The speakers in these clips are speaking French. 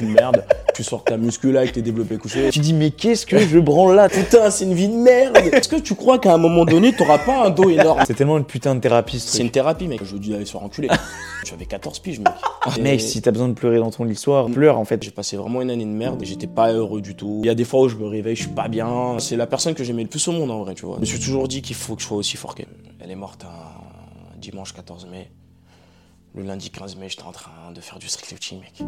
Une merde. Tu sors ta avec tes développés couchés. Tu dis, mais qu'est-ce que je branle là? Putain, c'est une vie de merde. Est-ce que tu crois qu'à un moment donné, t'auras pas un dos énorme? C'est tellement une putain de thérapie ce C'est une thérapie, mec. Je dis d'aller se faire enculer. J'avais 14 piges, mec. Et Mec, si t'as besoin de pleurer dans ton histoire, pleure en fait. J'ai passé vraiment une année de merde et j'étais pas heureux du tout. Il y a des fois où je me réveille, je suis pas bien. C'est la personne que j'aimais le plus au monde en vrai, tu vois. Je me suis toujours dit qu'il faut que je sois aussi fort qu'elle. Elle est morte un dimanche 14 mai. Le lundi 15 mai, j'étais en train de faire du street lifting, mec.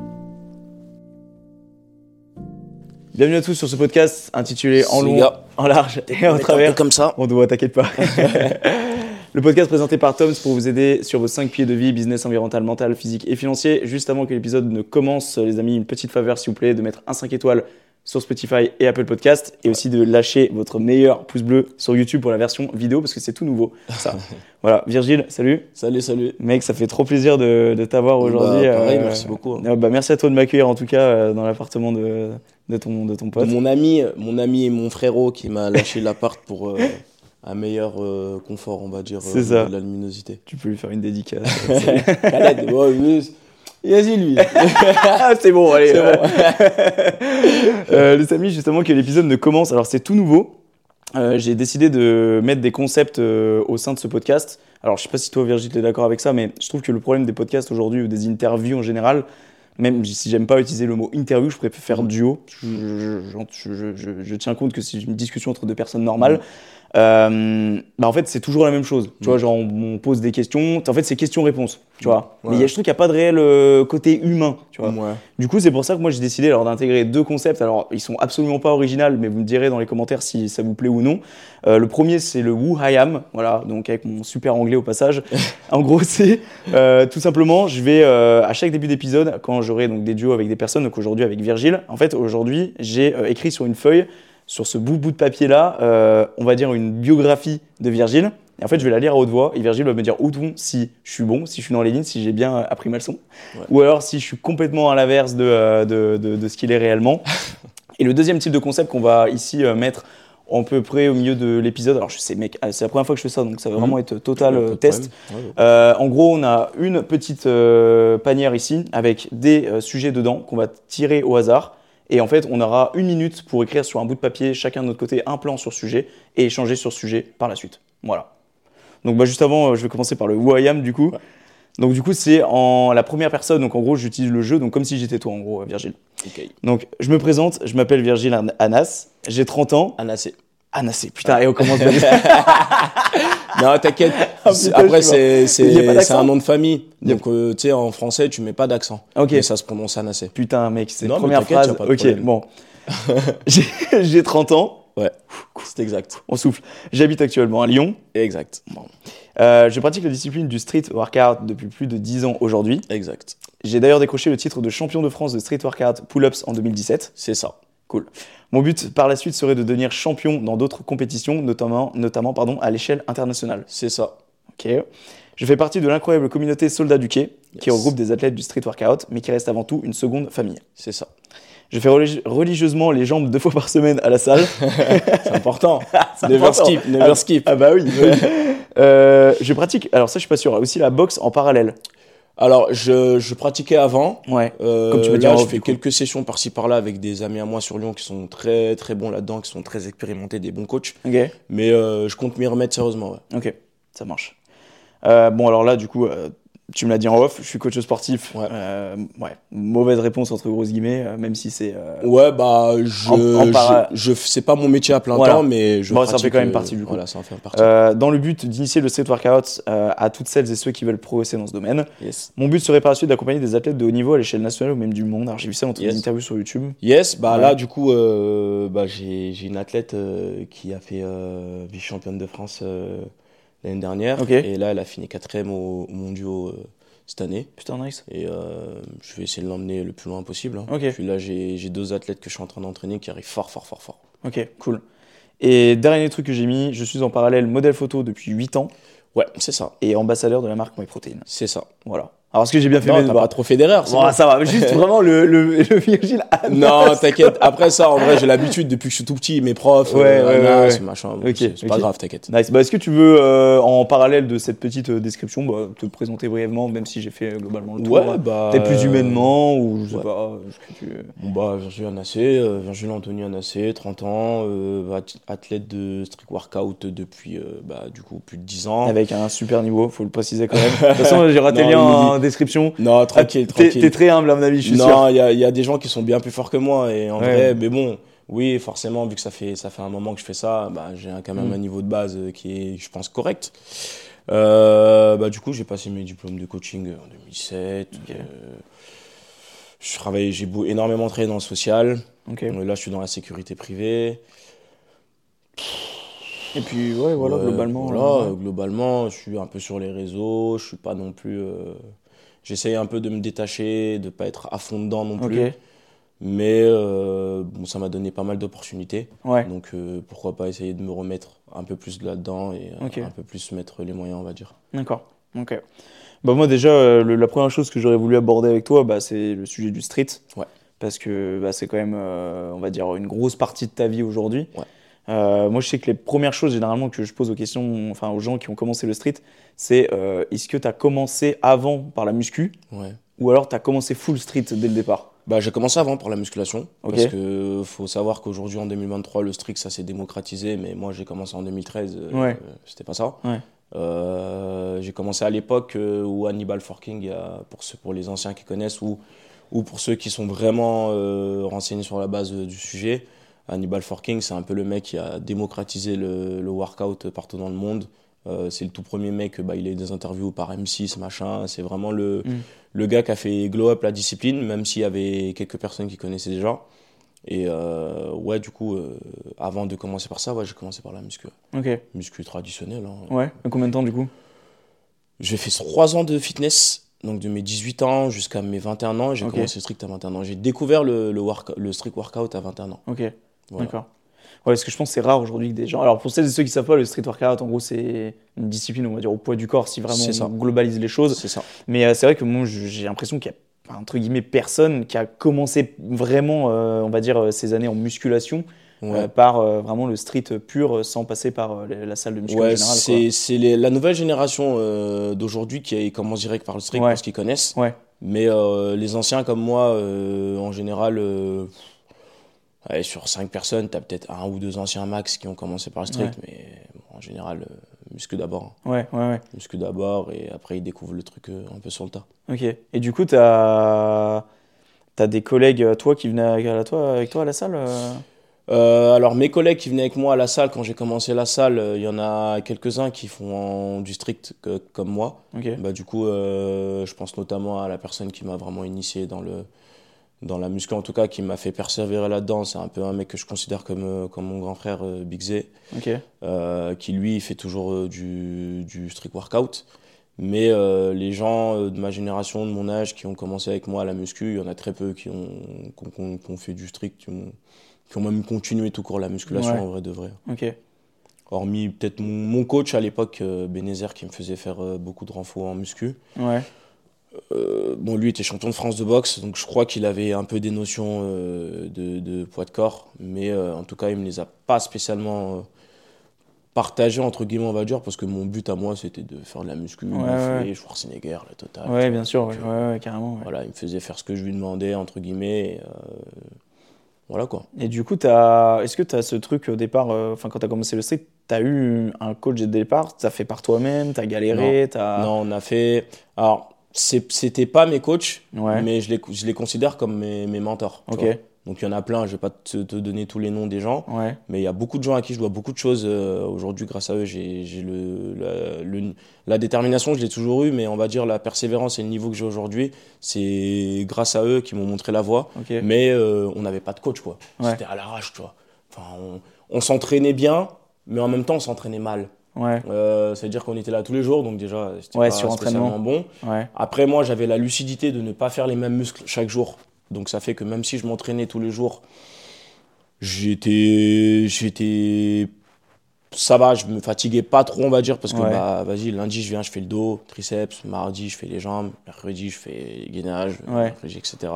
Bienvenue à tous sur ce podcast intitulé En long, gars. en large et en travers. comme ça. On te voit, t'inquiète pas. Le podcast présenté par Toms pour vous aider sur vos 5 pieds de vie, business, environnemental, mental, physique et financier. Juste avant que l'épisode ne commence, les amis, une petite faveur s'il vous plaît de mettre un 5 étoiles sur Spotify et Apple Podcast et aussi de lâcher votre meilleur pouce bleu sur YouTube pour la version vidéo parce que c'est tout nouveau. Ça. voilà, Virgile, salut. Salut, salut. Mec, ça fait trop plaisir de, de t'avoir aujourd'hui. Bah, pareil, euh, merci beaucoup. hein. euh, bah, merci à toi de m'accueillir en tout cas euh, dans l'appartement de, de, ton, de ton pote. mon ami, mon ami et mon frérot qui m'a lâché l'appart pour un meilleur confort, on va dire, de la luminosité. Tu peux lui faire une dédicace. Vas-y, lui. ah, c'est bon, allez. C'est bon. euh, les amis, justement, que l'épisode ne commence. Alors, c'est tout nouveau. Euh, j'ai décidé de mettre des concepts euh, au sein de ce podcast. Alors, je sais pas si toi, Virgile, tu es d'accord avec ça, mais je trouve que le problème des podcasts aujourd'hui ou des interviews en général, même si j'aime pas utiliser le mot interview, je préfère faire duo. Je, je- je- je- je- je tiens compte que c'est une discussion entre deux personnes normales. Euh, bah en fait, c'est toujours la même chose. Tu vois, genre, on, on pose des questions. En fait, c'est question-réponse. Tu vois. Ouais. Mais il y a- je trouve qu'il n'y a pas de réel euh, côté humain. Tu vois. Ouais. Du coup, c'est pour ça que moi j'ai décidé alors d'intégrer deux concepts. Alors, ils sont absolument pas originaux, mais vous me direz dans les commentaires si ça vous plaît ou non. Euh, le premier, c'est le Who I Am, voilà, donc avec mon super anglais au passage. en gros, c'est tout simplement, je vais à chaque début d'épisode, quand j'aurai donc des duos avec des personnes, donc aujourd'hui avec Virgile. En fait, aujourd'hui, j'ai écrit sur une feuille, sur ce bout bout de papier là, euh, on va dire une biographie de Virgile. Et en fait, je vais la lire à haute voix et Virgile va me dire où bon, si je suis bon, si je suis dans les lignes, si j'ai bien euh, appris ma leçon, ou alors si je suis complètement à l'inverse de, euh, de, de- de ce qu'il est réellement. et le deuxième type de concept qu'on va ici mettre à peu près au milieu de l'épisode, alors je sais mec, euh, c'est la première fois que je fais ça, donc ça va vraiment être total euh, test. problème. Ouais, ouais. Euh, en gros, on a une petite euh, panière ici avec des sujets dedans qu'on va tirer au hasard. Et en fait, on aura une minute pour écrire sur un bout de papier, chacun de notre côté, un plan sur sujet et échanger sur sujet par la suite. Voilà. Donc, bah, juste avant, euh, je vais commencer par le Who I Am du coup. Donc, du coup, c'est en la première personne. Donc, en gros, j'utilise le jeu, donc comme si j'étais toi, en gros, euh, Virgile. Ok. Donc, je me présente, je m'appelle Virgile An- Anas, j'ai 30 ans. Anacé. Anas, putain, et on commence bien. Non, t'inquiète. Ah, Après, c'est c'est un nom de famille. Donc, euh, tu sais, en français, tu mets pas d'accent. Ok. Mais ça se prononce Anacé. Putain, mec, c'est la première phrase. pas de Ok, problème. bon. J'ai- j'ai 30 ans. Ouais. C'est exact. On souffle. J'habite actuellement à Lyon. Exact. Euh, je pratique la discipline du street workout depuis plus de 10 ans aujourd'hui. Exact. J'ai d'ailleurs décroché le titre de champion de France de street workout pull-ups en 2017. C'est ça. Cool. Mon but par la suite serait de devenir champion dans d'autres compétitions, notamment, notamment pardon, à l'échelle internationale. C'est ça. Ok. Je fais partie de l'incroyable communauté Soldats du Quai, qui regroupe des athlètes du street workout, mais qui reste avant tout une seconde famille. C'est ça. Je fais religi- religieusement les jambes deux fois par semaine à la salle. C'est important. Never important. skip. Never skip. Ah bah oui. oui. Euh, je pratique, alors ça je suis pas sûr, aussi la boxe en parallèle. Alors, je, je pratiquais avant. Ouais. Euh, Comme tu me dis là, en je off, fais quelques sessions par-ci par-là avec des amis à moi sur Lyon qui sont très très bons là-dedans, qui sont très expérimentés, des bons coachs. Ok. Mais euh, je compte m'y remettre sérieusement. Ouais. Ok. Ça marche. Euh, bon alors là du coup, euh, tu me l'as dit en off, je suis coach sportif. Ouais. Euh, ouais. Mauvaise réponse entre grosses guillemets, euh, même si c'est. euh, Ouais, bah, je, En- en para- je, je- c'est pas mon métier à plein Voilà. temps, mais je Bon, ça fait quand même euh, partie, du coup. Voilà, ça en fait partie. dans le but d'initier le street workout à toutes celles et ceux qui veulent progresser dans ce domaine. yes. Mon but serait par la suite d'accompagner des athlètes de haut niveau à l'échelle nationale ou même du monde. Alors j'ai vu ça dans Yes. interviews sur YouTube. Yes, bah Ouais. là, du coup, bah, j'ai, j'ai une athlète qui a fait vice-championne de France l'année dernière. Et là, elle a fini quatrième au, au mondiaux euh, cette année. Putain nice. Et euh, je vais essayer de l'emmener le plus loin possible. hein. Puis là, j'ai, j'ai deux athlètes que je suis en train d'entraîner qui arrivent fort, fort, fort, fort. Ok, cool. Et dernier truc que j'ai mis, je suis en parallèle modèle photo depuis 8 ans Ouais, c'est ça. et ambassadeur de la marque MyProtein. C'est ça. Voilà. Alors, est-ce que j'ai bien fait Non, mes devoirs pas trop fait d'erreurs. Bon, bon. ça va, juste vraiment le, le. Non, t'inquiète. Après ça, en vrai, j'ai l'habitude depuis que je suis tout petit. Mes profs, Ouais, euh, ouais, ouais, machin. Ok, c'est pas grave, t'inquiète. Nice. Bah, est-ce que tu veux, euh, en parallèle de cette petite euh, description, bah, te présenter brièvement, même si j'ai fait euh, globalement le tour Ouais, bah. Peut-être plus humainement, ou je sais pas, ce que tu... Bon bah Virgile Anassé, Virgile Anthony Anassé, 30 ans, ath- athlète de street workout depuis bah, du coup plus de 10 ans. Avec un super niveau, faut le préciser quand même. De toute façon, j'ai raté le lien description. Non, tranquille, Ah, tranquille. t'es très humble, à mon avis, je suis sûr. Non, il y a, il y a des gens qui sont bien plus forts que moi et en Ouais. vrai, mais bon, oui, forcément, vu que ça fait, ça fait un moment que je fais ça, bah, j'ai quand même Mm. un niveau de base euh, qui est, je pense, correct. Euh, bah, du coup, j'ai passé mes diplômes de coaching en 2007. Ok. euh, je travaille, j'ai énormément travaillé dans le social. Ok. Euh, Là, je suis dans la sécurité privée. Et puis, ouais, voilà, Ouais, globalement. voilà, globalement, je suis un peu sur les réseaux. Je suis pas non plus. euh, J'essaye un peu de me détacher, de pas être à fond dedans non plus. Mais euh, bon, ça m'a donné pas mal d'opportunités. Ouais. Donc euh, pourquoi pas essayer de me remettre un peu plus là-dedans et euh, un peu plus mettre les moyens, on va dire. D'accord. Ok. Bah moi déjà, euh, le- la première chose que j'aurais voulu aborder avec toi, bah, c'est le sujet du street. Ouais. Parce que bah, c'est quand même, on va dire, une grosse partie de ta vie aujourd'hui. Ouais. Euh, moi, je sais que les premières choses généralement que je pose aux questions, enfin aux gens qui ont commencé le street, c'est euh, est-ce que tu as commencé avant par la muscu Ouais. ou alors tu as commencé full street dès le départ? Bah, j'ai commencé avant par la musculation. Ok. Parce que faut savoir qu'aujourd'hui, en 2023, le street, ça s'est démocratisé. Mais moi, j'ai commencé en 2013. euh, Ouais. euh, C'était pas ça. Ouais. Euh, j'ai commencé à l'époque où Hannibal Forking, pour, ceux, pour les anciens qui connaissent ou, ou pour ceux qui sont vraiment euh, renseignés sur la base du sujet, Hannibal Forking, c'est un peu le mec qui a démocratisé le, le workout partout dans le monde. Euh, c'est le tout premier mec, bah, il a eu des interviews par M6, machin. C'est vraiment le, Mm. le gars qui a fait glow up la discipline, même s'il y avait quelques personnes qui connaissaient déjà. Et euh, ouais, du coup, euh, avant de commencer par ça, ouais, j'ai commencé par la muscu. Ok. Muscu traditionnelle. hein. Ouais. Et combien de temps du coup? J'ai fait 3 ans de fitness, donc de mes 18 ans jusqu'à mes 21 ans, j'ai commencé strict à 21 ans. J'ai découvert le, le, work- le strict workout à 21 ans. Ok. Voilà. D'accord. Ouais, parce que je pense que c'est rare aujourd'hui que des gens. Alors pour celles et ceux qui savent pas, le street workout, en gros, c'est une discipline, on va dire, au poids du corps, si vraiment ça. on globalise les choses. C'est ça. Mais euh, c'est vrai que moi, j'ai l'impression qu'il y a, entre guillemets, personne qui a commencé vraiment, euh, on va dire, euh, ces années en musculation Ouais. euh, par euh, vraiment le street pur, sans passer par euh, la- salle de muscu en Ouais, général. c'est la nouvelle génération d'aujourd'hui qui commence direct par le strict Ouais. parce qu'ils connaissent. Mais les anciens comme moi, en général, euh, ouais, sur 5 personnes, tu as peut-être un ou deux anciens max qui ont commencé par le strict. Mais bon, en général, euh, muscu d'abord. hein. Ouais, ouais, ouais. Muscu d'abord et après ils découvrent le truc euh, un peu sur le tas. Ok. Et du coup, tu as, des collègues, euh, toi, qui venaient avec, à toi, avec toi à la salle euh? Euh, alors mes collègues qui venaient avec moi à la salle quand j'ai commencé la salle, euh, il y en a quelques-uns qui font du strict que- comme moi. Ok. Bah, du coup, euh, je pense notamment à la personne qui m'a vraiment initié dans, le, dans la muscu, en tout cas, qui m'a fait persévérer là-dedans. C'est un peu un mec que je considère comme, euh, comme mon grand frère euh, Big Z, euh, qui lui fait toujours du, du strict workout. Mais euh, les gens de ma génération, de mon âge, qui ont commencé avec moi à la muscu, il y en a très peu qui ont, qui ont- qui ont- qui ont fait du strict, qui ont, même continué tout court la musculation Ouais. en vrai de vrai. Hormis peut-être mon, mon coach à l'époque, Bénézer, qui me faisait faire beaucoup de renforts en muscu. Ouais. Euh, bon, lui était champion de France de boxe, donc je crois qu'il avait un peu des notions euh, de, de poids de corps, mais euh, en tout cas, il me les a pas spécialement partagées, entre guillemets, on va dire, parce que mon but à moi, c'était de faire de la muscu, Ouais, ouais. Schwarzenegger, la totale. Ouais, bien sûr. Donc, Ouais, carrément. Voilà, il me faisait faire ce que je lui demandais, entre guillemets. et, voilà quoi. Et du coup, t'as- est-ce que tu as ce truc au départ, euh, enfin quand tu as commencé le street, tu as eu un coach le départ? Tu as fait par toi-même? Tu as galéré? T'as- Non, on a fait. Alors, c'était pas mes coachs, Ouais. mais je les, je les considère comme mes, mes mentors. tu Ok. vois. Donc, il y en a plein, je vais pas te, te donner tous les noms des gens. Ouais. Mais il y a beaucoup de gens à qui je dois beaucoup de choses. euh, Aujourd'hui, grâce à eux, j'ai le, la, le- la détermination, je l'ai toujours eu, mais on va dire la persévérance et le niveau que j'ai aujourd'hui, c'est grâce à eux qui m'ont montré la voie. Mais euh, on n'avait pas de coach, quoi. Ouais. C'était à l'arrache, tu vois. Enfin, on, on s'entraînait bien, mais en même temps, on s'entraînait mal. Ouais. Euh, C'est-à-dire qu'on était là tous les jours, donc déjà, c'était Ouais, pas sur spécialement bon. Ouais. Après, moi, j'avais la lucidité de ne pas faire les mêmes muscles chaque jour. Donc, ça fait que même si je m'entraînais tous les jours, J'étais. J'étais. Ça va, je me fatiguais pas trop, on va dire, parce que bah, vas-y, lundi, je viens, je fais le dos, triceps, mardi, je fais les jambes, mercredi, je fais gainage, mercredi, etc.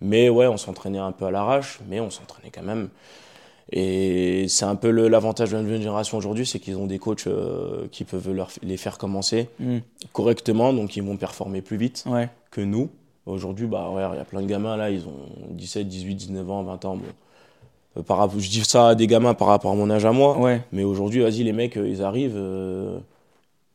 Mais ouais, on s'entraînait un peu à l'arrache, mais on s'entraînait quand même. Et c'est un peu l'avantage de la nouvelle génération aujourd'hui, c'est qu'ils ont des coachs euh, qui peuvent leur, les faire commencer Mm. correctement, donc ils vont performer plus vite Ouais. que nous. Aujourd'hui, bah, ouais, il y a plein de gamins là, ils ont 17, 18, 19 ans, 20 ans. Bon. Euh, par, je dis ça à des gamins par rapport à mon âge à moi, Ouais. mais aujourd'hui, vas-y, les mecs, euh, ils arrivent, euh,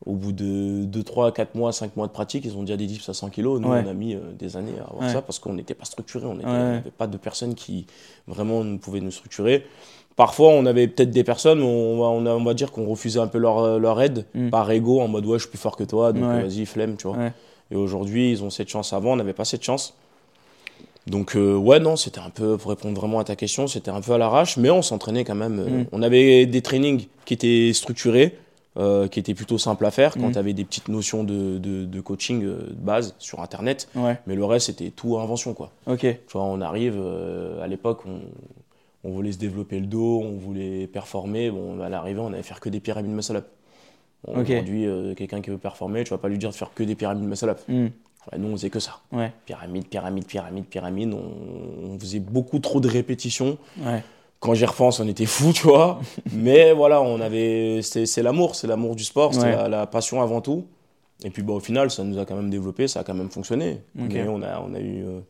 au bout de 2, 3, 4 mois, 5 mois de pratique, ils ont déjà des dips à 100 kilos. Nous, Ouais. on a mis euh, des années à avoir Ouais. ça parce qu'on n'était pas structuré, on n'avait pas de personnes qui vraiment nous pouvaient nous structurer. Parfois, on avait peut-être des personnes, mais on va, on, a- on va dire qu'on refusait un peu leur, leur aide Mm. par ego, en mode ouais, je suis plus fort que toi, donc euh, vas-y, flemme, tu vois. Et aujourd'hui, ils ont cette chance. Avant, on n'avait pas cette chance. Donc, euh, ouais, non, c'était un peu, pour répondre vraiment à ta question, c'était un peu à l'arrache, mais on s'entraînait quand même. euh, Mm. On avait des trainings qui étaient structurés, euh, qui étaient plutôt simples à faire, quand Mm. tu avais des petites notions de, de, de coaching euh, de base sur Internet, Ouais. mais le reste, c'était tout invention, quoi. Ok. Tu vois, on arrive, euh, à l'époque, on, on voulait se développer le dos, on voulait performer. Bon, à l'arrivée, on allait faire que des pyramides muscle up. Bon, Ok. Aujourd'hui, quelqu'un qui veut performer, tu vas pas lui dire de faire que des pyramides muscle up. Mm. Ouais, nous, on faisait que ça. Ouais. Pyramide, pyramide, pyramide, pyramide. On, on faisait beaucoup trop de répétitions. Quand j'y repense, on était fous, tu vois. Mais voilà, on avait, c'est l'amour, c'est l'amour du sport, c'est Ouais. la, la passion avant tout. Et puis, bah, au final, ça nous a quand même développé, ça a quand même fonctionné. Mais on a, on a eu, euh,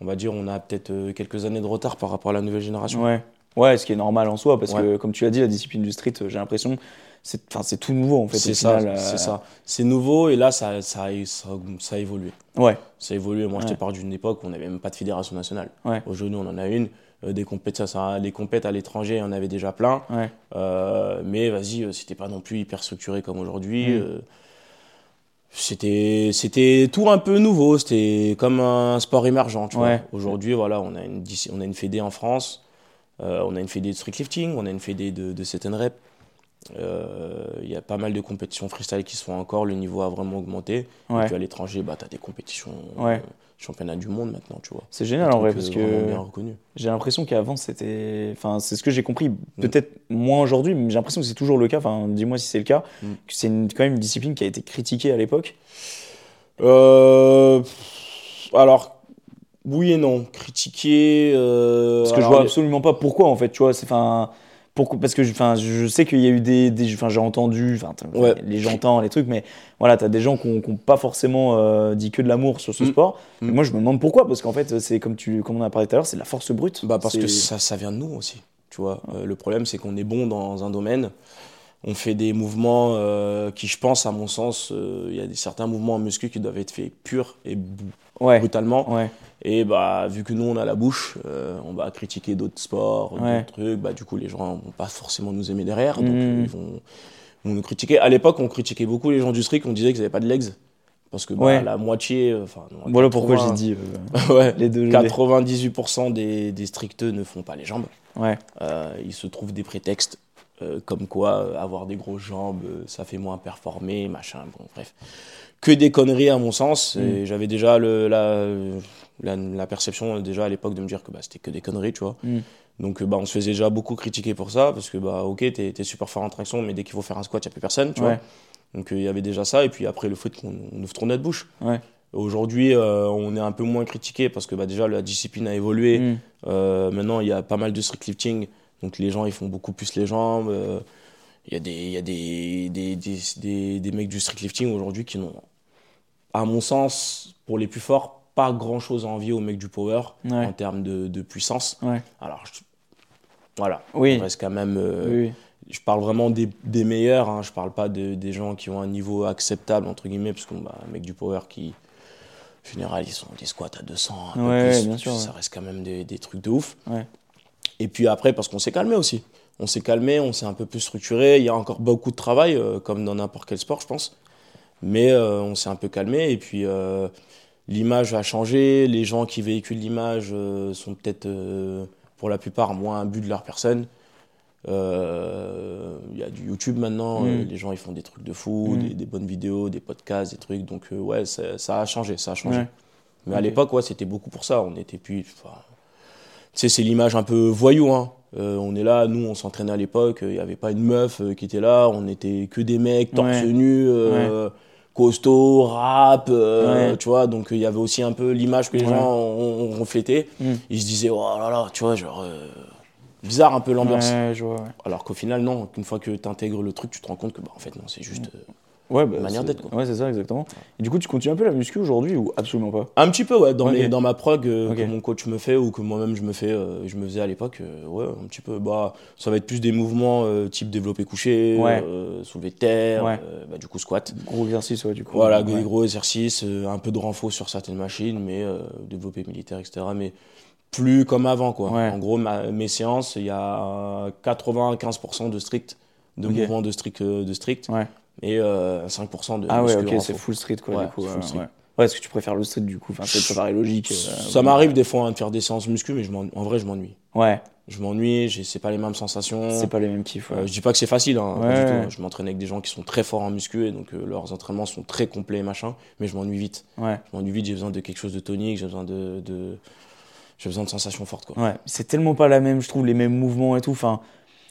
on va dire, on a peut-être euh, quelques années de retard par rapport à la nouvelle génération. Ouais. Ouais, ce qui est normal en soi, parce Ouais. que comme tu l'as dit, la discipline du street, euh, j'ai l'impression, c'est, tout nouveau en fait. C'est ça, euh, c'est ça. C'est nouveau et là, ça, ça, a- ça, ça a évolué. Ouais. Ça a évolué. Moi, je Ouais. te parle d'une époque où on n'avait même pas de fédération nationale. Ouais. Aujourd'hui, on en a une. Euh, des compètes, ça, ça, les compètes à l'étranger, on avait déjà plein. Ouais. Euh, mais vas-y, euh, c'était pas non plus hyper structuré comme aujourd'hui. Mm. C'était, c'était tout un peu nouveau. C'était comme un sport émergent. tu vois. Ouais. Aujourd'hui, voilà, on a une, on a une fédé en France. Euh, on a une fédé de street lifting, on a une fédé de, de set and rep. Euh, Il y a pas mal de compétitions freestyle qui se font encore, le niveau a vraiment augmenté. Et Ouais. puis à l'étranger, bah, tu as des compétitions, Ouais. euh, championnats du monde maintenant, tu vois. C'est génial en vrai, parce que reconnu. j'ai l'impression qu'avant c'était. Enfin, c'est ce que j'ai compris. Peut-être moins aujourd'hui, mais j'ai l'impression que c'est toujours le cas. Enfin, dis-moi si c'est le cas. Mm. Que c'est quand même une discipline qui a été critiquée à l'époque. Euh, alors, oui et non. Critiquer. euh, Parce que alors, je vois absolument pas pourquoi en fait, tu vois. C'est enfin. Pourquoi, parce que je- enfin, je sais qu'il y a eu des. des enfin, j'ai entendu, Ouais. les gens entendent les trucs, mais voilà, t'as des gens qui n'ont pas forcément euh, dit que de l'amour sur ce Mm. sport. Mm. Moi, je me demande pourquoi, parce qu'en fait, c'est comme, tu, comme on a parlé tout à l'heure, c'est de la force brute. Bah parce que ça, ça vient de nous aussi. Tu vois, Euh, le problème c'est qu'on est bon dans un domaine. On fait des mouvements euh, qui, je pense, à mon sens, euh, il y a des, certains mouvements en muscu qui doivent être faits purs et Ouais. brutalement. Ouais. Et bah, vu que nous, on a la bouche, euh, on va critiquer d'autres sports, Ouais. d'autres trucs. Bah, du coup, les gens vont pas forcément nous aimer derrière. Donc, euh, ils vont, vont nous critiquer. À l'époque, on critiquait beaucoup les gens du street. On disait qu'ils n'avaient pas de legs. Parce que bah, Ouais. la moitié. euh, Enfin, non, Voilà pourquoi j'ai 80 dit euh, ouais, les deux. 98% des, des stricteux ne font pas les jambes. Ouais. Euh, il se trouve des prétextes euh, comme quoi avoir des grosses jambes, ça fait moins performer, machin, bon, bref. Que des conneries à mon sens. Mm. Et j'avais déjà le, la, la, la perception euh, déjà à l'époque de me dire que bah, c'était que des conneries, tu vois. Mm. Donc euh, bah, on se faisait déjà beaucoup critiquer pour ça, parce que bah ok, t'es es super fort en traction, mais dès qu'il faut faire un squat, il n'y a plus personne, tu Ouais. vois. Donc euh, il y avait déjà ça, et puis après le fait qu'on on ouvre trop notre bouche. Ouais. Aujourd'hui, euh, on est un peu moins critiqué parce que bah, déjà la discipline a évolué. Mm. Euh, maintenant, il y a pas mal de street lifting, donc les gens ils font beaucoup plus les jambes. euh, Il y a, des, il y a des, des, des, des, des mecs du street lifting aujourd'hui qui n'ont, à mon sens, pour les plus forts, pas grand chose à envier aux mecs du power Ouais. en termes de, de puissance. Ouais. Alors, je- voilà, Oui. on reste quand même. euh, Oui. Je parle vraiment des, des meilleurs, hein, je parle pas de, des gens qui ont un niveau acceptable, entre guillemets, parce qu'on bah, un mec du power qui, en général, ils sont des squats à 200, un peu plus, bien sûr, ça reste quand même des, des trucs de ouf. Et puis après, parce qu'on s'est calmé aussi. On s'est calmé, on s'est un peu plus structuré. Il y a encore beaucoup de travail, euh, comme dans n'importe quel sport, je pense. Mais euh, on s'est un peu calmé. Et puis, l'image a changé. Les gens qui véhiculent l'image euh, sont peut-être, euh, pour la plupart, moins imbus de leur personne. Euh, Il y a du YouTube maintenant. Mm. les gens, ils font des trucs de fou, Mm. des, des bonnes vidéos, des podcasts, des trucs. Donc, euh, ouais, ça, ça a changé, ça a changé. Ouais. Mais à l'époque, ouais, c'était beaucoup pour ça. On était plus. enfin, tu sais, c'est l'image un peu voyou, hein. Euh, on est là, nous, on s'entraînait à l'époque, il n'y avait pas une meuf qui était là, on était que des mecs torse Ouais. nu, costaud, rap, euh, Ouais. tu vois. Donc il y avait aussi un peu l'image que les Ouais. gens ont, ont reflété. Mm. Ils se disaient, oh là là, tu vois, genre. euh, bizarre un peu l'ambiance. Ouais. Alors qu'au final, non, qu'une fois que tu intègres le truc, tu te rends compte que, bah, en fait, non, c'est juste. euh, Ouais, bah, Manière d'être. Ouais, c'est ça, exactement. Et du coup, tu continues un peu la muscu aujourd'hui ou absolument pas? Un petit peu, ouais, dans, les- dans ma prog euh, que mon coach me fait ou que moi-même je me fais, euh, je me faisais à l'époque, euh, ouais, un petit peu. Bah, ça va être plus des mouvements euh, type développé couché, Ouais. soulevé de terre, Ouais. bah, du coup squat. Gros exercice, ouais, du coup. Voilà, ouais. des gros exercices, un peu de renfort sur certaines machines, mais développé militaire, etc. Mais plus comme avant, quoi. En gros, ma- mes séances, il y a 95% de strict, de Ok. mouvements de strict, de strict Ouais. Et euh, 5% de Ah ouais, ok, c'est full street, quoi, Ouais, du coup. c'est full ouais, street. ouais. Ouais, est-ce que tu préfères le street, du coup Enfin, ça paraît logique. euh, Ça ouais. m'arrive des fois hein, de faire des séances muscu, mais je en vrai, je m'ennuie. Ouais, Je m'ennuie, c'est pas les mêmes sensations. c'est pas les mêmes kiffs. ouais. Euh, je dis pas que c'est facile, hein, pas Ouais, du tout. ouais. Je m'entraîne avec des gens qui sont très forts en muscu et donc euh, leurs entraînements sont très complets et machin, mais je m'ennuie vite. Ouais, Je m'ennuie vite, j'ai besoin de quelque chose de tonique, j'ai besoin de, de- j'ai besoin de sensations fortes quoi. ouais. C'est tellement pas la même, je trouve, les mêmes mouvements et tout. Enfin,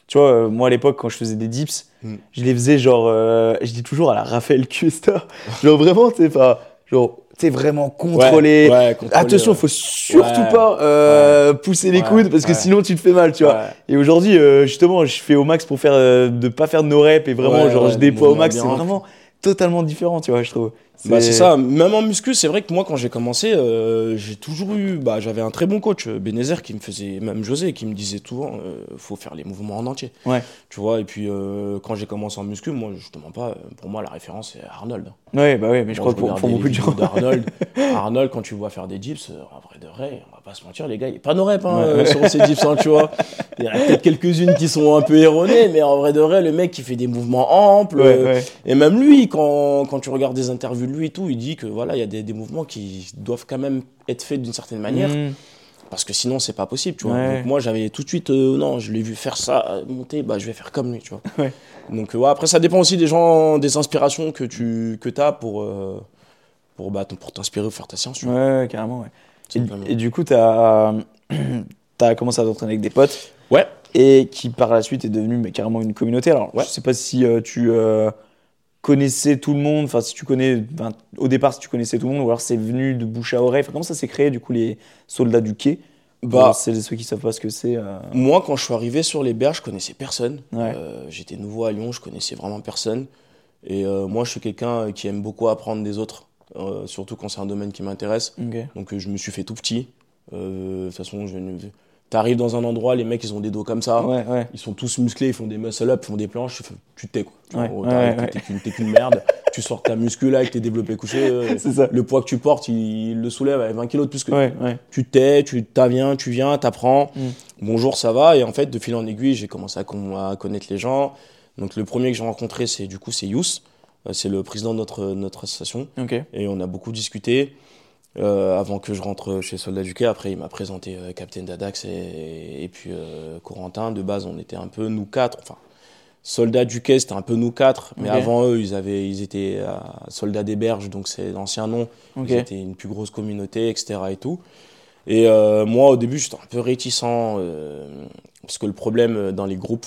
tu vois, euh, moi à l'époque, quand je faisais des dips, Mm. je les faisais genre, euh, je dis toujours à la Raphaël Cuesta. genre vraiment, tu sais, pas, genre, tu vraiment contrôler. Ouais, ouais, contrôler, Attention, ouais. faut surtout pas euh, pousser les coudes parce que sinon tu te fais mal, tu vois. Et aujourd'hui, justement, je fais au max pour faire de pas faire de no reps et vraiment, genre, je déploie au max. C'est vraiment totalement différent, tu vois, je trouve. Bah, c'est ça, même en muscu, c'est vrai que moi quand j'ai commencé, euh, j'ai toujours eu, bah, j'avais un très bon coach, euh, Benézer, qui me faisait, même José, qui me disait souvent, euh, faut faire les mouvements en entier. Ouais. Tu vois, et puis euh, quand j'ai commencé en muscu, moi justement pas, euh, pour moi la référence c'est Arnold. Ouais, bah ouais, mais je crois que pour, pour beaucoup de gens. d'Arnold, Arnold, quand tu vois faire des dips, en vrai de vrai, on va pas se mentir, les gars, il est pas no rep hein, Ouais, sur ces dips, hein, tu vois. Il y en a peut-être quelques-unes qui sont un peu erronées, mais en vrai de vrai, le mec qui fait des mouvements amples. Ouais, ouais. Et même lui, quand, quand tu regardes des interviews de lui et tout, il dit que voilà, il y a des, des mouvements qui doivent quand même être faits d'une certaine manière, Mmh. parce que sinon c'est pas possible, tu vois. Ouais. Donc moi j'avais tout de suite, euh, non, je l'ai vu faire ça, euh, monter, bah je vais faire comme lui, tu vois. Ouais. Donc euh, ouais, après ça dépend aussi des gens, des inspirations que tu que as pour, euh, pour, bah, pour t'inspirer ou faire ta science, tu vois. Ouais, carrément, ouais. Et, du coup, t'as as commencé à t'entraîner avec des potes. Ouais. Et qui par la suite est devenu mais, carrément une communauté. Alors, Ouais. je sais pas si euh, tu connaissais tout le monde, enfin, si tu connais, au départ, si tu connaissais tout le monde, ou alors c'est venu de bouche à oreille. Enfin, comment ça s'est créé, du coup, les soldats du quai? Bah, c'est ceux qui savent pas ce que c'est. euh, Moi, quand je suis arrivé sur les berges, je connaissais personne. Ouais. Euh, J'étais nouveau à Lyon, je connaissais vraiment personne. Et euh, moi, je suis quelqu'un qui aime beaucoup apprendre des autres, surtout quand c'est un domaine qui m'intéresse. Donc, je me suis fait tout petit. De toute façon, je t'arrives dans un endroit, les mecs, ils ont des dos comme ça. Ouais, ouais. Ils sont tous musclés, ils font des muscle-up, ils font des planches. Tu te tais, quoi. Tu Ouais, t'es qu'une- T'es merde. tu sors ta muscu là avec tes développés couchés. euh, ça. le poids que tu portes, il, il le soulève avec 20 kilos de plus que tu t'es, tu t'aviens, tu viens, t'apprends. Mm. Bonjour, ça va. Et en fait, de fil en aiguille, j'ai commencé à, con- à connaître les gens. Donc, le premier que j'ai rencontré, c'est du coup, c'est Yous. Euh, C'est le président de notre, notre association. Et on a beaucoup discuté euh, avant que je rentre chez Soldat du Quai. Après, il m'a présenté euh, Captain Dadax et, et puis euh, Corentin. De base, on était un peu nous quatre. Enfin, Soldats du Quai, c'était un peu nous quatre. Mais avant eux, ils, avaient, ils étaient Soldats des Berges, donc c'est l'ancien nom. C'était une plus grosse communauté, etc. Et tout. Et moi, au début, j'étais un peu réticent parce que le problème dans les groupes,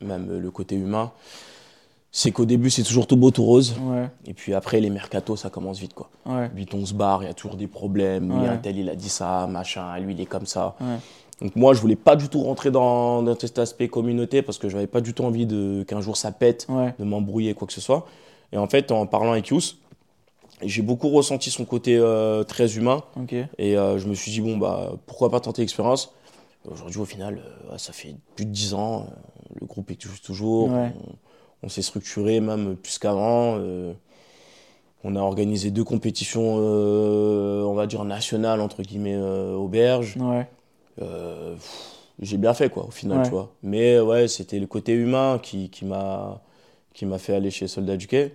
même le côté humain, c'est qu'au début, c'est toujours tout beau, tout rose. Ouais, Et puis après, les mercatos, ça commence vite, quoi. ouais. Vite, on se barre, il y a toujours des problèmes. Ouais. a un tel, il a dit ça, machin, lui, il est comme ça. Donc moi, je voulais pas du tout rentrer dans, dans cet aspect communauté parce que j'avais pas du tout envie de qu'un jour ça pète de m'embrouiller, quoi que ce soit. Et en fait, en parlant avec Yous, j'ai beaucoup ressenti son côté euh, très humain. Et euh, je me suis dit, bon, bah, pourquoi pas tenter l'expérience? Aujourd'hui, au final, euh, ça fait plus de 10 ans. le groupe existe toujours. On, on s'est structuré, même plus qu'avant. euh, on a organisé deux compétitions, euh, on va dire nationales, entre guillemets, euh, auberge. Ouais. J'ai bien fait, quoi, au final, Ouais. tu vois. Mais ouais, c'était le côté humain qui, qui m'a fait aller chez Soldat du Quai.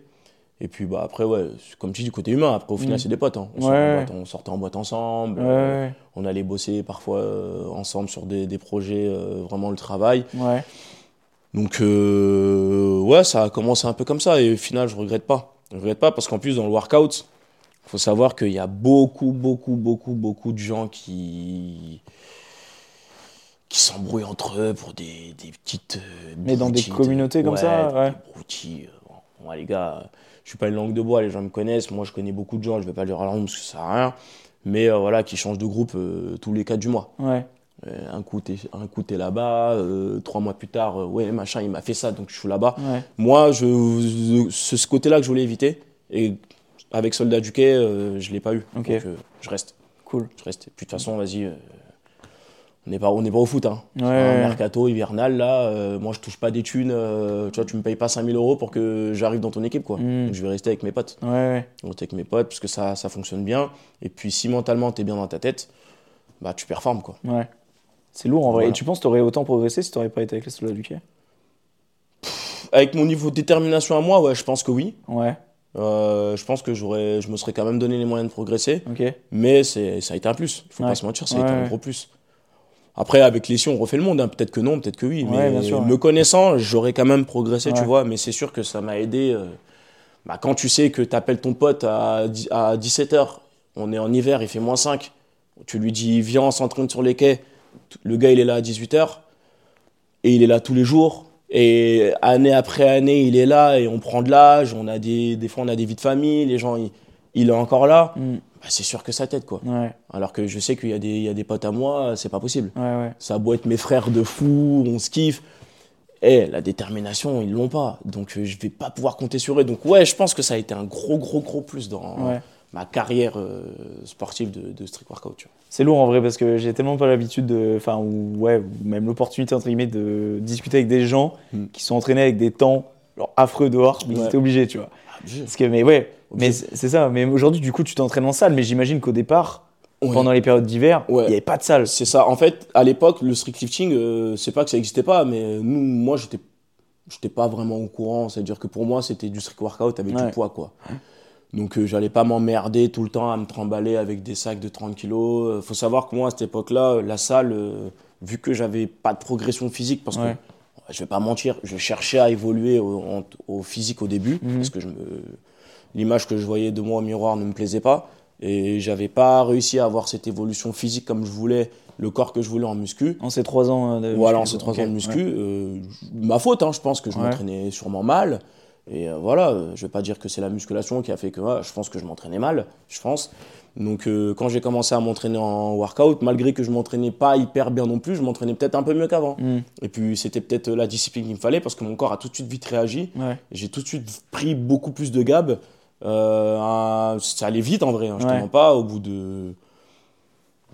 Et puis bah, après, ouais, comme tu dis, du côté humain. Après, au final, Mm. c'est des potes. hein. On, Ouais. sortait en boîte, on sortait en boîte ensemble. Ouais. euh, on allait bosser parfois euh, ensemble sur des, des projets, euh, vraiment le travail. Ouais. Donc, euh, ouais, ça a commencé un peu comme ça. Et au final, je regrette pas. Je regrette pas parce qu'en plus, dans le workout, il faut savoir qu'il y a beaucoup, beaucoup, beaucoup, beaucoup de gens qui qui s'embrouillent entre eux pour des, des petites. euh, Mais dans des de- communautés comme ça, ouais. bon, moi, les gars, je suis pas une langue de bois, les gens me connaissent. Moi, je connais beaucoup de gens, je vais pas leur parce que ça sert à rien. Mais euh, voilà, qui changent de groupe tous les 4 du mois. Ouais. Euh, un coup, t'es, un coup, t'es là-bas, euh, trois mois plus tard, euh, ouais, machin, il m'a fait ça, donc je suis là-bas. Ouais. Moi, je, je- c'est ce côté-là que je voulais éviter. Et avec Soldat du Quai, euh, je l'ai pas eu. Donc, je reste. Cool. Je reste. Et puis de toute façon, vas-y. on n'est pas, on pas au foot. Hein. Ouais, Un ouais. mercato hivernal, là, moi, je touche pas des thunes. tu vois, tu me payes pas 5000 euros pour que j'arrive dans ton équipe, quoi. Mm. Donc, je vais rester avec mes potes. Ouais, ouais. Je vais rester avec mes potes, parce que ça, ça fonctionne bien. Et puis, si mentalement, t'es bien dans ta tête, bah, tu performes, quoi. Ouais. C'est lourd en vrai. Voilà. Et tu penses que t'aurais autant progressé si t'aurais pas été avec les soldats du quai Avec mon niveau de détermination à moi, ouais, je pense que oui. Ouais. Euh, je pense que j'aurais, je me serais quand même donné les moyens de progresser. Ok. Mais c'est, ça a été un plus. Il faut Ouais. pas se mentir, ça a Ouais, été un gros plus. Après, avec les si, on refait le monde. hein. Peut-être que non, peut-être que oui. Mais sûr, me connaissant, j'aurais quand même progressé, tu vois. Mais c'est sûr que ça m'a aidé. euh, bah, quand tu sais que tu appelles ton pote à, à 17h, on est en hiver, il fait moins 5. Tu lui dis, viens, on s'entraîne sur les quais. Le gars, il est là à 18h. Et il est là tous les jours. Et année après année, il est là et on prend de l'âge. On a des, des fois, on a des vies de famille. Les gens, il, il est encore là. Mm. Bah, c'est sûr que ça t'aide, quoi. Ouais. Alors que je sais qu'il y, a des- il y a des potes à moi, c'est pas possible. Ouais, ouais. Ça a beau être mes frères de fou, on se kiffe. Eh, la détermination, ils l'ont pas. Donc euh, je vais pas pouvoir compter sur eux. Donc ouais, je pense que ça a été un gros, gros, gros plus dans ma carrière euh, sportive de, de street workout. tu vois. C'est lourd en vrai parce que j'ai tellement pas l'habitude de. Enfin, ou, ouais, ou même l'opportunité entre guillemets de discuter avec des gens Mm. qui sont entraînés avec des temps genre, affreux dehors, mais ils Ouais. étaient obligés, tu vois. Obligé. Parce que, mais ouais, mais Obligé. c'est c'est ça. Mais aujourd'hui, du coup, tu t'entraînes en salle, mais j'imagine qu'au départ, pendant les périodes d'hiver, il Ouais. n'y avait pas de salle. C'est ça. En fait, à l'époque, le street lifting, euh, c'est pas que ça existait pas, mais nous, moi, j'étais, j'étais pas vraiment au courant. C'est-à-dire que pour moi, c'était du street workout avec Ouais. du poids, quoi. Donc, euh, j'allais pas m'emmerder tout le temps à me trimballer avec des sacs de 30 kilos. Euh, faut savoir que moi, à cette époque-là, euh, la salle, euh, vu que j'avais pas de progression physique, parce Ouais. que je vais pas mentir, je cherchais à évoluer au, en- au physique au début, Mhm. parce que je me, l'image que je voyais de moi au miroir ne me plaisait pas. Et j'avais pas réussi à avoir cette évolution physique comme je voulais, le corps que je voulais en muscu. En ces trois ans. de Voilà, en muscu, ces trois ans de muscu, ouais. ma faute, hein, je pense que je Ouais. m'entraînais sûrement mal. Et euh, voilà, euh, je vais pas dire que c'est la musculation qui a fait que ouais, je pense que je m'entraînais mal, je pense. Donc euh, quand j'ai commencé à m'entraîner en workout, malgré que je m'entraînais pas hyper bien non plus, je m'entraînais peut-être un peu mieux qu'avant. Mm. Et puis c'était peut-être la discipline qu'il me fallait parce que mon corps a tout de suite vite réagi. Ouais. J'ai tout de suite pris beaucoup plus de gab. Euh, un- ça allait vite en vrai, hein, je te Ouais. mens pas. Au bout de.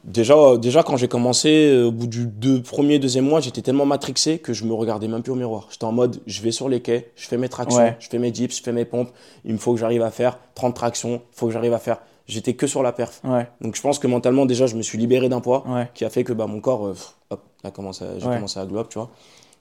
Déjà, déjà quand j'ai commencé, euh, au bout du deux, premier, deuxième mois, j'étais tellement matrixé que je me regardais même plus au miroir. J'étais en mode, je vais sur les quais, je fais mes tractions, Ouais. je fais mes dips, je fais mes pompes. Il me faut que j'arrive à faire 30 tractions, il faut que j'arrive à faire. J'étais que sur la perf. Ouais, Donc je pense que mentalement, déjà, je me suis libéré d'un poids ouais, qui a fait que bah, mon corps, euh, hop, a commencé à- j'ai commencé à glow tu vois.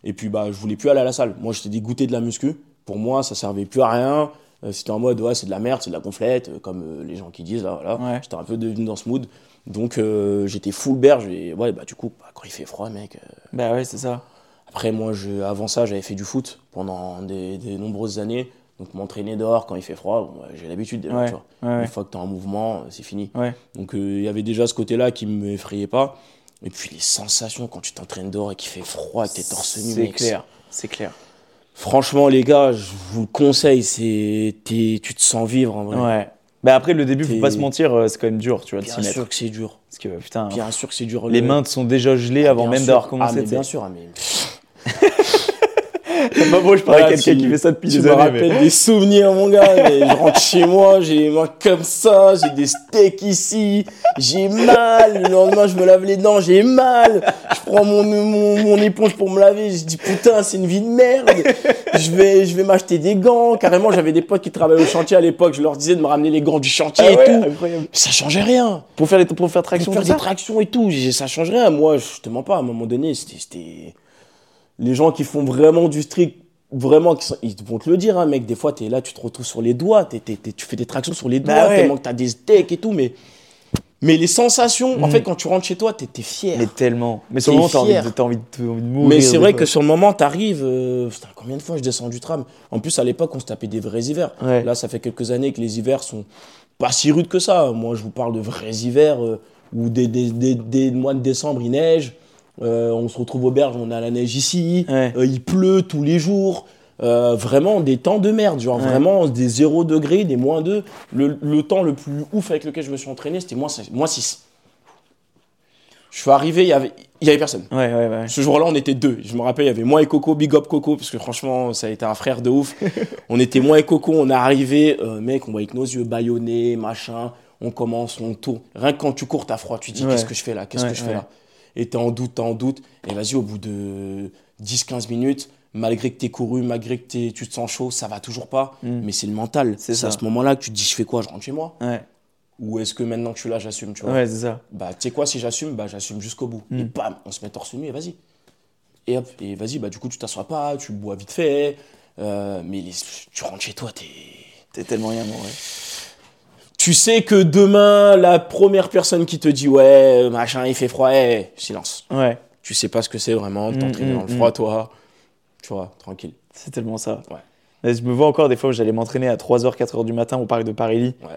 Et puis bah, je voulais plus aller à la salle. Moi, j'étais dégoûté de la muscu. Pour moi, ça servait plus à rien. Euh, C'était en mode, ouais, c'est de la merde, c'est de la gonflette, euh, comme euh, les gens qui disent, là, voilà. J'étais un peu devenu dans ce mood. Donc euh, j'étais full berge. Et ouais, bah du coup, bah, quand il fait froid, mec. euh, bah ouais, c'est ça. Après, moi, je, avant ça, j'avais fait du foot pendant des, des nombreuses années. Donc m'entraîner dehors quand il fait froid, bon, j'ai l'habitude déjà, Ouais, tu vois. ouais, Une fois que t'es en mouvement, c'est fini. ouais. Donc euh, il y avait déjà ce côté-là qui me effrayait pas. Et puis les sensations quand tu t'entraînes dehors et qu'il fait froid, et que t'es torse nu. C'est clair, c'est clair. Franchement les gars, je vous le conseille, c'est tu te sens vivre en vrai. Ouais. Bah après, le début, faut pas se mentir, euh, c'est quand même dur, tu vois, de Bien s'y mettre. sûr que c'est dur. Parce que putain, Bien sûr que c'est dur. les Le- mains te sont déjà gelées Ah, avant bien même d'avoir Ah commencé. mais sais. bien sûr, ah, mais Pas beau, je parle à quelqu'un qui fait ça depuis des me années. rappelles mais- des souvenirs, mon gars. mais je rentre chez moi, j'ai les mains comme ça, j'ai des steaks ici, j'ai mal. Le lendemain, je me lave les dents, j'ai mal. Je prends mon, mon, mon éponge pour me laver, je dis putain, c'est une vie de merde. Je vais, je vais m'acheter des gants. Carrément, j'avais des potes qui travaillaient au chantier à l'époque, je leur disais de me ramener les gants du chantier Ah et ouais, tout. incroyable. Ça changeait rien. Pour faire, les, pour faire traction, Pour faire des tractions et tout, ça change rien. Moi, je te mens pas, à un moment donné, c'était. Les gens qui font vraiment du strict, vraiment, ils vont te le dire, hein, mec. Des fois, t'es là, tu te retrouves sur les doigts, tu fais des tractions sur les doigts, Bah ouais. tellement que t'as des steaks et tout, mais. Mais les sensations, en Mm. fait, quand tu rentres chez toi, t'es fier. Mais tellement. Mais sur le moment, t'as envie, de- envie, envie mourir. Mais c'est vrai fois. que sur le moment, t'arrives. euh, putain, combien de fois je descends du tram? En plus, à l'époque, on se tapait des vrais hivers. Ouais. Là, ça fait quelques années que les hivers sont pas si rudes que ça. Moi, je vous parle de vrais hivers euh, où des mois de décembre, il neige. Euh, on se retrouve au berge, on a la neige ici. Ouais. Il pleut tous les jours. Euh, vraiment des temps de merde, genre Ouais. vraiment des 0 degrés, des moins 2. Le, le temps le plus ouf avec lequel je me suis entraîné, c'était moins, cinq- moins 6. Je suis arrivé, il y avait, il y avait personne. Ouais, ouais, ouais. Ce jour-là, on était deux. Je me rappelle, il y avait moi et Coco, big up Coco, parce que franchement, ça a été un frère de ouf. on était moi et Coco, on est arrivé, euh, mec, on voit avec nos yeux bâillonnés, machin. On commence, on tourne. Rien que quand tu cours, t'as froid. Tu te dis, qu'est-ce que je fais là? Qu'est-ce que je fais là? Et t'es en doute, t'es en doute. Et vas-y, au bout de 10-15 minutes, malgré que t'es couru, malgré que tu te sens chaud, ça va toujours pas. Mm. Mais c'est le mental. C'est à ce moment-là que tu te dis, je fais quoi? Je rentre chez moi Ouais, Ou est-ce que maintenant que je suis là, j'assume tu vois? Ouais c'est ça. bah tu sais quoi si j'assume bah j'assume jusqu'au bout Mm. et bam on se met torse nu et vas-y et hop et vas-y bah du coup tu t'assois pas tu bois vite fait euh, mais les- tu rentres chez toi t'es T'es tellement rien, moi, ouais. tu sais que demain la première personne qui te dit ouais machin il fait froid eh, silence Ouais, tu sais pas ce que c'est vraiment de t'entraîner mm, dans le froid toi tu vois tranquille c'est tellement ça. Ouais. Je me vois encore des fois où j'allais m'entraîner à 3h, 4h du matin au parc de Paris. Ouais.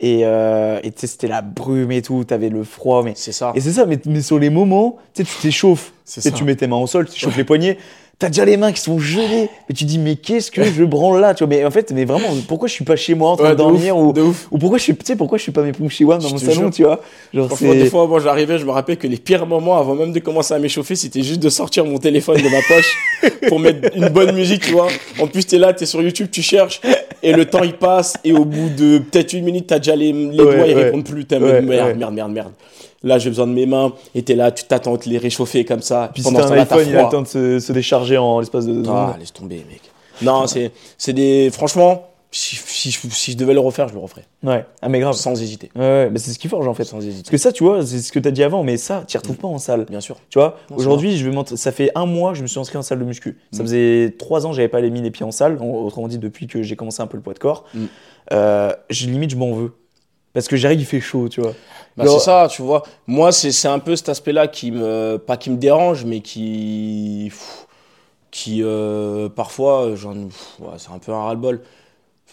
Et euh, et tu sais, c'était la brume et tout, t'avais le froid. Mais... c'est ça Et c'est ça, mais, mais sur les moments, tu sais, tu t'échauffes. tu mets tes mains au sol, tu chauffes les poignets. T'as déjà les mains qui sont gelées. Et tu dis, mais qu'est-ce que je branle là tu vois, Mais en fait, mais vraiment, pourquoi je suis pas chez moi en train Ouais, de ouf, dormir ou, de ouf ou pourquoi je suis, tu sais, pourquoi je suis pas mes Chiwan dans Je mon salon, jure. tu vois? Genre, des fois, moi, j'arrivais, je me rappelle que les pires moments, avant même de commencer à m'échauffer, c'était juste de sortir mon téléphone de ma poche pour mettre une bonne musique, tu vois. En plus, t'es là, t'es sur YouTube, tu cherches, et le temps, il passe, et au bout de peut-être une minute, t'as déjà les, les Ouais, doigts, ils ouais. répondent plus. Mode, merde, merde, merde, merde. Là, j'ai besoin de mes mains, et t'es là, tu t'attends à te les réchauffer comme ça. Puis si Pendant ce un iPhone, il a le temps de se, se décharger en l'espace de deux Ah, laisse tomber, mec. Non, c'est, c'est des, franchement, si, si, je- si je devais le refaire, je le referais. Ouais, ah, mais grave. Sans hésiter. Ouais, ouais, mais c'est ce qui forge en fait. Sans Parce hésiter. que ça, tu vois, c'est ce que t'as dit avant, mais ça, tu retrouves pas en salle. Bien sûr. Tu vois, aujourd'hui, je vais ça fait un mois que je me suis inscrit en salle de muscu. Ça Mm. faisait trois ans que j'avais pas mis les pieds en salle, en- autrement dit depuis que j'ai commencé un peu le poids de corps. Mm. Euh, je, limite, je m'en veux. Parce que j'arrive, il fait chaud, tu vois. Bah, c'est ça, tu vois. Moi, c'est un peu cet aspect-là qui me. Pas qui me dérange, mais qui. pff, Qui. euh, parfois, j'en. pff, ouais, c'est un peu un ras-le-bol.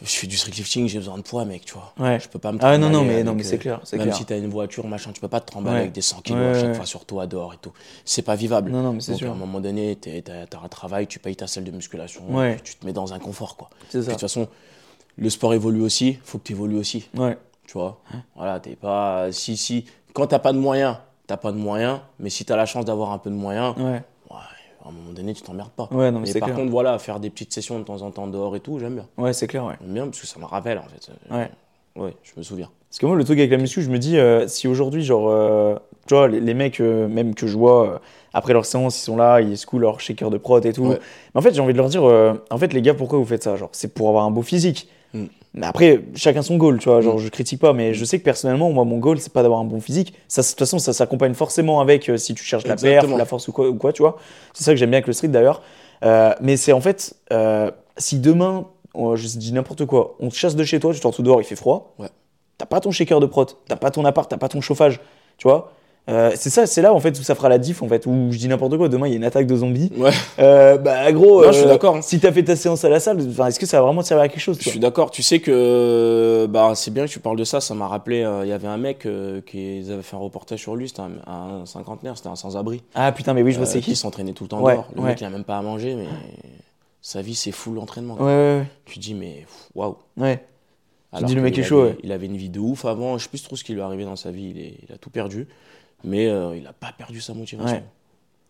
Je fais du street lifting, j'ai besoin de poids, mec, tu vois. Ouais. Je peux pas me Ah non, non, mais, avec, non, mais euh, c'est clair. C'est Même clair. si t'as une voiture, machin, tu peux pas te trimballer Ouais. avec des 100 kilos Ouais, à chaque fois sur toi, dehors et tout. C'est pas vivable. Non, non, mais c'est Donc, à sûr. un moment donné, t'as un travail, tu payes ta salle de musculation, tu te mets dans un confort, quoi. C'est Puis, ça. de toute façon, le sport évolue aussi, faut que tu évolues aussi Ouais. Tu vois. Voilà, t'es pas. Si, si. Quand t'as pas de moyens, t'as pas de moyens, mais si t'as la chance d'avoir un peu de moyens, Ouais. ouais, à un moment donné, tu t'emmerdes pas. Ouais, non, mais par clair. contre, voilà, faire des petites sessions de temps en temps dehors et tout, j'aime bien. Ouais, c'est clair, ouais. J'aime bien parce que ça me rappelle, en fait. Ouais. Ouais, je me souviens. Parce que moi, le truc avec la muscu, je me dis, euh, si aujourd'hui, genre, euh, tu vois, les, les mecs, euh, même que je vois, après leur séance, ils sont là, ils secouent leur shaker de prot et tout. Ouais. Mais en fait, j'ai envie de leur dire, en fait, les gars, pourquoi vous faites ça? Genre, c'est pour avoir un beau physique. Mm. Mais après, chacun son goal, tu vois. Genre, Mm. je critique pas, mais je sais que personnellement, moi, mon goal, c'est pas d'avoir un bon physique. Ça, de toute façon, ça s'accompagne forcément avec euh, si tu cherches la perf, la force ou quoi, ou quoi tu vois. C'est ça que j'aime bien avec le street d'ailleurs. Euh, mais c'est en fait, euh, si demain, je dis n'importe quoi, on te chasse de chez toi, tu te retrouves dehors, il fait froid. Ouais. T'as pas ton shaker de prot, t'as pas ton appart, t'as pas ton chauffage, tu vois. Euh, c'est ça, c'est là en fait où ça fera la diff en fait, où je dis n'importe quoi. Demain il y a une attaque de zombies. Ouais, Euh, bah gros, Non, je suis euh, d'accord, hein. Si t'as fait ta séance à la salle, est-ce que ça va vraiment te servir à quelque chose je tu suis d'accord. Tu sais que. Bah, c'est bien que tu parles de ça. Ça m'a rappelé. Il y avait un mec qui ils avaient fait un reportage sur lui. C'était un, un cinquantenaire, c'était un sans-abri. Ah putain, mais oui, je vois c'est qui qui. s'entraînait tout le temps Ouais, dehors. Le ouais. mec, il a même pas à manger, mais sa vie, c'est full entraînement. Ouais, ouais, Tu dis, mais waouh. ouais. Alors dis, le mec est chaud, avait- ouais. Il avait une vie de ouf avant. Je sais plus trop ce qui lui est arrivé dans sa vie. Il, est- il a tout perdu. Mais euh, il a pas perdu sa motivation. Ouais.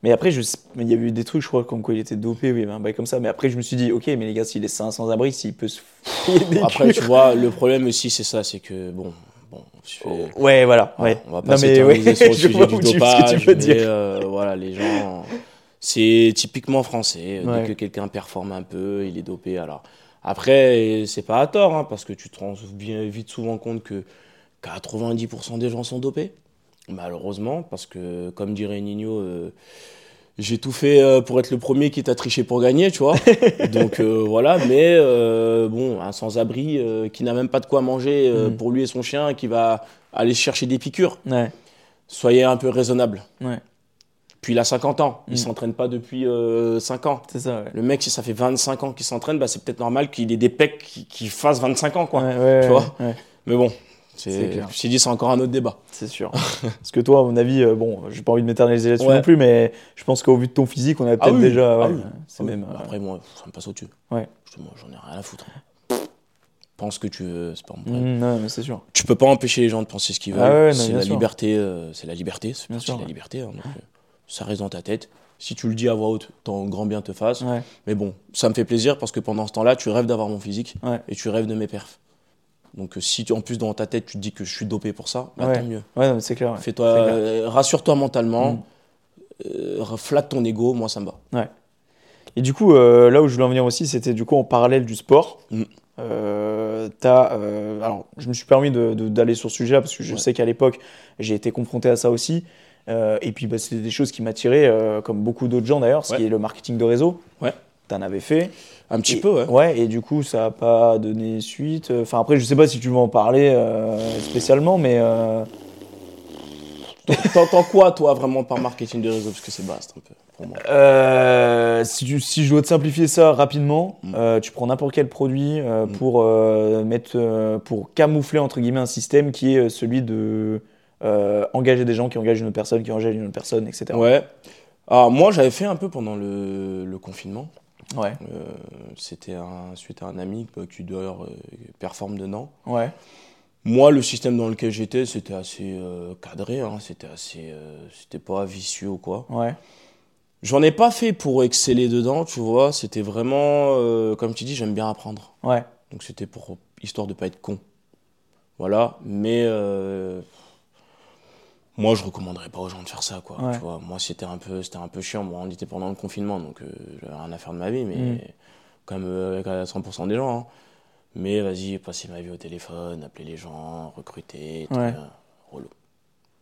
Mais après, je il y a eu des trucs, je crois, comme quoi il était dopé, oui, un bail comme ça. Mais après, je me suis dit, ok, mais les gars, s'il est sain, sans abri, s'il peut se des Après, tu vois, le problème aussi, c'est ça. C'est que, bon, bon fais- Ouais, voilà, ouais. On va pas mais ouais, s'éterniser sur le je sujet du tu- dopage, tu mais dire. euh, voilà, les gens, c'est typiquement français. Ouais. Dès que quelqu'un performe un peu, il est dopé. Alors après, c'est pas à tort, hein, parce que tu te rends bien vite souvent compte que 90% des gens sont dopés, malheureusement, parce que comme dirait Nino. euh, j'ai tout fait euh, pour être le premier qui t'a triché pour gagner, tu vois. Donc euh, voilà, mais bon, un sans-abri qui n'a même pas de quoi manger Mm. pour lui et son chien, qui va aller chercher des piqûres. Ouais, Soyez un peu raisonnable. ouais, Puis il a 50 ans, il Mm. s'entraîne pas depuis euh, 5 ans. c'est ça, ouais. Le mec, si ça fait 25 ans qu'il s'entraîne, bah, c'est peut-être normal qu'il ait des pecs qui, qui fassent 25 ans, quoi. Tu vois. Mais bon, C'est suis dit, c'est encore un autre débat. C'est sûr. Parce que toi, à mon avis, euh, bon, j'ai pas envie de m'éterniser là-dessus Ouais. non plus, mais je pense qu'au vu de ton physique, on a peut-être oui. déjà. Ah ouais, oui. C'est Ah oui. même. euh, Après, moi, ça me passe au-dessus. Ouais. J'en ai rien à foutre. Pense que tu veux, c'est pas mon problème. mm, ouais, mais c'est sûr. Tu peux pas empêcher les gens de penser ce qu'ils veulent. Ah ouais, non, c'est la liberté, euh, c'est la liberté, c'est la liberté. hein, donc, euh, ça reste dans ta tête. Si tu le dis à voix haute, ton grand bien te fasse. Ouais. Mais bon, ça me fait plaisir parce que pendant ce temps-là, tu rêves d'avoir mon physique Ouais. et tu rêves de mes perfs. Donc euh, si tu, en plus dans ta tête tu te dis que je suis dopé pour ça, bah, Ouais. tant mieux. Ouais, c'est clair. ouais. Fais-toi, euh, rassure-toi mentalement, Mm. euh, flatte ton ego, moi ça me va. Et du coup, euh, là où je voulais en venir aussi, c'était du coup en parallèle du sport. Mm. T'as, euh, alors, je me suis permis d'aller sur ce sujet-là parce que je Ouais. sais qu'à l'époque, j'ai été confronté à ça aussi. Et puis, bah, c'était des choses qui m'attiraient, comme beaucoup d'autres gens d'ailleurs, ce Ouais. qui est le marketing de réseau. Ouais. T'en avais fait. Un petit Et- peu, ouais. Ouais, et du coup, ça n'a pas donné suite. Enfin, après, je sais pas si tu veux en parler euh, spécialement, mais. euh, T'entends quoi toi vraiment par marketing de réseau? Parce que c'est vaste un peu pour moi. Euh, si, tu- si je dois te simplifier ça rapidement, Mm. euh, tu prends n'importe quel produit Mm. pour, mettre, pour camoufler entre guillemets un système qui est celui de engager des gens qui engagent une autre personne, qui engagent une autre personne, etc. Ouais. Alors moi j'avais fait un peu pendant le, le confinement. Ouais. Euh, C'était un, suite à un ami bah, qui d'ailleurs euh, performe dedans. Ouais. Moi, le système dans lequel j'étais, c'était assez euh, cadré, hein, c'était assez, euh, c'était pas vicieux ou quoi. Ouais. J'en ai pas fait pour exceller dedans, tu vois. C'était vraiment, euh, comme tu dis, j'aime bien apprendre. Ouais. Donc c'était pour histoire de pas être con. Voilà. Mais euh, moi, je recommanderais pas aux gens de faire ça, quoi. Ouais. Tu vois. Moi, c'était un peu, c'était un peu chiant. Moi, on était pendant le confinement, donc euh, j'avais rien à faire de ma vie, mais Mm. comme euh, avec à 100% des gens. hein. Mais vas-y, passer ma vie au téléphone, appeler les gens, recruter, tout, Ouais. euh, relou.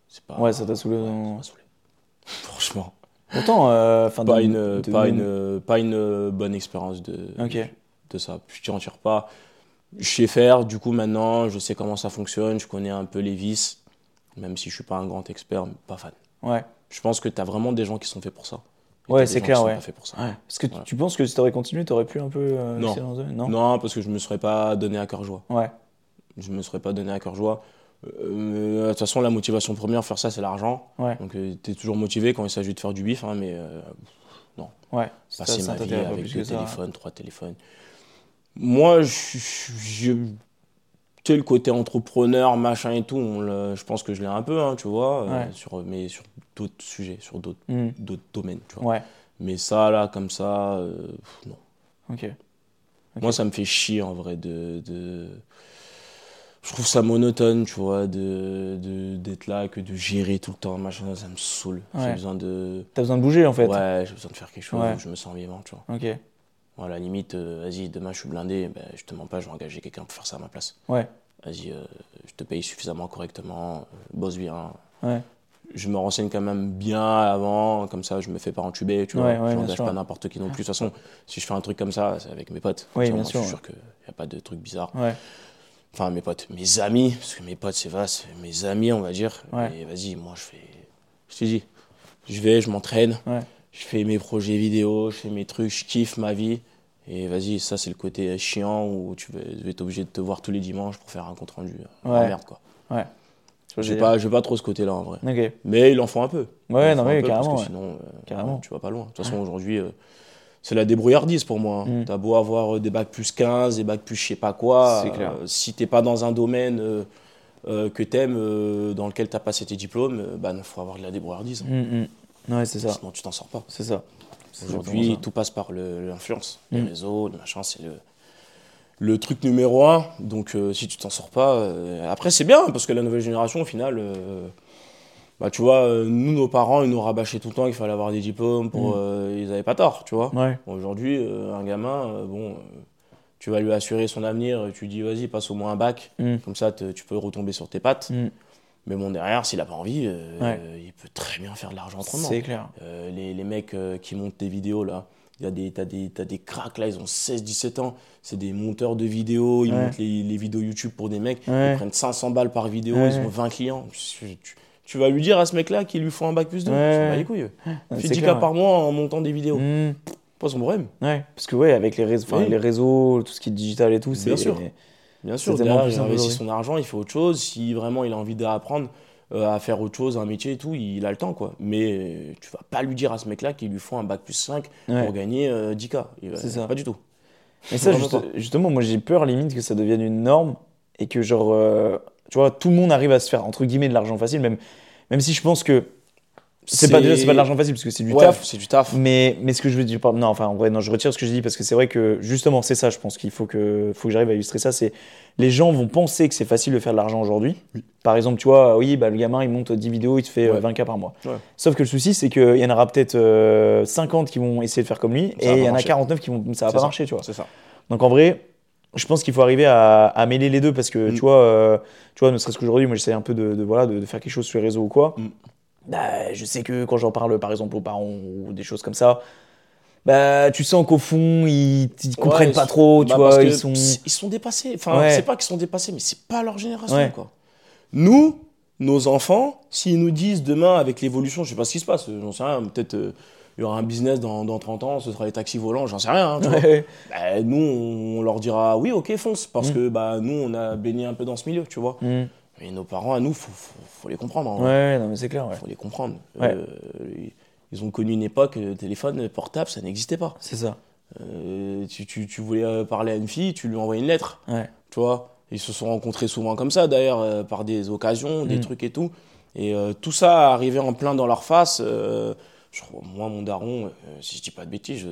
C'est pas. Ouais, ça t'a saoulé, ouais, saoulé. Franchement, Pourtant, euh, pas de- une, de pas une, pas une bonne expérience de, Ok. de ça. Je t'en tire pas. Je sais faire, du coup maintenant, je sais comment ça fonctionne, je connais un peu les vis, même si je suis pas un grand expert, pas fan. Ouais. Je pense que tu as vraiment des gens qui sont faits pour ça. Et Ouais, c'est clair, ouais. pas faits pour ça. Ouais. Parce que tu- Voilà. tu penses que si t'aurais continué, t'aurais pu un peu. euh, Non. dans non. Non, parce que je me serais pas donné à cœur joie. Ouais. Je me serais pas donné à cœur joie. Euh, De toute façon, la motivation première, faire ça, c'est l'argent. Ouais. Donc, tu es toujours motivé quand il s'agit de faire du bif, hein, mais euh, Ouais. passer ma vie avec deux ça. téléphones, trois téléphones. Moi, je- tu sais, le côté entrepreneur, machin et tout, on je pense que je l'ai un peu, hein, tu vois, euh, sur, mais sur d'autres sujets, sur d'autres Mm. d'autres domaines, tu vois. Ouais. Mais ça, là, comme ça, euh, pff, non. Ok. Ok. Moi, ça me fait chier, en vrai, de... de... Je trouve ça monotone, tu vois, de de- d'être là, que de gérer tout le temps, machin, ça me saoule. J'ai besoin de... T'as besoin de bouger en fait. Ouais, j'ai besoin de faire quelque chose, où je me sens vivant, tu vois. Ok. Bon, à la limite, euh, vas-y, demain je suis blindé, ben, je te mens pas, je vais engager quelqu'un pour faire ça à ma place. Ouais. Vas-y, euh, je te paye suffisamment correctement, euh, bosse bien. Ouais. Je me renseigne quand même bien avant, comme ça je me fais pas entuber, tu Ouais, vois. ouais, je n'engage pas n'importe qui non plus. De toute façon, si je fais un truc comme ça, c'est avec mes potes. Oui, bien moi, sûr, Je suis sûr qu'il n'y a pas de truc bizarre. Ouais. Enfin, mes potes, mes amis, parce que mes potes, c'est vaste, mes amis, on va dire. Ouais. Et vas-y, moi je fais. Je te dis, je vais, je m'entraîne, Ouais. Je fais mes projets vidéo, je fais mes trucs, je kiffe ma vie. Et vas-y, ça c'est le côté chiant où tu vas être obligé de te voir tous les dimanches pour faire un compte rendu. Ah, Ouais. merde quoi. Ouais. J'ai pas, j'ai pas trop ce côté-là en vrai. Mais il en faut un peu. Ouais, non, mais carrément. Parce ouais. que sinon, euh, Carrément. tu vas pas loin. De toute façon, aujourd'hui, euh, c'est la débrouillardise pour moi. hein. Mm. T'as beau avoir euh, des bacs plus 15, des bacs plus je sais pas quoi. C'est clair. euh, si t'es pas dans un domaine euh, que t'aimes, dans lequel t'as passé tes diplômes, bah, il faut avoir de la débrouillardise. Mm, mm. Ouais, c'est ça. Sinon, tu t'en sors pas. C'est ça. Aujourd'hui, tout passe par le- l'influence. Mm. Les réseaux, le machin, c'est le, le truc numéro un. Donc, euh, si tu t'en sors pas. euh, Après, c'est bien, parce que la nouvelle génération, au final. euh, bah, tu vois, nous, nos parents, ils nous rabâchaient tout le temps qu'il fallait avoir des diplômes. Pour, Mm. ils avaient pas tort, tu vois. Ouais. Aujourd'hui, un gamin, bon, tu vas lui assurer son avenir. Tu dis, vas-y, passe au moins un bac. Mm. Comme ça, tu peux retomber sur tes pattes. Mais bon, derrière, s'il a pas envie, euh, Ouais. il peut très bien faire de l'argent autrement. C'est clair. Euh, les, les mecs euh, qui montent des vidéos là, il y a des, t'as des, t'as des cracks là, ils ont 16-17 ans, c'est des monteurs de vidéos, ils Ouais. montent les, les vidéos YouTube pour des mecs, Ouais. ils prennent 500 balles par vidéo, ils ont 20 clients. Tu, tu- tu vas lui dire à ce mec là qu'il lui faut un bac plus 2, Ouais. ça va les couilles. Ouais, Fais c'est 10 clair, cas par mois en montant des vidéos, Mm. pas son problème. Ouais, parce que ouais, avec les réseaux, Oui. les réseaux, tout ce qui est digital et tout, c'est Bien sûr. Bien sûr, derrière, il investit son argent, il fait autre chose. Si vraiment il a envie d'apprendre euh, à faire autre chose, un métier et tout, il a le temps, quoi. Mais euh, tu vas pas lui dire à ce mec-là qu'il lui faut un bac plus 5 Ouais. pour gagner euh, 10K. Il va- C'est ça. Pas du tout. Mais ça, juste- justement, moi j'ai peur limite que ça devienne une norme et que genre, euh, tu vois, tout le monde arrive à se faire entre guillemets de l'argent facile, même, même si je pense que c'est pas déjà c'est pas de l'argent facile parce que c'est du Ouais, taf. c'est du taf. Mais, mais ce que je veux dire, pas- non, enfin en vrai, non, je retire ce que je dis parce que c'est vrai que justement c'est ça, je pense qu'il faut que, faut que j'arrive à illustrer ça. C'est les gens vont penser que c'est facile de faire de l'argent aujourd'hui. Par exemple, tu vois, oui, bah, le gamin il monte 10 vidéos, il te fait euh, Ouais. 20K par mois. Ouais. Sauf que le souci, c'est qu'il y en aura peut-être euh, 50 qui vont essayer de faire comme lui Ça et il y en a marcher. 49 qui vont, ça va pas ça. marcher, tu vois. C'est ça. Donc en vrai, je pense qu'il faut arriver à, à mêler les deux parce que Mm. tu vois, euh, tu vois, ne serait-ce qu'aujourd'hui, moi j'essaie un peu de, de, voilà, de, de faire quelque chose sur les réseaux ou quoi. Mm. Bah, je sais que quand j'en parle par exemple aux parents ou des choses comme ça, bah tu sens qu'au fond ils, ils comprennent Ouais, pas trop, tu Bah, vois, ils sont. ils sont dépassés. Enfin, Ouais. c'est pas qu'ils sont dépassés, mais c'est pas leur génération, Ouais. quoi. Nous, nos enfants, s'ils nous disent demain, avec l'évolution, je sais pas ce qui se passe, j'en sais rien, peut-être euh, il y aura un business dans, dans 30 ans, ce sera les taxis volants, j'en sais rien. hein, tu vois. Ouais. Bah, nous, on leur dira oui, ok, fonce, parce Mm. que bah, nous, on a baigné un peu dans ce milieu, tu vois. Mm. Mais nos parents, à nous, faut, faut, faut les comprendre. hein. Ouais, non mais c'est clair, ouais. faut les comprendre. Ouais. Euh, ils ont connu une époque, le téléphone portable, ça n'existait pas. C'est ça. Euh, tu, tu, tu voulais euh, parler à une fille, tu lui envoyais une lettre, Ouais. tu vois. Ils se sont rencontrés souvent comme ça, d'ailleurs, euh, par des occasions, des Mm. trucs et tout. Et euh, tout ça arrivait en plein dans leur face. euh, je moi, mon daron, euh, si je dis pas de bêtises, je,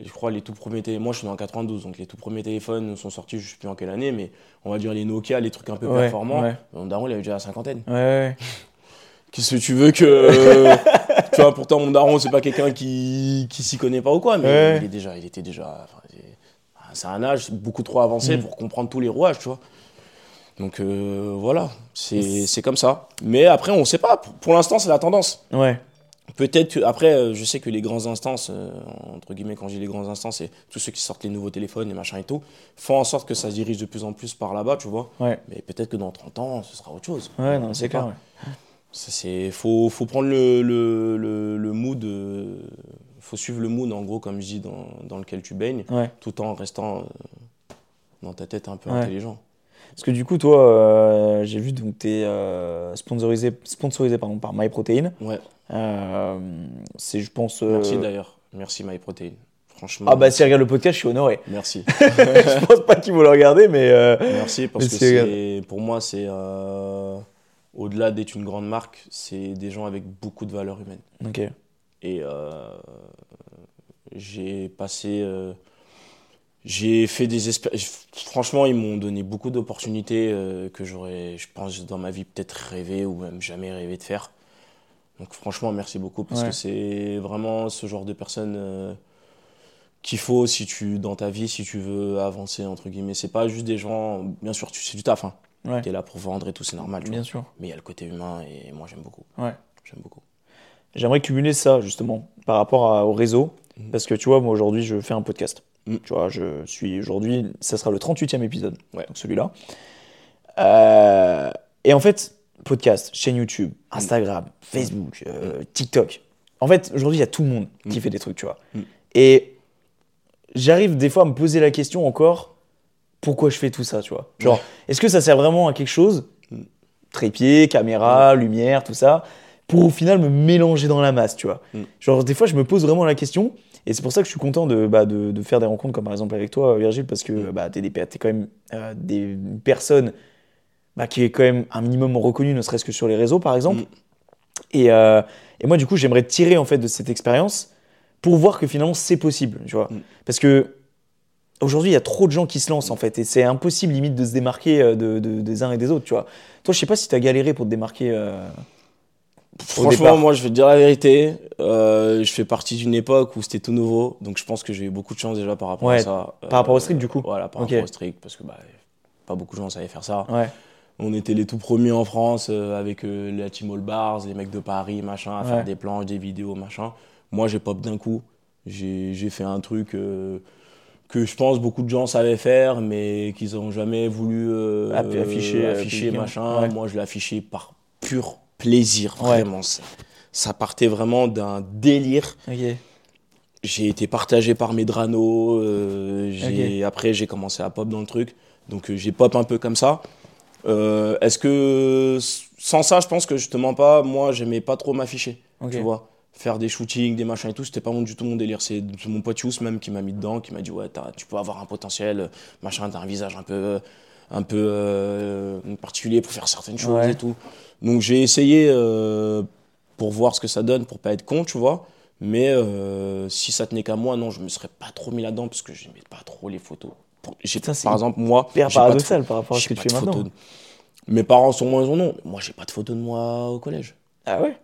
je crois les tout premiers téléphones, moi je suis né en 92, donc les tout premiers téléphones sont sortis, je sais plus en quelle année, mais on va dire les Nokia, les trucs un peu Ouais, performants. ouais. Mon daron, il avait déjà la cinquantaine. Ouais, ouais. Qu'est-ce que tu veux que. tu vois, pourtant, mon daron, c'est pas quelqu'un qui, qui s'y connaît pas ou quoi, mais Ouais. il, est déjà, il était déjà. c'est- un âge beaucoup trop avancé Mm. pour comprendre tous les rouages, tu vois. Donc euh, voilà, c'est comme ça. Mais après, on sait pas. Pour, pour l'instant, c'est la tendance. Ouais. Peut-être que. Après, euh, je sais que les grands instances, euh, entre guillemets, quand je dis les grands instances, c'est tous ceux qui sortent les nouveaux téléphones, les machins et tout, font en sorte que ça se dirige de plus en plus par là-bas, tu vois. Ouais. Mais peut-être que dans 30 ans, ce sera autre chose. Ouais, non, c'est clair. ouais. C'est faut faut prendre le le, le, le mood euh, faut suivre le mood en gros comme je dis dans, dans lequel tu baignes Ouais. tout en restant euh, dans ta tête un peu intelligent Parce que du coup, toi, euh, j'ai vu donc t'es euh, sponsorisé, sponsorisé pardon, par MyProtein. ouais Euh, c'est, je pense. merci d'ailleurs merci MyProtein franchement Ah bah si regarde le podcast, je suis honoré. merci je pense pas qu'ils vont le regarder, mais merci parce Mais que c'est- pour moi c'est au-delà d'être une grande marque c'est des gens avec beaucoup de valeurs humaines ok. Et j'ai passé. J'ai fait des expériences. Franchement, ils m'ont donné beaucoup d'opportunités euh, que j'aurais, je pense, dans ma vie peut-être rêvé ou même jamais rêvé de faire. Donc, franchement, merci beaucoup parce Ouais. que c'est vraiment ce genre de personne euh, qu'il faut si tu, dans ta vie, si tu veux avancer, entre guillemets. C'est pas juste des gens. Bien sûr, tu c'est du taf. Hein. Ouais. Tu es là pour vendre et tout, c'est normal. tu Bien vois. sûr. Mais il y a le côté humain et moi, j'aime beaucoup. Ouais. J'aime beaucoup. J'aimerais cumuler ça justement par rapport à- au réseau. Mhm. Parce que tu vois, moi aujourd'hui, je fais un podcast. Mhm. Tu vois, je suis aujourd'hui, ça sera le 38e épisode. Ouais. Donc celui-là. Euh, et en fait, podcast, chaîne YouTube, Instagram, Facebook, euh, TikTok. En fait, aujourd'hui, il y a tout le monde qui fait des trucs, tu vois. Et j'arrive des fois à me poser la question encore pourquoi je fais tout ça, tu vois. Genre, est-ce que ça sert vraiment à quelque chose? Trépied, caméra, lumière, tout ça pour au final me mélanger dans la masse, tu vois. Mm. Genre, des fois, je me pose vraiment la question, et c'est pour ça que je suis content de, bah, de, de faire des rencontres comme par exemple avec toi, Virgile, parce que Mm. bah, t'es, des, t'es quand même euh, des personnes bah, qui est quand même un minimum reconnu, ne serait-ce que sur les réseaux, par exemple. Mm. Et, euh, et moi, du coup, j'aimerais tirer en fait de cette expérience pour voir que finalement, c'est possible, tu vois. Mm. Parce que aujourd'hui, il y a trop de gens qui se lancent, en fait, et c'est impossible, limite, de se démarquer euh, de, de- des uns et des autres, tu vois. Toi, je sais pas si t'as galéré pour te démarquer. euh, Franchement, moi, je vais te dire la vérité. euh, je fais partie d'une époque où c'était tout nouveau. Donc, je pense que j'ai eu beaucoup de chance déjà par rapport Ouais, à ça. par rapport au street, du coup Voilà, par rapport au street. Parce que bah, pas beaucoup de gens savaient faire ça. Ouais. On était les tout premiers en France euh, avec euh, la Team All Bars, les mecs de Paris, machin, à Ouais. faire des planches, des vidéos, machin. Moi, j'ai pop d'un coup. J'ai fait un truc euh, que je pense beaucoup de gens savaient faire, mais qu'ils n'ont jamais voulu euh, afficher, euh, afficher publiquement. machin. Moi, je l'ai affiché par pur plaisir, Ouais. vraiment. Ça, ça partait vraiment d'un délire. J'ai été partagé par Medrano. euh, j'ai- Après, j'ai commencé à pop dans le truc. Donc euh, j'ai pop un peu comme ça. Euh, Est-ce que sans ça, je pense que justement pas, moi j'aimais pas trop m'afficher. Tu vois, faire des shootings, des machins et tout, c'était pas mon- du tout mon délire. C'est mon pote Youss même qui m'a mis dedans, qui m'a dit ouais, tu peux avoir un potentiel, machin, t'as un visage un peu, un peu euh, particulier pour faire certaines choses Ouais. et tout. Donc j'ai essayé euh, pour voir ce que ça donne, pour pas être con, tu vois. Mais euh, si ça tenait qu'à moi, non, je me serais pas trop mis là-dedans parce que j'aimais pas trop les photos. J'ai- par exemple, moi, j'ai paradoxal par rapport à ce que tu fais maintenant. de- Mes parents sont moins en ont. Moi, j'ai pas de photos de moi au collège. Ah ouais?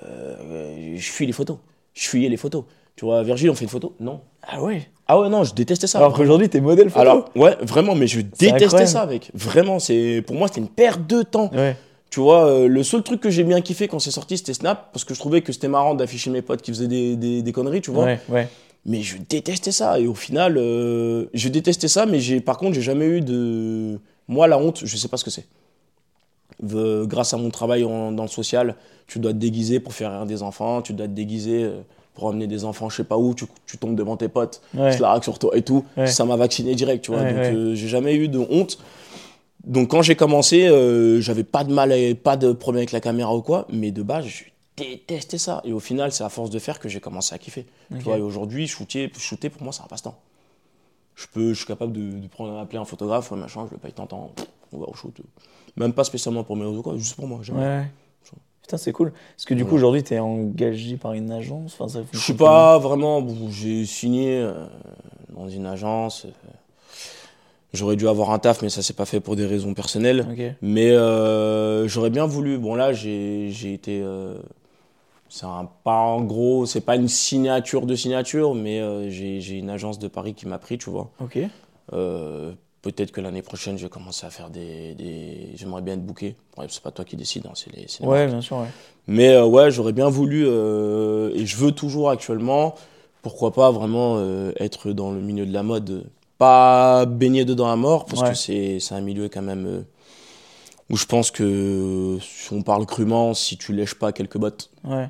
Je fuis les photos. Je fuyais les photos. Tu vois, Virgile, on fait une photo? Non. Ah ouais? Ah ouais, non, je détestais ça. Alors qu'aujourd'hui, t'es modèle photo Alors, ouais, vraiment, mais je détestais ça, mec. Vraiment, c'est pour moi, c'était une perte de temps. Ouais. Tu vois, euh, le seul truc que j'ai bien kiffé quand c'est sorti, c'était Snap, parce que je trouvais que c'était marrant d'afficher mes potes qui faisaient des, des, des conneries, tu vois. Ouais, ouais. Mais je détestais ça. Et au final, euh, je détestais ça, mais j'ai, par contre, j'ai jamais eu de. Moi, la honte, je sais pas ce que c'est. Euh, grâce à mon travail en- dans le social, tu dois te déguiser pour faire rire des enfants, tu dois te déguiser euh, pour emmener des enfants, je sais pas où, tu, tu tombes devant tes potes, Ouais. se la raquent sur toi et tout. Ouais. Ça m'a vacciné direct, tu vois. Ouais, Donc, euh, j'ai jamais eu de honte. Donc, quand j'ai commencé, euh, j'avais pas de mal, pas de problème avec la caméra ou quoi, mais de base, je détestais ça. Et au final, c'est à force de faire que j'ai commencé à kiffer. Tu vois, et aujourd'hui, shooter, shooter, pour moi, c'est un passe-temps. Je, peux, je suis capable de, de prendre, appeler un photographe, ouais, machin, je le paye tant, on va au shoot. Même pas spécialement pour mes réseaux, quoi, juste pour moi. Putain, c'est cool. Parce que du coup, aujourd'hui, t'es engagé par une agence enfin, ça Je suis pas vraiment. J'ai signé euh, dans une agence. euh, J'aurais dû avoir un taf, mais ça s'est pas fait pour des raisons personnelles. Mais euh, j'aurais bien voulu. Bon, là, j'ai été. euh, c'est un pas en gros, c'est pas une signature de signature, mais j'ai j'ai une agence de Paris qui m'a pris, tu vois. Ok. Euh, Peut-être que l'année prochaine, je vais commencer à faire des. des... J'aimerais bien être booké. Ouais, c'est pas toi qui décide, hein, c'est les, Ouais, bien sûr, ouais. mais euh, ouais, j'aurais bien voulu, euh, et je veux toujours actuellement, pourquoi pas vraiment euh, être dans le milieu de la mode, pas baigner dedans à mort, parce Ouais. que c'est un milieu quand même où je pense que si on parle crûment, si tu lèches pas quelques bottes, Ouais.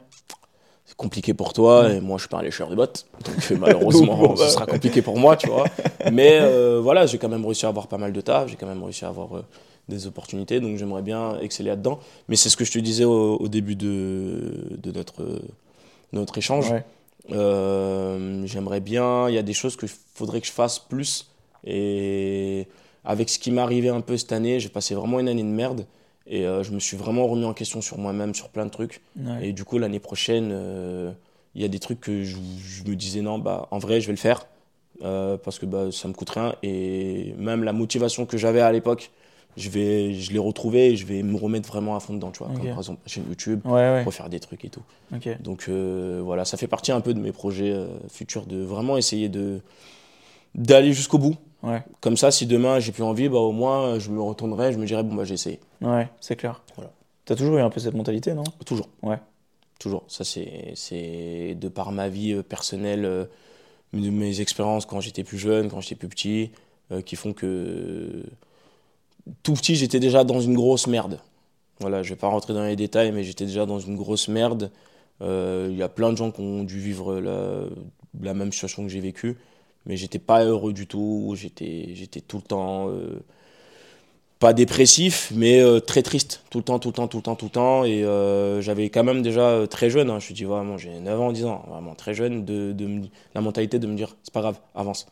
Compliqué pour toi, Ouais. et moi je suis pas un lécheur de bottes, donc euh, malheureusement Donc, bon, ce bah. sera compliqué pour moi, tu vois. Mais euh, voilà, j'ai quand même réussi à avoir pas mal de taf, j'ai quand même réussi à avoir euh, des opportunités, donc j'aimerais bien exceller là-dedans. Mais c'est ce que je te disais au, au début de, de notre, notre échange. Ouais. J'aimerais bien, il y a des choses qu'il faudrait que je fasse plus. Et avec ce qui m'est arrivé un peu cette année, j'ai passé vraiment une année de merde. Et euh, je me suis vraiment remis en question sur moi-même, sur plein de trucs. Ouais. Et du coup, l'année prochaine, euh, il y a des trucs que je, je me disais, non, bah, en vrai, je vais le faire. euh, parce que bah, ça me coûte rien. Et même la motivation que j'avais à l'époque, je, vais, je l'ai retrouvée et je vais me remettre vraiment à fond dedans. Tu vois. Comme par exemple, chaîne YouTube, Ouais, ouais. refaire des trucs et tout. Donc euh, voilà, ça fait partie un peu de mes projets euh, futurs de vraiment essayer de d'aller jusqu'au bout. Ouais. Comme ça, si demain j'ai plus envie, bah au moins je me retournerai, je me dirais bon bah j'ai essayé. Ouais, c'est clair. Voilà. T'as toujours eu un peu cette mentalité, non? Toujours. Ouais. Toujours. Ça c'est de par ma vie euh, personnelle, euh, de mes expériences quand j'étais plus jeune, quand j'étais plus petit, euh, qui font que tout petit j'étais déjà dans une grosse merde. Voilà, je vais pas rentrer dans les détails, mais j'étais déjà dans une grosse merde. Euh, Il y a plein de gens qui ont dû vivre la, la même situation que j'ai vécue, mais j'étais pas heureux du tout. J'étais, j'étais tout le temps euh, pas dépressif, mais euh, très triste, tout le temps, tout le temps, tout le temps, tout le temps. Et euh, j'avais quand même déjà très jeune, hein, je suis dit vraiment, j'ai 9 ans, 10 ans, vraiment très jeune, de, me- la mentalité de me dire c'est pas grave, avance,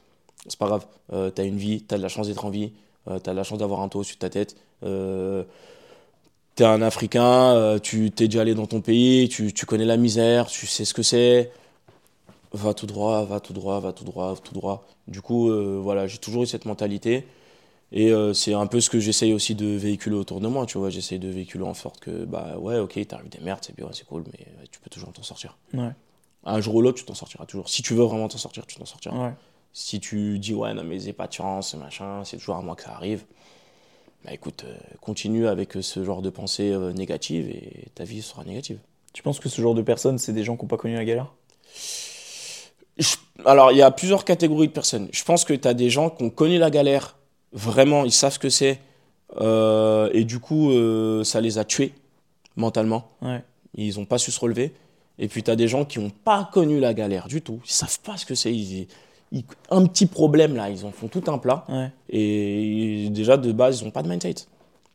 c'est pas grave, t'as une vie, t'as de la chance d'être en vie, t'as de la chance d'avoir un toit de ta tête. T'es un Africain, tu t'es déjà allé dans ton pays, tu connais la misère, tu sais ce que c'est. Va tout droit, va tout droit, va tout droit, tout droit. Du coup, euh, voilà, j'ai toujours eu cette mentalité. Et euh, c'est un peu ce que j'essaye aussi de véhiculer autour de moi, tu vois. J'essaye de véhiculer en sorte que, bah ouais, ok, t'arrives des merdes, c'est bien, c'est cool, mais euh, tu peux toujours t'en sortir. Ouais. Un jour ou l'autre, tu t'en sortiras toujours. Si tu veux vraiment t'en sortir, tu t'en sortiras. Ouais. Si tu dis, ouais, non, mais j'ai pas de chance, machin, c'est toujours à moi que ça arrive, bah écoute, euh, continue avec ce genre de pensée euh, négative et ta vie sera négative. Tu penses que ce genre de personnes, c'est des gens qui n'ont pas connu la galère? Je- Alors, il y a plusieurs catégories de personnes. Je pense que tu as des gens qui ont connu la galère, vraiment, ils savent ce que c'est, euh, et du coup, euh, ça les a tués mentalement. Ouais. Ils n'ont pas su se relever. Et puis, tu as des gens qui n'ont pas connu la galère du tout. Ils savent pas ce que c'est. Ils, ils- un petit problème là, ils en font tout un plat. Ouais. Et déjà, de base, ils n'ont pas de mindset.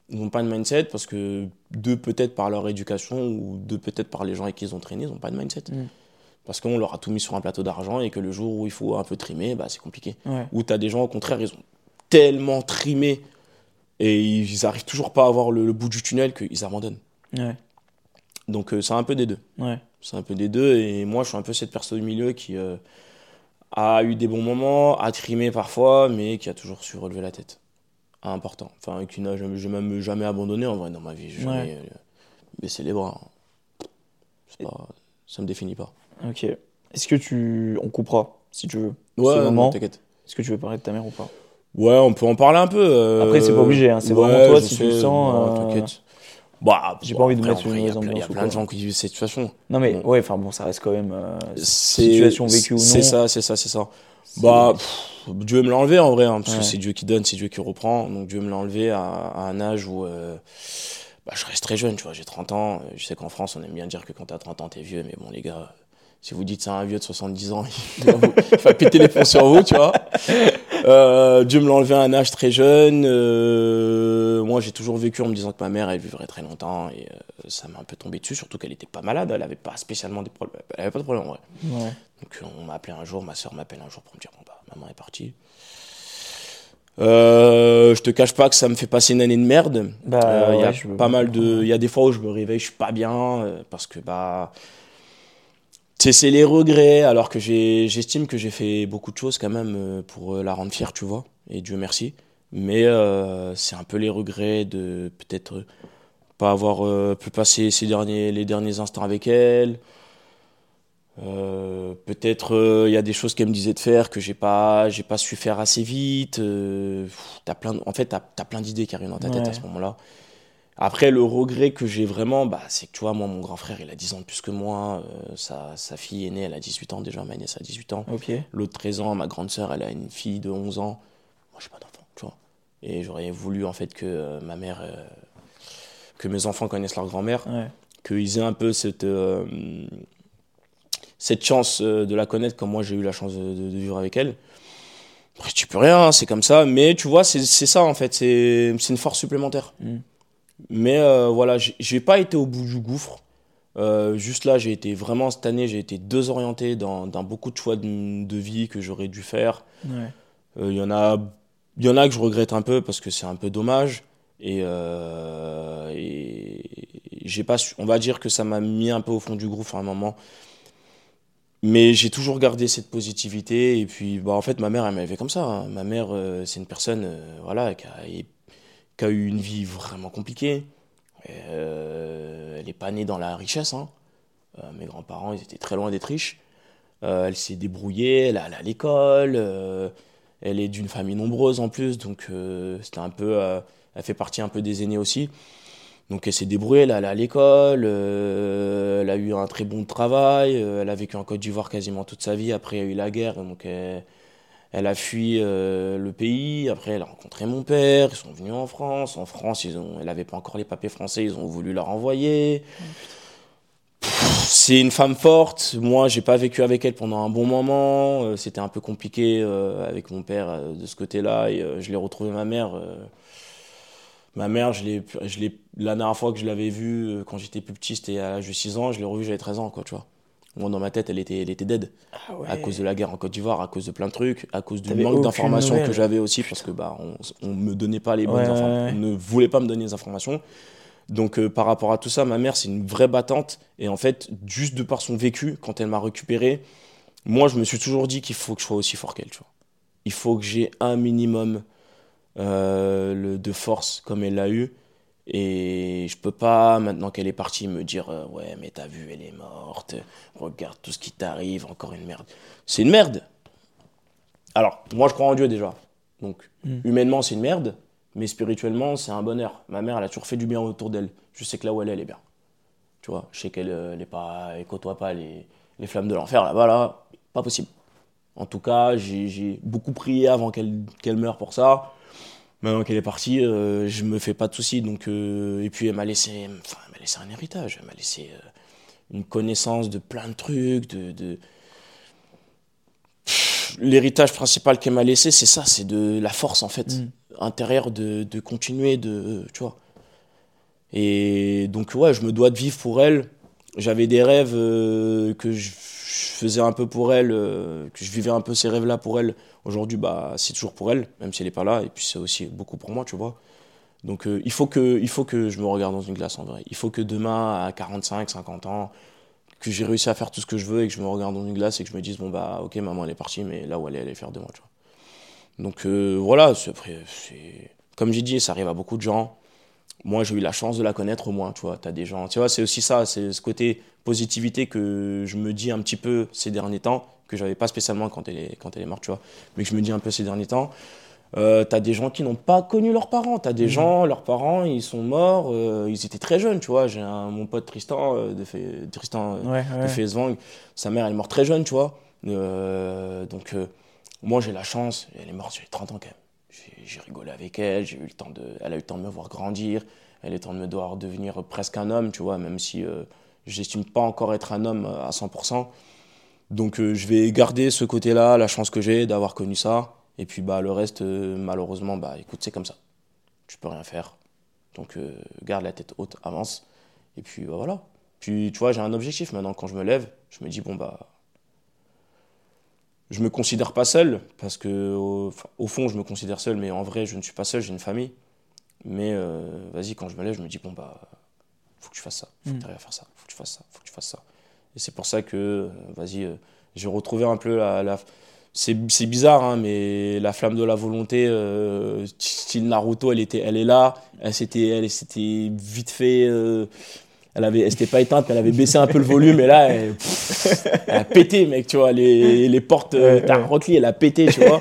Ils n'ont pas de mindset parce que, deux, peut-être par leur éducation, ou deux, peut-être par les gens avec qui ils ont traîné, ils n'ont pas de mindset. Mm. Parce qu'on leur a tout mis sur un plateau d'argent et que le jour où il faut un peu trimer, bah, c'est compliqué. Ouais. Ou tu as des gens, au contraire, ils ont tellement trimé et ils arrivent toujours pas à voir le, le bout du tunnel qu'ils abandonnent. Ouais. Donc, euh, c'est un peu des deux. Ouais. C'est un peu des deux. Et moi, je suis un peu cette personne au milieu qui euh, a eu des bons moments, a trimé parfois, mais qui a toujours su relever la tête. Important. Enfin, qui n'a jamais, abandonné en vrai dans ma vie. Jamais Ouais. euh, baissé les bras. C'est pas, ça me définit pas. Ok. Est-ce que tu. On coupera, si tu veux. Ouais, ce moment. t'inquiète. Est-ce que tu veux parler de ta mère ou pas? Ouais, on peut en parler un peu. euh, Après, c'est pas obligé, hein, c'est vraiment toi, si tu le sens, non, euh, T'inquiète. Bah, j'ai pas envie de mettre une il y a mauvaise plein- Il y a ambiance plein de gens qui vivent cette situation. Non, mais ouais, enfin bon, ça reste quand même. euh, situation vécue ou non. C'est ça, c'est ça, c'est ça. Bah, pff, Dieu me l'a enlevé en vrai, hein, parce Ouais. que c'est Dieu qui donne, c'est Dieu qui reprend. Donc Dieu me l'a enlevé à, à un âge où euh, bah, je reste très jeune, tu vois, j'ai 30 ans. Je sais qu'en France, on aime bien dire que quand t'as 30 ans, t'es vieux, mais bon, les gars, si vous dites c'est un vieux de 70 ans, il va, vous- il va péter les plombs sur vous, tu vois. Euh, Dieu me l'a enlevé à un âge très jeune. Euh, moi, j'ai toujours vécu en me disant que ma mère, elle vivrait très longtemps, et euh, ça m'a un peu tombé dessus, surtout qu'elle était pas malade, elle avait pas spécialement des problèmes, elle avait pas de problème en vrai. Ouais. Donc on m'a appelé un jour, ma soeur m'appelle un jour pour me dire bon bah maman est partie. Euh, je te cache pas que ça me fait passer une année de merde. Bah, Il y a pas mal de, il y a des fois où je me réveille, je suis pas bien parce que bah c'est les regrets alors que j'estime que j'ai fait beaucoup de choses quand même euh, pour euh, la rendre fière, tu vois. Et Dieu merci. Mais euh, c'est un peu les regrets de peut-être pas avoir euh, pu passer ces derniers, les derniers instants avec elle. Euh, peut-être il y a des choses qu'elle me disait de faire que j'ai pas j'ai pas su faire assez vite t'as plein de- en fait t'as as plein d'idées qui arrivent dans ta tête Ouais. à ce moment-là après le regret que j'ai vraiment bah c'est que tu vois moi mon grand frère il a 10 ans de plus que moi euh, sa, sa fille est née elle a 18 ans déjà ma nièce a 18 ans Ok. l'autre 13 ans ma grande sœur elle a une fille de 11 ans moi j'ai pas d'enfant tu vois et j'aurais voulu en fait que euh, ma mère euh, que mes enfants connaissent leur grand-mère Ouais. qu'ils aient un peu cette, cette chance de la connaître comme moi j'ai eu la chance de, de- de vivre avec elle. Après, tu peux rien, hein, c'est comme ça, mais tu vois, c'est ça en fait, c'est c'est une force supplémentaire. Mm. Mais euh, voilà, j'ai- pas été au bout du gouffre. Euh, juste là, j'ai été vraiment cette année, j'ai été désorienté dans, dans beaucoup de choix de, de vie que j'aurais dû faire. Ouais. Euh, Il y en a, il y en a que je regrette un peu parce que c'est un peu dommage. Et, euh, et j'ai pas, on va dire que ça m'a mis un peu au fond du groupe à un moment. Mais j'ai toujours gardé cette positivité. Et puis, bah, en fait, ma mère, elle m'a élevé comme ça. hein. Ma mère, c'est une personne, voilà, qui a, a eu une vie vraiment compliquée. Euh, elle est pas née dans la richesse. hein. Euh, mes grands-parents, ils étaient très loin d'être riches. Euh, elle s'est débrouillée, elle est à l'école. elle est d'une famille nombreuse en plus, donc c'était un peu, elle fait partie un peu des aînés aussi. Donc elle s'est débrouillée, elle est à l'école, elle a eu un très bon travail, elle a vécu en Côte d'Ivoire quasiment toute sa vie. Après il y a eu la guerre, donc elle a fui euh, le pays. Après elle a rencontré mon père, ils sont venus en France. En France, ils ont, elle n'avait pas encore les papiers français, ils ont voulu la renvoyer. C'est une femme forte. Moi, j'ai pas vécu avec elle pendant un bon moment. Euh, C'était un peu compliqué euh, avec mon père de ce côté-là. Je l'ai retrouvé ma mère. Ma mère, je l'ai, la dernière fois que je l'avais vue quand j'étais plus petit, c'était à l'âge de 6 ans. Je l'ai revue, j'avais 13 ans, quoi, tu vois. Moi, dans ma tête, elle était, elle était dead. Ah ouais. À cause de la guerre en Côte d'Ivoire, à cause de plein de trucs, à cause du manque d'informations que j'avais aussi, parce que bah, on, on me donnait pas les bonnes Ouais, informations. ouais. On ne voulait pas me donner les informations. Donc, euh, par rapport à tout ça, ma mère, c'est une vraie battante. Et en fait, juste de par son vécu, quand elle m'a récupéré, moi, je me suis toujours dit qu'il faut que je sois aussi fort qu'elle, tu vois. Il faut que j'ai un minimum euh, le- de force comme elle l'a eu. Et je peux pas, maintenant qu'elle est partie, me dire euh, Ouais, mais t'as vu, elle est morte. Regarde tout ce qui t'arrive, encore une merde. C'est une merde. Alors, moi, je crois en Dieu déjà. Donc, Mm. humainement, c'est une merde. Mais spirituellement, c'est un bonheur. Ma mère, elle a toujours fait du bien autour d'elle. Je sais que là où elle est, elle est bien. Tu vois, je sais qu'elle euh, elle est pas, elle côtoie pas les, les flammes de l'enfer là-bas, là. Pas possible. En tout cas, j'ai j'ai beaucoup prié avant qu'elle qu'elle meure pour ça. Maintenant qu'elle est partie, euh, je me fais pas de soucis. Donc, euh, et puis, elle m'a laissé, enfin, elle m'a laissé un héritage. Elle m'a laissé euh, une connaissance de plein de trucs, de, de... l'héritage principal qu'elle m'a laissé, c'est ça, c'est de la force en fait, Mm. intérieure de, de continuer, de, tu vois. Et donc, ouais, je me dois de vivre pour elle. J'avais des rêves euh, que je, faisais un peu pour elle, euh, que je vivais un peu ces rêves-là pour elle. Aujourd'hui, bah, c'est toujours pour elle, même si elle n'est pas là. Et puis, c'est aussi beaucoup pour moi, tu vois. Donc, euh, il, faut que, il faut que je me regarde dans une glace en vrai. Il faut que demain, à 45, 50 ans, que j'ai réussi à faire tout ce que je veux et que je me regarde dans une glace et que je me dise, bon, bah, ok, maman, elle est partie, mais là où elle est, elle est fière de moi, tu vois. Donc, voilà, après. Comme j'ai dit, ça arrive à beaucoup de gens. Moi, j'ai eu la chance de la connaître au moins, tu vois. T'as des gens, tu vois, c'est aussi ça, c'est ce côté positivité que je me dis un petit peu ces derniers temps, que j'avais pas spécialement quand elle est, quand elle est morte, tu vois, mais que je me dis un peu ces derniers temps. Euh, t'as des gens qui n'ont pas connu leurs parents. T'as des gens, leurs parents, ils sont morts, euh, ils étaient très jeunes, tu vois. J'ai mon pote Tristan, euh, de Fe- Tristan euh, Ouais, de ouais. Fesvang, sa mère, elle est morte très jeune, tu vois. Euh, donc, moi, j'ai la chance, elle est morte, j'ai 30 ans quand même. J'ai- rigolé avec elle, j'ai eu le temps de, elle a eu le temps de me voir grandir, elle a eu le temps de me voir devenir presque un homme, tu vois, même si euh, j'estime pas encore être un homme euh, à 100%. Donc, euh, je vais garder ce côté-là, la chance que j'ai d'avoir connu ça. Et puis, bah, le reste, euh, malheureusement, bah, écoute, c'est comme ça. Tu peux rien faire. Donc, garde la tête haute, avance. Et puis, bah, voilà. Puis, tu vois, j'ai un objectif maintenant. Quand je me lève, je me dis, bon, bah. Je me considère pas seul, parce que au, fond, je me considère seul, mais en vrai, je ne suis pas seul, j'ai une famille. Mais euh, vas-y, quand je me lève, je me dis, bon, bah, faut que tu fasses ça, faut que Mm. tu arrives à faire ça, faut que tu fasses ça, faut que tu fasses ça. Et c'est pour ça que, euh, vas-y, euh, j'ai retrouvé un peu la. la- c'est, c'est bizarre, hein, mais la flamme de la volonté, euh, style Naruto, elle, était, elle est là, elle s'était, elle s'était vite fait. Elle avait, elle s'était pas éteinte, mais elle avait baissé un peu le volume, et là, elle, pff, elle a pété, mec, tu vois, les, les portes, euh, Ouais, t'as ouais. Rock Lee, elle a pété, tu vois.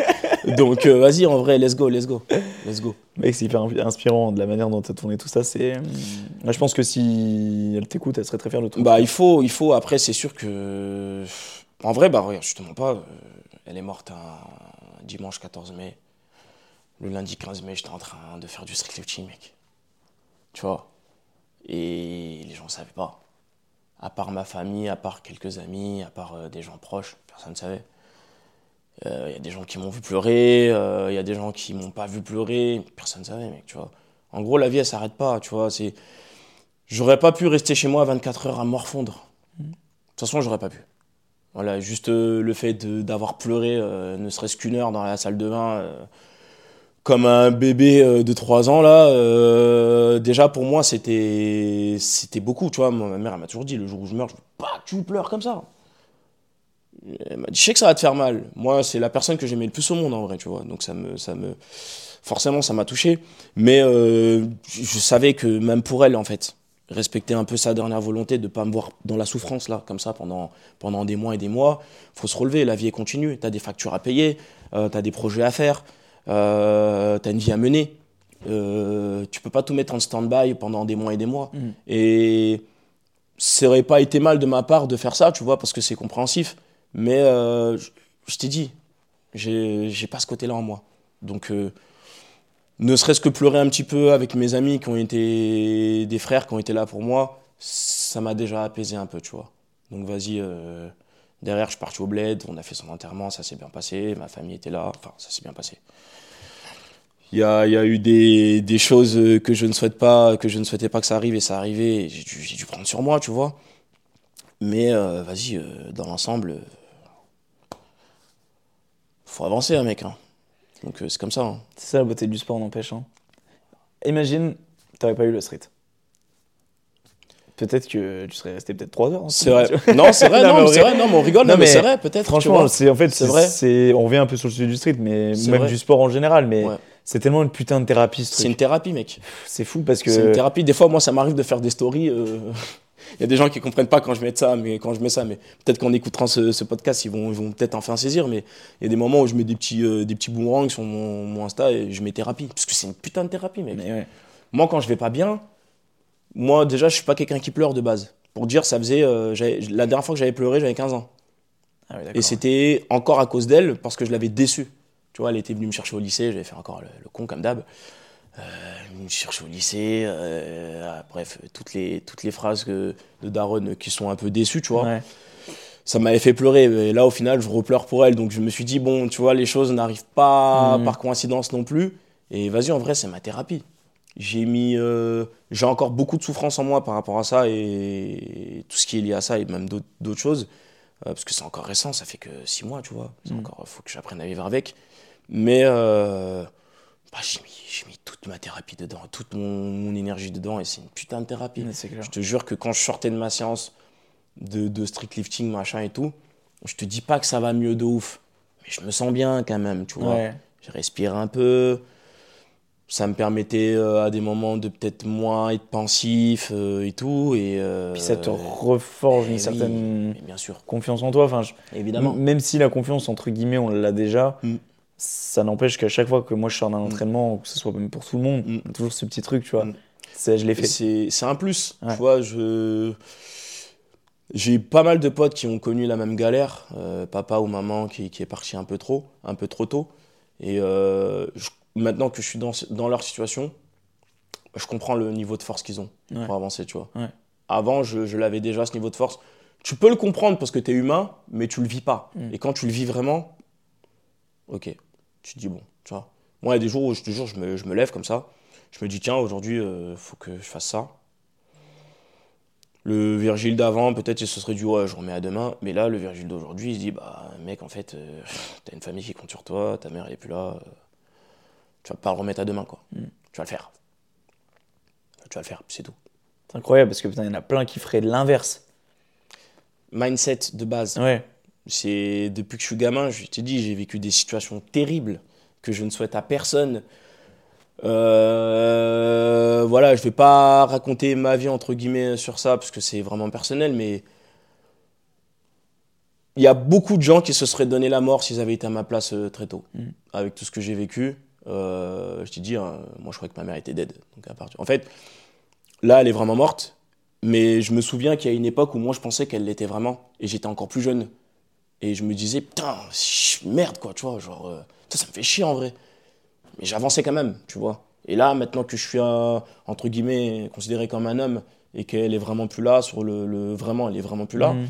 Donc, euh, vas-y, en vrai, let's go, let's go, let's go. Mec, c'est hyper inspirant de la manière dont tu as tourné tout ça. C'est, moi, je pense que si elle t'écoute, elle serait très fière de toi. Bah, il faut, il faut. Après, c'est sûr que. En vrai, bah, regarde, je te mens pas. euh, Elle est morte un dimanche 14 mai. Le lundi 15 mai, j'étais en train de faire du street lifting, mec. Tu vois? Et les gens savaient pas. À part ma famille, à part quelques amis, à part euh, des gens proches, personne ne savait. Il y a des gens qui m'ont vu pleurer, il y a des gens qui m'ont pas vu pleurer, personne ne savait, mec, tu vois. En gros, la vie, elle s'arrête pas, tu vois. C'est. J'aurais pas pu rester chez moi 24 heures à morfondre. De toute façon, j'aurais pas pu. Voilà, juste euh, le fait d'avoir pleuré, euh, ne serait-ce qu'une heure dans la salle de bain, euh, comme un bébé euh, de 3 ans, là, euh, déjà pour moi, c'était c'était beaucoup, tu vois. Ma mère, m'a toujours dit, le jour où je meurs, je veux pas que tu pleures comme ça. Elle m'a dit, je sais que ça va te faire mal. Moi, c'est la personne que j'aimais le plus au monde, en vrai, tu vois. Donc, ça me, ça me, forcément, ça m'a touché. Mais euh, je savais que même pour elle, en fait, respecter un peu sa dernière volonté de pas me voir dans la souffrance, là, comme ça, pendant, pendant des mois et des mois, faut se relever. La vie est continue. Tu as des factures à payer, euh, tu as des projets à faire, euh, tu as une vie à mener. Euh, tu peux pas tout mettre en stand-by pendant des mois et des mois. Mm. Et ça aurait pas été mal de ma part de faire ça, tu vois, parce que c'est compréhensif. Mais euh, je, je t'ai dit, j'ai pas ce côté-là en moi. Donc, euh, ne serait-ce que pleurer un petit peu avec mes amis qui ont été des frères qui ont été là pour moi, ça m'a déjà apaisé un peu, tu vois. Donc, vas-y, derrière, je suis parti au bled, on a fait son enterrement, ça s'est bien passé, ma famille était là, enfin, ça s'est bien passé. Il y a, y a eu des, des choses que je ne souhaite pas, que je ne souhaitais pas que ça arrive et ça arrivait. J'ai dû, prendre sur moi, tu vois. Mais euh, vas-y, euh, dans l'ensemble, euh, faut avancer, hein, mec. hein. Donc euh, c'est comme ça. hein. C'est ça la beauté du sport, n'empêche. hein. Imagine, t'aurais pas eu le street. Peut-être que tu serais resté peut-être 3 heures. hein, C'est vrai. Non, c'est vrai, Non, c'est vrai. non, mais on rigole, Non, mais, mais c'est vrai, peut-être. Franchement, c'est en fait, C'est vrai. On revient un peu sur le sujet du street, mais même vrai. du sport en général. Mais Ouais. C'est tellement une putain de thérapie ce c'est une thérapie, mec. C'est fou parce que. C'est une thérapie. Des fois, moi, ça m'arrive de faire des stories. euh, Il y a des gens qui comprennent pas quand je mets ça, mais quand je mets ça, mais peut-être qu'en écoutant ce, ce podcast, ils vont, ils vont peut-être enfin saisir. Mais il y a des moments où je mets des petits, euh, des petits boomerangs sur mon, mon Insta et je mets thérapie, parce que c'est une putain de thérapie, mec. Mais ouais. Moi, quand je vais pas bien, moi, déjà, je suis pas quelqu'un qui pleure de base. Pour dire, ça faisait. euh, la dernière fois que j'avais pleuré, j'avais 15 ans. Ah Et c'était encore à cause d'elle, parce que je l'avais déçue. Tu vois, elle était venue me chercher au lycée, j'avais fait encore le, le con comme d'hab. Euh, elle me chercher au lycée, euh, ah, bref, toutes les, toutes les phrases que, de Daron qui sont un peu déçues, tu vois. Ouais. ça m'avait fait pleurer. Et là, au final, je repleure pour elle. Donc, je me suis dit, bon, tu vois, les choses n'arrivent pas Mhm. par coïncidence non plus. Et vas-y, en vrai, c'est ma thérapie. J'ai mis, euh, j'ai encore beaucoup de souffrance en moi par rapport à ça et tout ce qui est lié à ça et même d'autres choses. Euh, parce que c'est encore récent, ça fait que six mois, tu vois. Encore, faut que j'apprenne à vivre avec. Mais euh, bah, j'ai mis, toute ma thérapie dedans, toute mon, mon énergie dedans et c'est une putain de thérapie. Clair. Je te jure que quand je sortais de ma séance de, de street lifting, machin et tout, je te dis pas que ça va mieux de ouf, mais je me sens bien quand même, tu vois. Ouais. Je respire un peu. Ça me permettait euh, à des moments de peut-être moins être pensif euh, et tout. Et, euh, Puis ça te reforge eh une oui, certaine bien sûr, confiance en toi. Enfin, je- évidemment. Même si la confiance, entre guillemets, on l'a déjà, Mm. Ça n'empêche qu'à chaque fois que moi je sors d'un entraînement, que ce soit même pour tout le monde, Mm. toujours ce petit truc, tu vois. Mm. Je l'ai fait. C'est c'est un plus. Ouais. Tu vois, je. J'ai eu pas mal de potes qui ont connu la même galère, euh, papa ou maman qui, qui est parti un peu trop, un peu trop tôt. Et euh, je- maintenant que je suis dans, dans leur situation, je comprends le niveau de force qu'ils ont Ouais. pour avancer, tu vois. Ouais. Avant, je, je l'avais déjà ce niveau de force. Tu peux le comprendre parce que tu es humain, mais tu le vis pas. Mm. Et quand tu le vis vraiment, ok, tu te dis bon, tu vois. Moi, il y a des jours où je jure, je me, je me lève comme ça. Je me dis, tiens, aujourd'hui, il faut que je fasse ça. Le Virgile d'avant, peut-être, il se serait dit, ouais, je remets à demain. Mais là, le Virgile d'aujourd'hui, il se dit, bah, mec, en fait, euh, t'as une famille qui compte sur toi, ta mère, elle est plus là. euh, tu vas pas le remettre à demain, quoi. Mm. Tu vas le faire. Tu vas le faire, puis c'est tout. C'est incroyable parce que putain, il y en a plein qui feraient l'inverse. Mindset de base. Ouais. C'est depuis que je suis gamin, je t'ai dit, j'ai vécu des situations terribles que je ne souhaite à personne. Euh, voilà, je vais pas raconter ma vie entre guillemets sur ça parce que c'est vraiment personnel, mais il y a beaucoup de gens qui se seraient donné la mort s'ils avaient été à ma place euh, très tôt. Mm. Avec tout ce que j'ai vécu, euh, je t'ai dit, hein, moi je croyais que ma mère était dead. Donc à partir, en fait, là elle est vraiment morte, mais je me souviens qu'il y a une époque où moi je pensais qu'elle l'était vraiment et j'étais encore plus jeune. Et je me disais, putain, merde, quoi, tu vois, genre, euh, ça, ça me fait chier en vrai. Mais j'avançais quand même, tu vois. Et là, maintenant que je suis, un, entre guillemets, considéré comme un homme et qu'elle est vraiment plus là, sur le, le- vraiment, elle est vraiment plus là, Mm.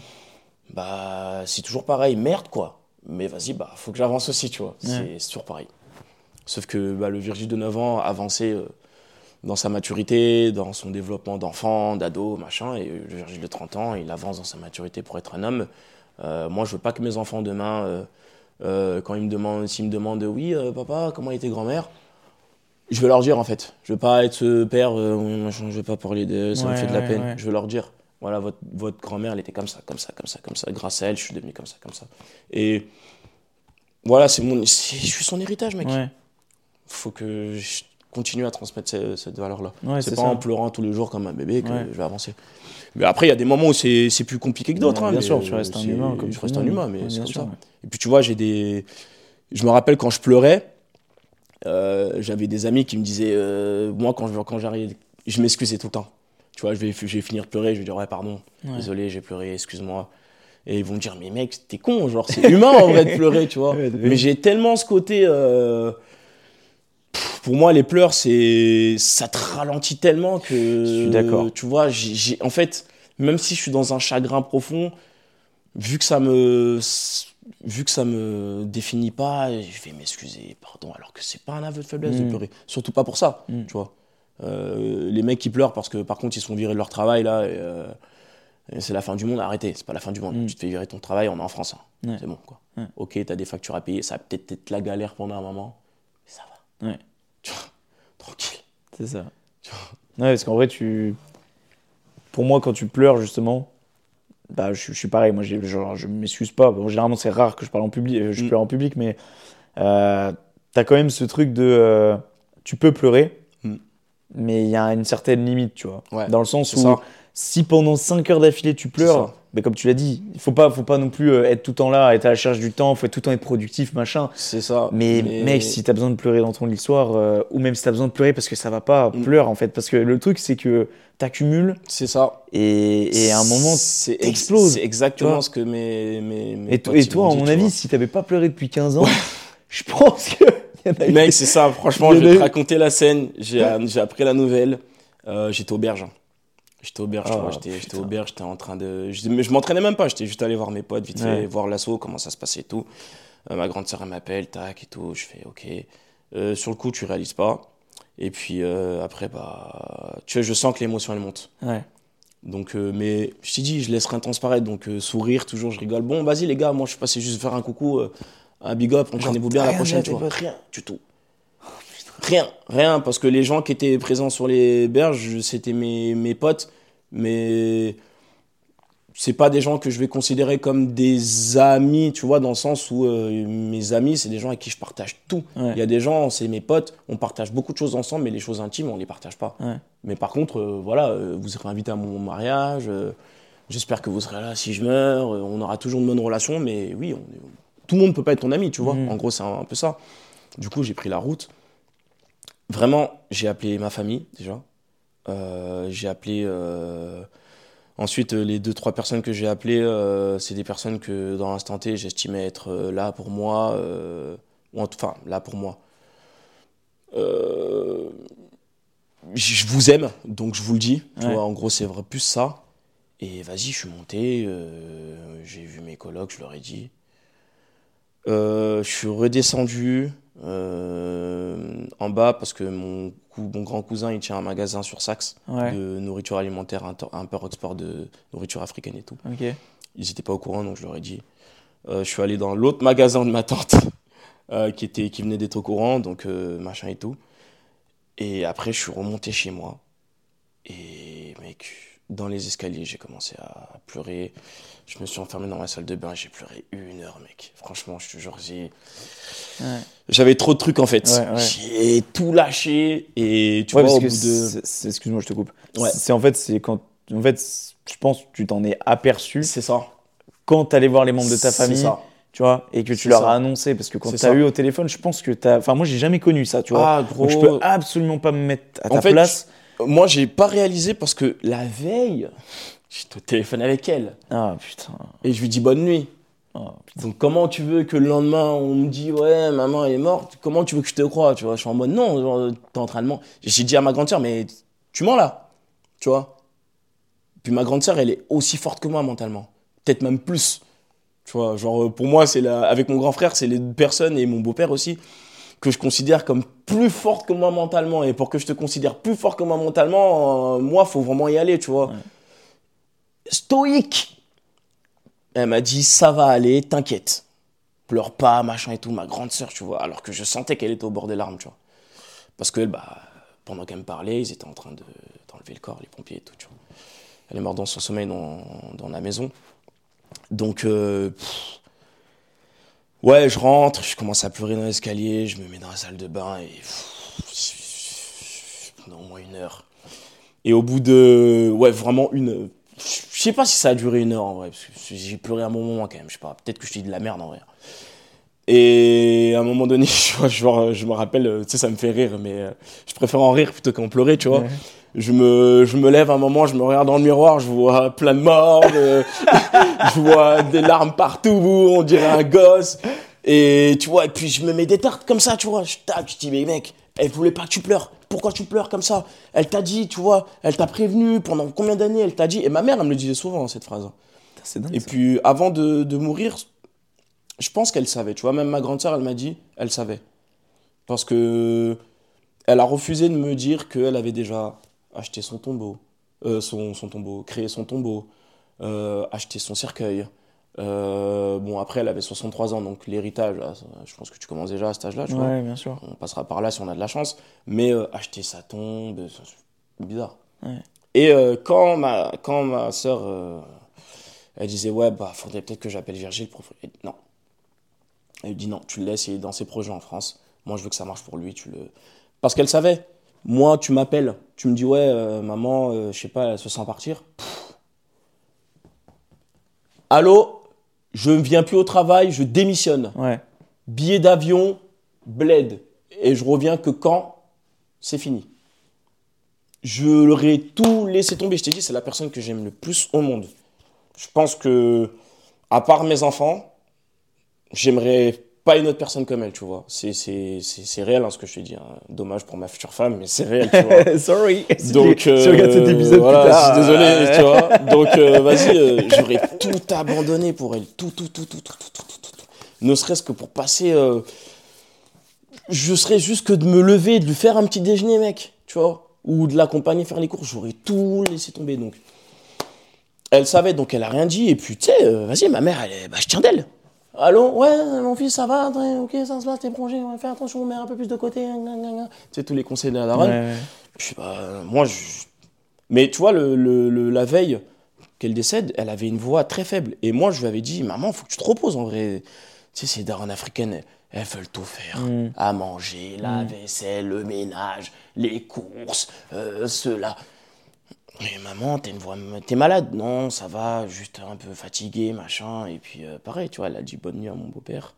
bah, c'est toujours pareil, merde, quoi. Mais vas-y, bah, faut que j'avance aussi, tu vois. Ouais. C'est toujours pareil. Sauf que bah, le Virgile de 9 ans avançait euh, dans sa maturité, dans son développement d'enfant, d'ado, machin, et le Virgile de 30 ans, il avance dans sa maturité pour être un homme. Euh, moi, je veux pas que mes enfants demain, euh, euh, quand ils me demandent, s'ils me demandent, oui, papa, comment était grand-mère Je vais leur dire en fait. Je veux pas être ce père, euh, je vais pas parler de, ça me Ouais, fait de la ouais, peine. ouais. Je veux leur dire, voilà, votre, votre grand-mère, elle était comme ça, comme ça, comme ça, comme ça. Grâce à elle, je suis devenu comme ça, comme ça. Et voilà, c'est mon, je suis son héritage, mec. Faut que je continue à transmettre ce- cette valeur-là. Ouais, c'est pas ça. en pleurant tous les jours comme un bébé que Ouais. je vais avancer. Mais après, il y a des moments où c'est plus compliqué que d'autres. Ouais, hein, bien sûr, tu restes un humain comme Je reste un humain, mais c'est comme sûr, ça. Et puis tu vois, j'ai des. Je me rappelle quand je pleurais, euh, j'avais des amis qui me disaient. euh, moi, quand je- quand j'arrive, je m'excusais tout le temps. Tu vois, je vais, je vais finir de pleurer, je vais dire, ouais, pardon, désolé, j'ai pleuré, excuse-moi. Et ils vont me dire, mais mec, t'es con, genre, c'est humain en vrai de pleurer, tu vois. Mais j'ai tellement ce côté. euh, Pour moi, les pleurs, c'est. Ça te ralentit tellement que. Je suis d'accord. Tu vois, j'ai- en fait, même si je suis dans un chagrin profond, vu que ça me. Vu que ça me définit pas, je vais m'excuser, pardon, alors que c'est pas un aveu de faiblesse de Mm. pleurer. Surtout pas pour ça, Mm. tu vois. Euh, les mecs qui pleurent parce que par contre ils sont virés de leur travail là, et, euh, c'est la fin du monde, arrêtez, c'est pas la fin du monde. Mm. Tu te fais virer ton travail, on est en France, hein. Ouais. c'est bon quoi. Ouais. Ok, t'as des factures à payer, ça va peut-être être la galère pendant un moment, mais ça va. Ouais. Tu vois, tranquille. C'est ça. Tu vois. Ouais, parce qu'en vrai, tu. Pour moi, quand tu pleures, justement, bah, je, je suis pareil. Moi, genre, je m'excuse pas. Bon, généralement, c'est rare que je parle en public, euh, je Mm. pleure en public, mais euh, t'as quand même ce truc de. euh, tu peux pleurer, Mm. mais il y a une certaine limite, tu vois. Ouais, Dans le sens où, ça. Si pendant 5 heures d'affilée tu pleures, mais comme tu l'as dit, il faut pas, faut pas non plus euh, être tout le temps là, être à la charge du temps, faut être tout le temps être productif, machin. C'est ça. Mais, mec, si t'as besoin de pleurer dans ton soir, euh, ou même si t'as besoin de pleurer parce que ça va pas, Mm. pleure en fait. Parce que le truc, c'est que t'accumules C'est ça. et, et à un moment. t'exploses, C'est exactement ce que mes. mes, mes Et, toi, à mon avis, vois. si t'avais pas pleuré depuis 15 ans, je pense que. y en a eu- Mec, c'est ça, franchement, je vais te raconter la scène. J'ai appris la nouvelle. Euh, J'étais auberge. J'étais au Berge, Ah, tu vois, j'étais, j'étais au putain. Berge, j'étais en train de. je- Mais je m'entraînais même pas, j'étais juste allé voir mes potes, vite fait, voir l'assaut, comment ça se passait et tout. Euh, ma grande sœur, elle m'appelle, tac et tout, je fais ok. Euh, sur le coup, tu réalises pas. Et puis euh, après, bah. Tu vois, je sens que l'émotion, elle monte. Ouais. Donc, mais je t'ai dit, je laisse rien transparaître. Donc, sourire, toujours, je rigole. Bon, vas-y, les gars, moi, je suis passé juste faire un coucou, un big up, entraînez-vous bien la prochaine, tu vois. Rien du tout. Rien, rien, parce que les gens qui étaient présents sur les berges, c'était mes, mes potes, mais c'est pas des gens que je vais considérer comme des amis, tu vois, dans le sens où euh, mes amis, c'est des gens avec qui je partage tout. Ouais. Il y a des gens, c'est mes potes, on partage beaucoup de choses ensemble, mais les choses intimes, on les partage pas. Ouais. Mais par contre, euh, voilà, euh, vous serez invité à mon mariage. J'espère que vous serez là si je meurs. on aura toujours une bonne relation, mais oui, on tout le monde peut pas être ton ami, tu vois. Mhm. En gros, c'est un, un peu ça. Du coup, j'ai pris la route. Vraiment, j'ai appelé ma famille déjà. Euh, j'ai appelé. euh, Ensuite, euh, les deux trois personnes que j'ai appelées, euh, c'est des personnes que dans l'instant T, j'estimais être là pour moi, ou enfin là pour moi. Je vous aime, donc je vous le dis. Tu Ouais. vois, en gros, c'est vrai plus ça. Et vas-y, je suis monté, j'ai vu mes colocs, je leur ai dit. Je suis redescendu euh, en bas parce que mon, cou- mon grand cousin il tient un magasin sur Saxe Ouais. de nourriture alimentaire, inter- import-export de nourriture africaine et tout. Ils n'étaient pas au courant, donc je leur ai dit. Euh, je suis allé dans l'autre magasin de ma tante euh, qui, était, qui venait d'être au courant, donc machin et tout. Et après, je suis remonté chez moi. Et mec, dans les escaliers, j'ai commencé à pleurer. Je me suis enfermé dans ma salle de bain, j'ai pleuré une heure, mec. Franchement, je te jure, j'ai- Ouais. j'avais trop de trucs en fait. Ouais, ouais. J'ai tout lâché et tu vois, parce au que bout de. excuse-moi, je te coupe. C'est en fait, c'est quand, en fait, je pense que tu t'en es aperçu C'est ça. quand t'allais voir les membres de ta famille, ça. tu vois, et que tu leur ça. as annoncé, parce que quand t'as ça. eu au téléphone, je pense que t'as, enfin, moi, j'ai jamais connu ça, tu vois. Ah, gros. Donc, je peux absolument pas me mettre à En ta fait, place. Moi, j'ai pas réalisé parce que la veille, j'étais au téléphone avec elle Ah putain. et je lui dis bonne nuit. Ah. Donc, comment tu veux que le lendemain, on me dit ouais, maman elle est morte? Comment tu veux que je te croie Tu vois, je suis en mode non, genre, t'es en train de mentir. J'ai dit à ma grande sœur, mais tu mens là, tu vois? Puis ma grande sœur, elle est aussi forte que moi mentalement, peut-être même plus. Tu vois, genre pour moi, c'est la... avec mon grand frère, c'est les deux personnes et mon beau-père aussi que je considère comme plus fortes que moi mentalement. Et pour que je te considère plus fort que moi mentalement, euh, moi, faut vraiment y aller, tu vois? Ouais. Stoïque. Elle m'a dit, ça va aller, t'inquiète. Pleure pas, machin et tout, ma grande sœur, tu vois. Alors que je sentais qu'elle était au bord des larmes, tu vois. Parce que, bah, pendant qu'elle me parlait, ils étaient en train de d'enlever le corps, les pompiers et tout, tu vois. Elle est morte dans son sommeil dans, dans la maison. Donc, euh, ouais, je rentre, je commence à pleurer dans l'escalier, je me mets dans la salle de bain et pendant au moins une heure. Et au bout de, ouais, vraiment une, je sais pas si ça a duré une heure en vrai, parce que j'ai pleuré un bon moment quand même, je sais pas, peut-être que je dis de la merde en vrai. Et à un moment donné, je, genre, je me rappelle, euh, tu sais, ça me fait rire, mais euh, je préfère en rire plutôt qu'en pleurer, tu vois. Ouais. Je me, je me lève un moment, je me regarde dans le miroir, je vois plein de morts, euh, je vois des larmes partout, on dirait un gosse. Et tu vois, et puis je me mets des tartes comme ça, tu vois. Je tape, je dis, mais mec, elle voulait pas que tu pleures. Pourquoi tu pleures comme ça? Elle t'a dit, tu vois, elle t'a prévenu pendant combien d'années Elle t'a dit? Et ma mère, elle me le disait souvent, cette phrase. Putain, C'est dingue. Et ça. puis, avant de, de mourir, je pense qu'elle savait. Tu vois, même ma grande sœur, elle m'a dit, elle savait. Parce que elle a refusé de me dire qu'elle avait déjà acheté son tombeau, euh, son, son tombeau, créé son tombeau, euh, acheté son cercueil. Euh, bon, après, elle avait 63 ans, donc l'héritage, je pense que tu commences déjà à cet âge-là, tu vois. Ouais, bien sûr. On passera par là si on a de la chance. Mais euh, acheter sa tombe, c'est bizarre. Ouais. Et euh, quand ma, quand ma soeur, elle disait, ouais, bah, faudrait peut-être que j'appelle Virgile pour. et non. Elle dit, non, tu le laisses, il est dans ses projets en France. Moi, je veux que ça marche pour lui. Tu le... Parce qu'elle savait. Moi, tu m'appelles, tu me dis, ouais, maman, je sais pas, elle se sent partir. Pff. Allô, je ne viens plus au travail, je démissionne Ouais. billet d'avion, bled. Et je reviens que quand c'est fini. Je leur ai tout laissé tomber. Je t'ai dit, c'est la personne que j'aime le plus au monde. Je pense que, à part mes enfants, j'aimerais pas une autre personne comme elle, tu vois. C'est, c'est, réel hein, ce que je te dis. Hein. Dommage pour ma future femme, mais c'est réel, tu vois. Sorry. Donc, euh, si cet épisode voilà, plus tard. Désolé, ah, tu vois. Donc, euh, vas-y, euh, j'aurais tout abandonné pour elle. Tout, tout, tout, tout, tout, tout, tout, tout. tout. Ne serait-ce que pour passer. Euh, je serais juste que de me lever, de lui faire un petit déjeuner, mec, tu vois. Ou de l'accompagner faire les courses. J'aurais tout laissé tomber. Donc, elle savait, donc elle a rien dit. Et puis, euh, vas-y, ma mère, je tiens d'elle. Allô, ouais, mon fils, ça va, ok, ça se passe, t'es ouais, fais attention, mets un peu plus de côté, gna, gna, gna. tu sais, tous les conseils de la daronne. ouais, ouais. Puis bah, moi, je... Mais tu vois, le, le- le- la veille qu'elle décède, elle avait une voix très faible. Et moi, je lui avais dit, maman, faut que tu te reposes en vrai. Tu sais, ces darons africaines, elles, veulent tout faire. Mm. À manger, la vaisselle, le ménage, les courses, euh, cela. Mais maman, t'es une t'es malade Non, ça va, juste un peu fatigué, machin. Et puis euh, pareil, tu vois, elle a dit bonne nuit à mon beau-père.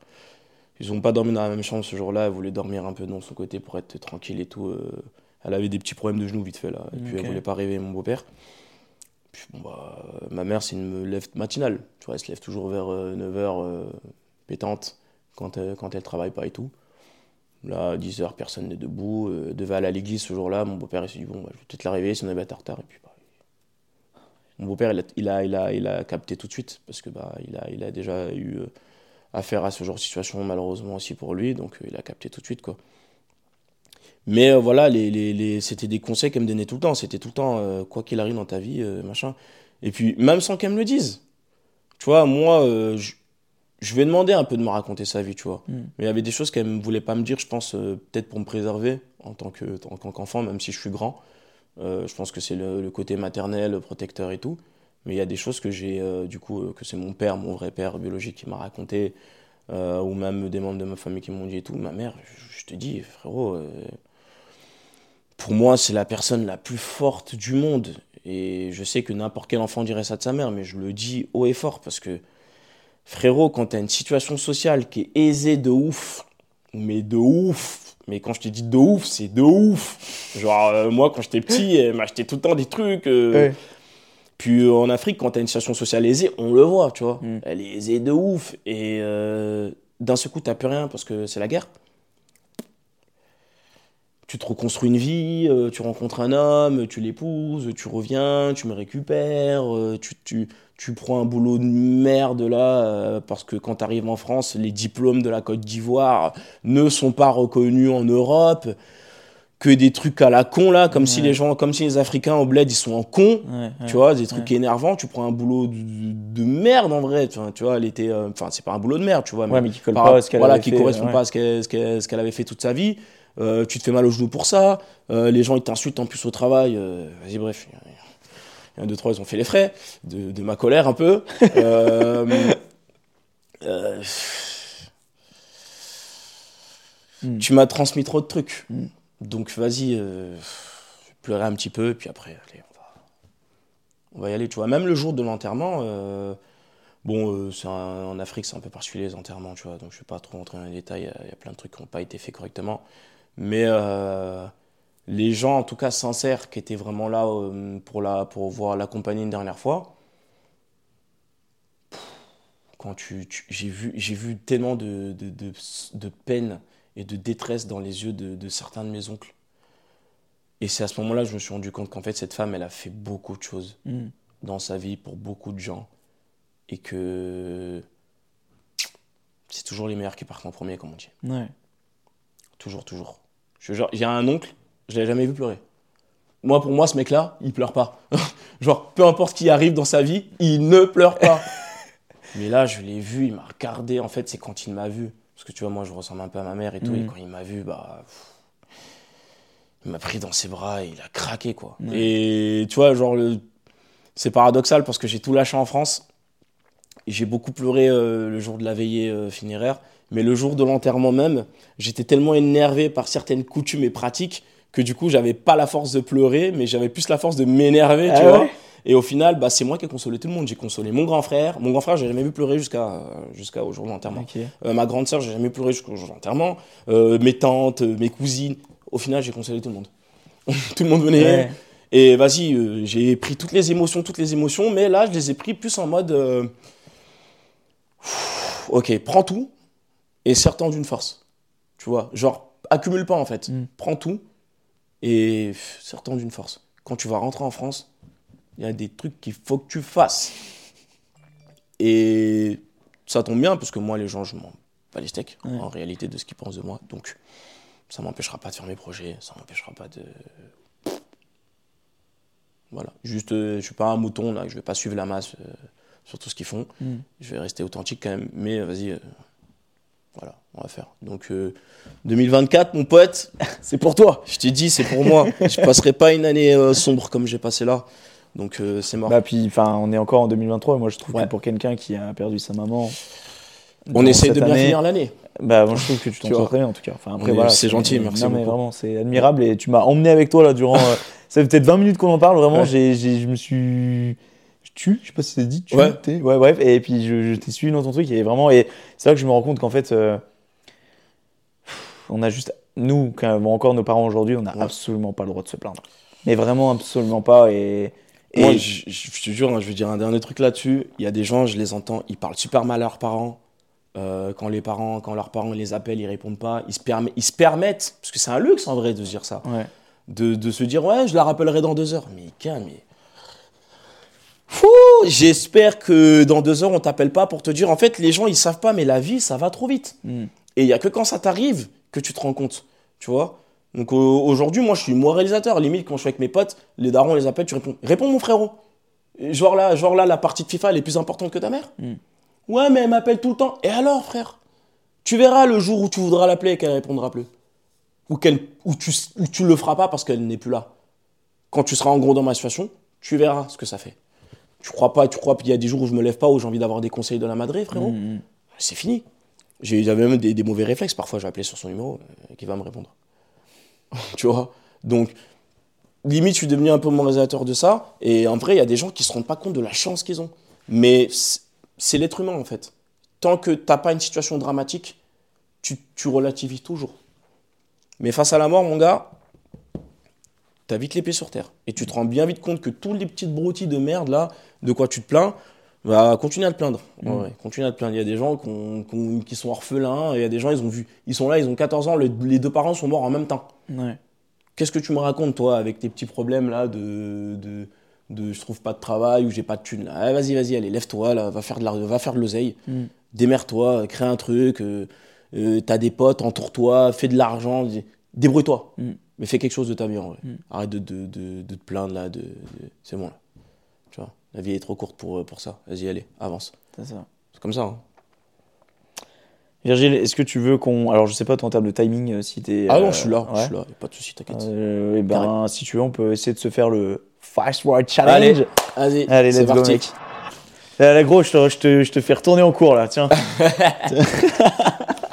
Ils ont pas dormi dans la même chambre ce jour-là. Elle voulait dormir un peu dans son côté pour être tranquille et tout. euh. Elle avait des petits problèmes de genoux vite fait là. Et puis Ok. elle voulait pas réveiller mon beau-père. Puis bon bah, euh, ma mère c'est une lève matinale. Tu vois, elle se lève toujours vers 9h pétante quand, elle- quand elle travaille pas et tout. Là, à 10h, personne n'est debout. Euh, devait aller à l'église ce jour-là. Mon beau-père, il s'est dit, bon, bah, je vais peut-être la réveiller, sinon elle va être en retard. Et puis, bah, mon beau-père, il a, il, a, il, a, il a capté tout de suite, parce que bah, il, a, il a déjà eu euh, affaire à ce genre de situation, malheureusement aussi pour lui, donc euh, il a capté tout de suite, quoi. Mais euh, voilà, les, les, les- c'était des conseils qu'elle me donnait tout le temps. C'était tout le temps, euh, quoi qu'il arrive dans ta vie, euh, machin. Et puis, même sans qu'elle me le dise. Tu vois, moi, je, je vais demander un peu de me raconter sa vie, tu vois. Mm. Mais il y avait des choses qu'elle ne voulait pas me dire, je pense, peut-être pour me préserver en tant que- en tant qu'enfant, même si je suis grand. Euh, je pense que c'est le, côté maternel, protecteur et tout. Mais il y a des choses que j'ai, euh, du coup, euh, que c'est mon père, mon vrai père biologique qui m'a raconté, ou même des membres de ma famille qui m'ont dit et tout. Ma mère, je, je te dis, frérot, pour moi, c'est la personne la plus forte du monde. Et je sais que n'importe quel enfant dirait ça de sa mère, mais je le dis haut et fort parce que, frérot, quand tu as une situation sociale qui est aisée de ouf, mais de ouf, mais quand je te dis de ouf, c'est de ouf. Genre, euh, moi, quand j'étais petit, elle m'achetait tout le temps des trucs. euh, Ouais. puis euh, en Afrique, quand tu as une situation sociale aisée, on le voit, tu vois. Mm. Elle est aisée de ouf. Et d'un seul coup, tu plus rien parce que c'est la guerre. Tu te reconstruis une vie, euh, tu rencontres un homme, tu l'épouses, tu reviens, tu me récupères, euh, tu, tu, tu prends un boulot de merde là, euh, parce que quand tu arrives en France, les diplômes de la Côte d'Ivoire ne sont pas reconnus en Europe. Que des trucs à la con là, comme si les gens, comme si les Africains au bled ils sont en con. Ouais, ouais. Tu vois, des trucs énervants, tu prends un boulot de, de merde en vrai. Enfin, tu vois, elle était. Enfin, c'est pas un boulot de merde, tu vois. Mais qui colle par- pas à ce qu'elle Voilà, avait qui fait, correspond pas à qu'elle ce qu'elle avait fait toute sa vie. Euh, tu te fais mal au genou pour ça. Euh, les gens, ils t'insultent en plus au travail. euh, Vas-y, bref. Il y en a deux, trois, ils ont fait les frais de, de ma colère un peu. Hmm. Tu m'as transmis trop de trucs. Hmm. Donc, vas-y, je pleurais un petit peu, puis après, allez, on va, on va y aller, tu vois. Même le jour de l'enterrement, bon, euh, un- en Afrique, c'est un peu particulier les enterrements, tu vois, donc je vais pas trop rentrer dans les détails, il y y, a plein de trucs qui n'ont pas été faits correctement. Mais euh, les gens, en tout cas sincères, qui étaient vraiment là euh, pour, la, pour voir l'accompagner une dernière fois, quand tu, tu- j'ai vu, j'ai vu tellement de, de, de, de peine et de détresse dans les yeux de, de certains de mes oncles. Et c'est à ce moment-là que je me suis rendu compte qu'en fait, cette femme, elle a fait beaucoup de choses Mm. dans sa vie pour beaucoup de gens. Et que c'est toujours les meilleurs qui partent en premier, comme on dit. Ouais. Toujours, toujours. Je, genre, j'ai un oncle, je l'ai jamais vu pleurer. Moi, pour moi, ce mec-là, il pleure pas. genre, peu importe qui arrive dans sa vie, il ne pleure pas. Mais là, je l'ai vu, il m'a regardé. En fait, c'est quand il m'a vu. Parce que tu vois, moi, je ressemble un peu à ma mère et tout. Et quand il m'a vu, bah. pff, Il m'a pris dans ses bras et il a craqué, quoi. Et tu vois, genre, le... c'est paradoxal parce que j'ai tout lâché en France. Et j'ai beaucoup pleuré euh, le jour de la veillée euh, funéraire. Mais le jour de l'enterrement même, j'étais tellement énervé par certaines coutumes et pratiques que du coup, j'avais pas la force de pleurer, mais j'avais plus la force de m'énerver, tu Ah vois. ouais? Et au final, bah, c'est moi qui ai consolé tout le monde. J'ai consolé mon grand frère. Mon grand frère, j'ai jamais vu pleurer jusqu'à jusqu'au jour de l'enterrement. Euh, ma grande sœur, j'ai jamais pleuré jusqu'au jour de l'enterrement. Euh, mes tantes, euh, mes cousines. Au final, j'ai consolé tout le monde. tout le monde venait. Ouais. Et vas-y, euh, j'ai pris toutes les émotions, toutes les émotions, mais là, je les ai pris plus en mode. Ok, prends tout. Et serre-t'en d'une force. Tu vois, genre, accumule pas en fait. Mm. Prends tout et serre-t'en d'une force. Quand tu vas rentrer en France, il y a des trucs qu'il faut que tu fasses. Et ça tombe bien parce que moi, les gens, je m'en bats les steaks Ouais. en réalité de ce qu'ils pensent de moi. Donc, ça m'empêchera pas de faire mes projets, ça m'empêchera pas de. Voilà. Juste, euh, je suis pas un mouton là, je vais pas suivre la masse euh, sur tout ce qu'ils font. Mm. Je vais rester authentique quand même, mais euh, vas-y. Euh, voilà, on va faire. Donc, euh, 2024, mon pote, C'est pour toi. je t'ai dit, c'est pour moi. je passerai pas une année euh, sombre comme j'ai passé là. Donc, euh, c'est mort. Bah puis, enfin, on est encore en 2023. Moi, je trouve Ouais. que pour quelqu'un qui a perdu sa maman, on essaye de bien année, finir l'année. Bah, moi, je trouve que tu t'en sors très bien en tout cas. Enfin, après, voilà. c'est gentil, merci Non, mais beaucoup. vraiment, c'est admirable et tu m'as emmené avec toi là durant. euh, ça fait peut-être 20 minutes qu'on en parle. Vraiment, Ouais. j'ai- je me suis. Tu, je sais pas si c'est dit, tu, Ouais. t'es- ouais, bref. Et puis, je, je t'ai suivi dans ton truc et vraiment. Et c'est là que je me rends compte qu'en fait, euh, on a juste. Nous, qui avons encore nos parents aujourd'hui, on n'a Ouais. absolument pas le droit de se plaindre. Mais vraiment, absolument pas. Et. et Moi, je, je- je te jure, hein, je vais dire un dernier truc là-dessus. Il y a des gens, je les entends, ils parlent super mal à leurs parents. Euh, quand les parents, quand leurs parents les appellent, ils répondent pas. Ils se, permet- ils se permettent, parce que c'est un luxe en vrai de se dire ça, ouais. de, de se dire ouais, je la rappellerai dans deux heures. Mais calme, mais j'espère que dans deux heures on t'appelle pas pour te dire en fait les gens ils savent pas mais la vie ça va trop vite. Mm. Et il y a que quand ça t'arrive que tu te rends compte, tu vois. Donc aujourd'hui, moi, je suis moralisateur. Limite, quand je suis avec mes potes, les darons les appellent, tu réponds. Réponds, mon frérot. Genre là, genre là, la partie de FIFA, elle est plus importante que ta mère Mm. Ouais, mais elle m'appelle tout le temps. Et alors, frère? Tu verras le jour où tu voudras l'appeler et qu'elle répondra plus. Ou, qu'elle, ou, tu, ou tu le feras pas parce qu'elle n'est plus là. Quand tu seras en gros dans ma situation, tu verras ce que ça fait. Tu crois pas, tu crois qu'il y a des jours où je me lève pas, où j'ai envie d'avoir des conseils de la madré, frérot Mm, mm. c'est fini. J'ai- J'avais même des, des mauvais réflexes. Parfois, je vais appeler sur son numéro euh, qui va me répondre. tu vois? Donc, limite, je suis devenu un peu moralisateur de ça. Et en vrai, il y a des gens qui se rendent pas compte de la chance qu'ils ont. Mais c'est- c'est l'être humain, en fait. Tant que t'as pas une situation dramatique, tu, tu relativises toujours. Mais face à la mort, mon gars, t'as vite les pieds sur terre. Et tu te rends bien vite compte que tous les petites broutilles de merde, là, de quoi tu te plains, bah, continue à te plaindre. Ouais, Mm. ouais, continue à te plaindre. Il y a des gens qui sont orphelins, et il y a des gens, ils ont vu, ils sont là, ils ont 14 ans, le- les deux parents sont morts en même temps. Ouais. Qu'est-ce que tu me racontes, toi, avec tes petits problèmes là de, de, de je trouve pas de travail ou j'ai pas de thune là? Ah, Vas-y, vas-y, allez, lève-toi, là, va faire de la, va faire de l'oseille, Mm. démerde-toi, crée un truc, euh, euh, t'as des potes, entoure-toi, fais de l'argent, dé- débrouille-toi. Mm. Mais fais quelque chose de ta vie en vrai. Mm. Arrête de, de, de, de te plaindre là, de, c'est bon là. Tu vois, la vie est trop courte pour, pour ça. Vas-y, allez, avance. C'est ça. C'est comme ça. hein. Virgile, est-ce que tu veux qu'on. Alors, je sais pas, toi, en termes de timing, euh, si t'es. Ah euh, non, je suis là, je suis là, y a pas de soucis, t'inquiète. Euh, eh ben, si tu veux, on peut essayer de se faire le Fast Word Challenge. Allez, Vas-y, Allez, c'est let's go, parti. mec. Là, là, gros, je te, je, te, je te fais retourner en cours, là, tiens.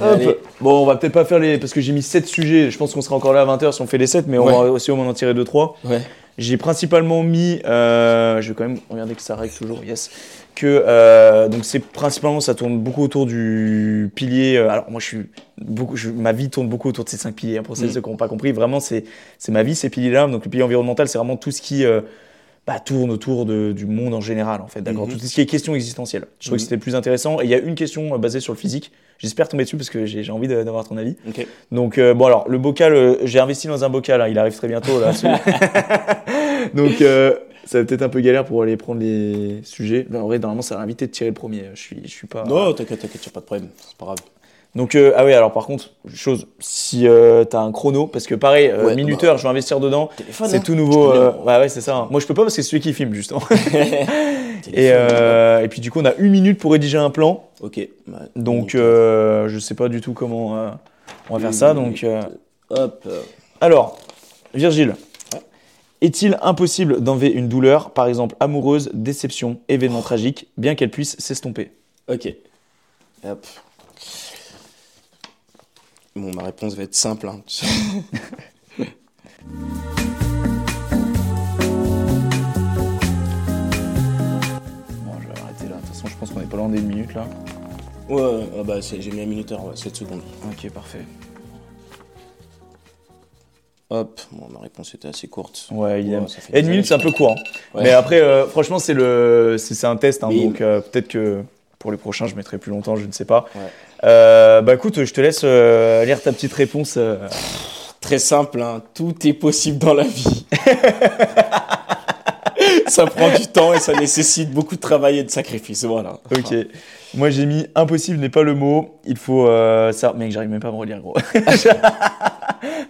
Hop. Bon, on va peut-être pas faire les. Parce que j'ai mis 7 sujets, je pense qu'on sera encore là à 20h si on fait les 7, mais on Ouais. va aussi au moins en tirer 2-3. Ouais. J'ai principalement mis, euh, je vais quand même regarder que ça règle toujours, yes. Que euh, donc c'est principalement ça tourne beaucoup autour du pilier. euh, alors moi je suis beaucoup, je- ma vie tourne beaucoup autour de ces cinq piliers. hein, pour Mm. ceux qui n'ont pas compris, vraiment c'est c'est ma vie ces piliers-là. Donc le pilier environnemental c'est vraiment tout ce qui bah, tourne autour de- du monde en général en fait, d'accord. Mhm. Tout ce qui est question existentielle. Je trouve Mhm. que c'était le plus intéressant. Et il y a une question euh, basée sur le physique. J'espère tomber dessus parce que j'ai envie d'avoir ton avis. Donc euh, bon alors le bocal, euh, j'ai investi dans un bocal, hein, il arrive très bientôt là. Donc ça va peut-être un peu galère pour aller prendre les sujets. Mais en vrai normalement ça va invité de tirer le premier. Je suis, je suis pas. Non, t'inquiète, t'inquiète, pas de problème, c'est pas grave. Donc euh, ah oui alors par contre chose si euh, t'as un chrono parce que pareil euh, Ouais, minuteur je vais investir dedans. C'est hein. tout nouveau. Euh, bien. ouais c'est ça. hein. Moi je peux pas parce que c'est celui qui filme justement. Et, et puis du coup on a une minute pour rédiger un plan. Ok. bah, Donc je sais pas du tout comment on va faire ça. Donc Hop. Alors, Virgile, est-il impossible d'enlever une douleur, par exemple amoureuse, déception, événement tragique, bien qu'elle puisse s'estomper? Ok. Hop. Bon, ma réponse va être simple. hein. Bon, je vais arrêter là. De toute façon, je pense qu'on est pas loin des minutes là. ouais, ouais, ah bah, j'ai mis un minuteur, ouais, 7 secondes. Ok, parfait. Hop, bon, ma réponse était assez courte. Ouais, il aime. Et une minute, c'est un peu court. hein. Ouais. Mais après, euh, franchement, c'est le, c'est un test, hein, donc euh, peut-être que. Pour les prochains, je mettrai plus longtemps, je ne sais pas. Ouais. Euh, bah écoute, je te laisse euh, lire ta petite réponse. euh. Très simple, hein. tout est possible dans la vie. ça prend du temps et ça nécessite beaucoup de travail et de sacrifice. Voilà. Ok. Moi j'ai mis impossible n'est pas le mot. Il faut euh, ça. Mec, j'arrive même pas à me relire gros.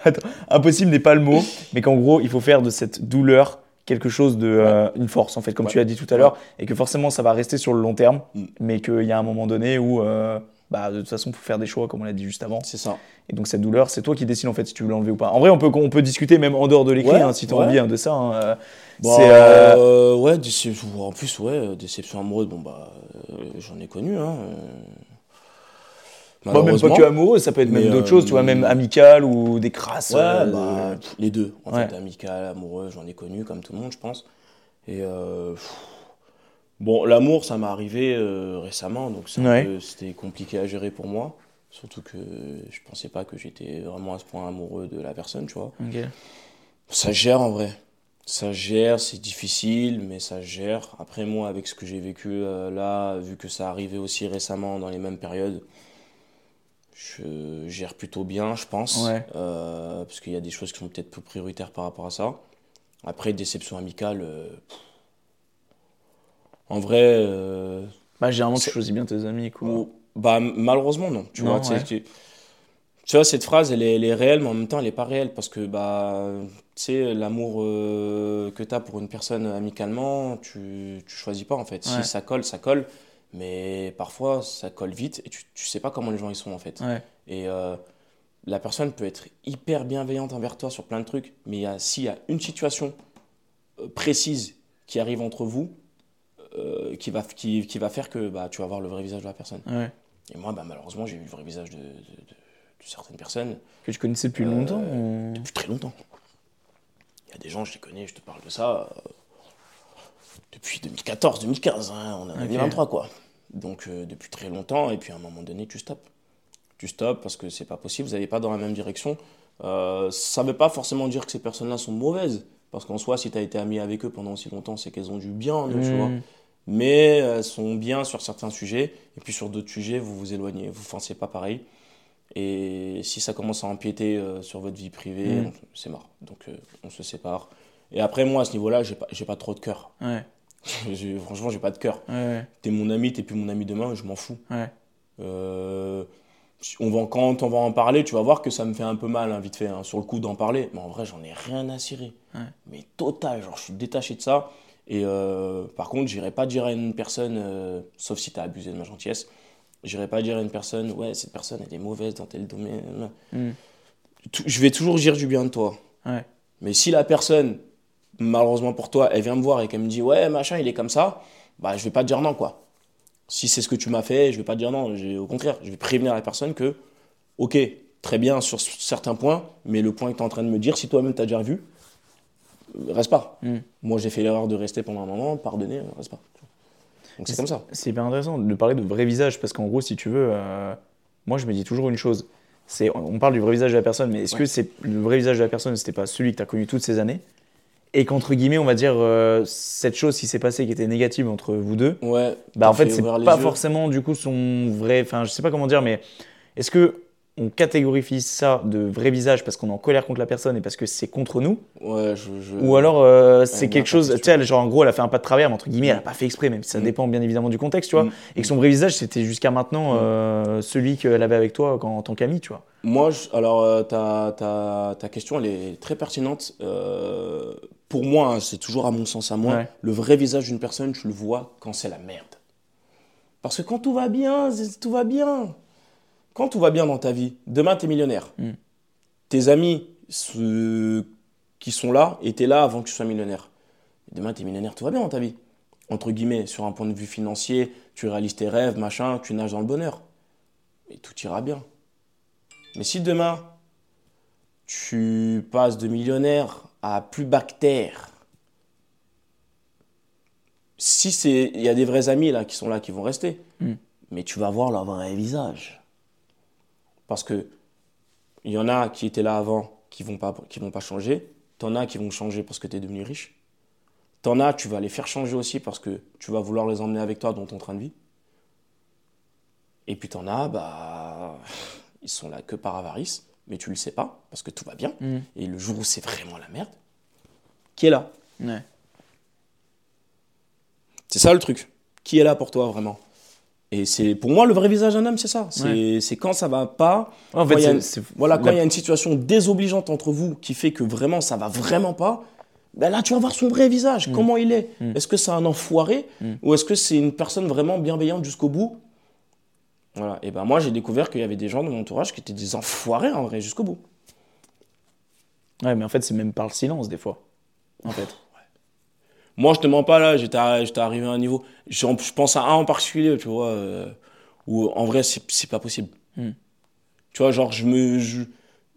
Attends. Impossible n'est pas le mot, mais qu'en gros il faut faire de cette douleur quelque chose de euh, une force en fait, comme tu l'as dit tout à l'heure, et que forcément ça va rester sur le long terme, Mm. mais qu'il y a un moment donné où euh, bah, de toute façon, il faut faire des choix, comme on l'a dit juste avant. C'est ça. Et donc, cette douleur, c'est toi qui décides en fait si tu veux l'enlever ou pas. En vrai, on peut, on peut discuter même en dehors de l'écrit, Ouais, hein, si tu as ouais. envie hein, de ça. hein, euh, Bon, c'est, euh, euh, ouais, déception, en plus, ouais, déception amoureuse, bon, bah, euh, j'en ai connu, hein. Moi, même pas que amoureux, ça peut être même d'autres choses, tu vois, même amical ou des crasses. Ouais, bah, les deux, en fait, amical, amoureux, j'en ai connu, comme tout le monde, je pense. Et pff, bon, l'amour, ça m'est arrivé euh, récemment, donc Ouais. peu- c'était compliqué à gérer pour moi. Surtout que je pensais pas que j'étais vraiment à ce point amoureux de la personne, tu vois. Ça gère en vrai. Ça gère, c'est difficile, mais ça gère. Après, moi, avec ce que j'ai vécu euh, là, vu que ça arrivait aussi récemment dans les mêmes périodes, je gère plutôt bien, je pense. Ouais. Euh, parce qu'il y a des choses qui sont peut-être plus prioritaires par rapport à ça. Après, déception amicale, pff. En vrai, euh, Bah, généralement, tu choisis bien tes amis, quoi. ou- bah, malheureusement, non. Tu Non, vois, tu sais, ouais. tu- tu vois, cette phrase, elle est, elle est réelle, mais en même temps, elle n'est pas réelle. Parce que, bah, tu sais, l'amour euh, que tu as pour une personne amicalement, tu, tu choisis pas, en fait. Ouais. Si ça colle, ça colle. Mais parfois, ça colle vite et tu, tu sais pas comment les gens ils sont, en fait. Ouais. Et euh, la personne peut être hyper bienveillante envers toi sur plein de trucs, mais s'il y a une situation précise qui arrive entre vous, euh, qui, va, qui, qui va faire que bah, tu vas voir le vrai visage de la personne. Ouais. Et moi, bah, malheureusement, j'ai vu le vrai visage de, de- de- de certaines personnes Que tu connaissais depuis Euh, longtemps ou- depuis très longtemps. Il y a des gens, je les connais, je te parle de ça, euh, depuis 2014, 2015, hein, on est en Ok. 2023, quoi. Donc, euh, depuis très longtemps, et puis à un moment donné, tu stops. Tu stops parce que c'est pas possible, vous n'allez pas dans la même direction. Euh, ça ne veut pas forcément dire que ces personnes-là sont mauvaises, parce qu'en soi, si tu as été ami avec eux pendant aussi longtemps, c'est qu'elles ont du bien en eux, tu Mm. vois. Mais elles sont bien sur certains sujets, et puis sur d'autres sujets, vous vous éloignez, vous ne pensez pas pareil. Et si ça commence à empiéter euh, sur votre vie privée, Mm. c'est marre. Donc euh, on se sépare. Et après, moi, à ce niveau-là, j'ai pas, pas trop de cœur. Ouais. Franchement, j'ai pas de cœur. Ouais. T'es mon ami, t'es plus mon ami demain, je m'en fous. Euh, on va, quand on va en parler, tu vas voir que ça me fait un peu mal, hein, vite fait, hein, sur le coup d'en parler. Mais en vrai, j'en ai rien à cirer. Mais total, genre, je suis détaché de ça. Et euh, par contre, j'irai pas dire à une personne, euh, sauf si t'as abusé de ma gentillesse, j'irai pas dire à une personne, ouais, cette personne, elle est mauvaise dans tel domaine. Mm. Tout- je vais toujours dire du bien de toi. Ouais. Mais si la personne, malheureusement pour toi, elle vient me voir et qu'elle me dit, ouais, machin, il est comme ça, bah, je vais pas te dire non, quoi. Si c'est ce que tu m'as fait, je vais pas te dire non. Au contraire, je vais prévenir la personne que, ok, très bien sur certains points, mais le point que tu es en train de me dire, si toi-même tu as déjà vu, reste pas. Mm. Moi, j'ai fait l'erreur de rester pendant un moment, pardonner, reste pas. Donc c'est comme ça. C'est hyper intéressant de parler de vrai visage parce qu'en gros, si tu veux, euh, moi je me dis toujours une chose. C'est, on parle du vrai visage de la personne, mais est-ce Ouais. que c'est le vrai visage de la personne, c'était pas celui que tu as connu toutes ces années? Et qu'entre guillemets, on va dire euh, cette chose qui s'est passée qui était négative entre vous deux, Ouais. bah en fait, c'est pas yeux. forcément du coup son vrai. Enfin, je sais pas comment dire, mais est-ce que on catégorie ça de vrai visage parce qu'on est en colère contre la personne et parce que c'est contre nous Ouais, je. je- Ou alors euh, c'est quelque chose, tu sais, genre en gros elle a fait un pas de travers, mais entre guillemets elle a Mm. pas fait exprès, même si ça Mm. dépend bien évidemment du contexte, tu vois. Mm. Et que son vrai visage c'était jusqu'à maintenant Mm. euh, celui qu'elle avait avec toi quand, en tant qu'ami, tu vois. Moi, je- alors, euh, ta, ta, ta question, elle est très pertinente. Pour moi, hein, c'est toujours à mon sens à moi, Ouais. le vrai visage d'une personne, tu le vois quand c'est la merde. Parce que quand tout va bien, tout va bien. Quand tout va bien dans ta vie, demain, tu es millionnaire. Mm. Tes amis ceux qui sont là étaient là avant que tu sois millionnaire. Demain, tu es millionnaire, tout va bien dans ta vie. Entre guillemets, sur un point de vue financier, tu réalises tes rêves, machin, tu nages dans le bonheur. Et tout ira bien. Mais si demain, tu passes de millionnaire à plus bactère, si c'est, il y a des vrais amis là qui sont là, qui vont rester, Mm. mais tu vas voir leur vrai visage. Parce que il y en a qui étaient là avant, qui vont pas, qui vont pas changer. T'en as qui vont changer parce que tu es devenu riche. T'en as, tu vas les faire changer aussi parce que tu vas vouloir les emmener avec toi dans ton train de vie. Et puis t'en as, bah, ils sont là que par avarice, mais tu le sais pas, parce que tout va bien. Mm. Et le jour où c'est vraiment la merde, qui est là? Ouais. C'est ça le truc. Qui est là pour toi vraiment? Et c'est pour moi le vrai visage d'un homme, c'est ça. C'est quand ça va pas. En Quand fait, a Voilà, quand la- il y a une situation désobligeante entre vous qui fait que vraiment ça va vraiment pas, ben là tu vas voir son vrai visage, comment il est. Mm. Est-ce que c'est un enfoiré Mm. ou est-ce que c'est une personne vraiment bienveillante jusqu'au bout? Voilà, et ben moi j'ai découvert qu'il y avait des gens de mon entourage qui étaient des enfoirés en vrai jusqu'au bout. Ouais, mais en fait, c'est même par le silence, des fois. En fait. Moi je te mens pas là, j'étais arri- j'étais arrivé à un niveau. Je pense à un en particulier, tu vois, euh, où en vrai c'est c'est pas possible. Mm. Tu vois, genre je me. je-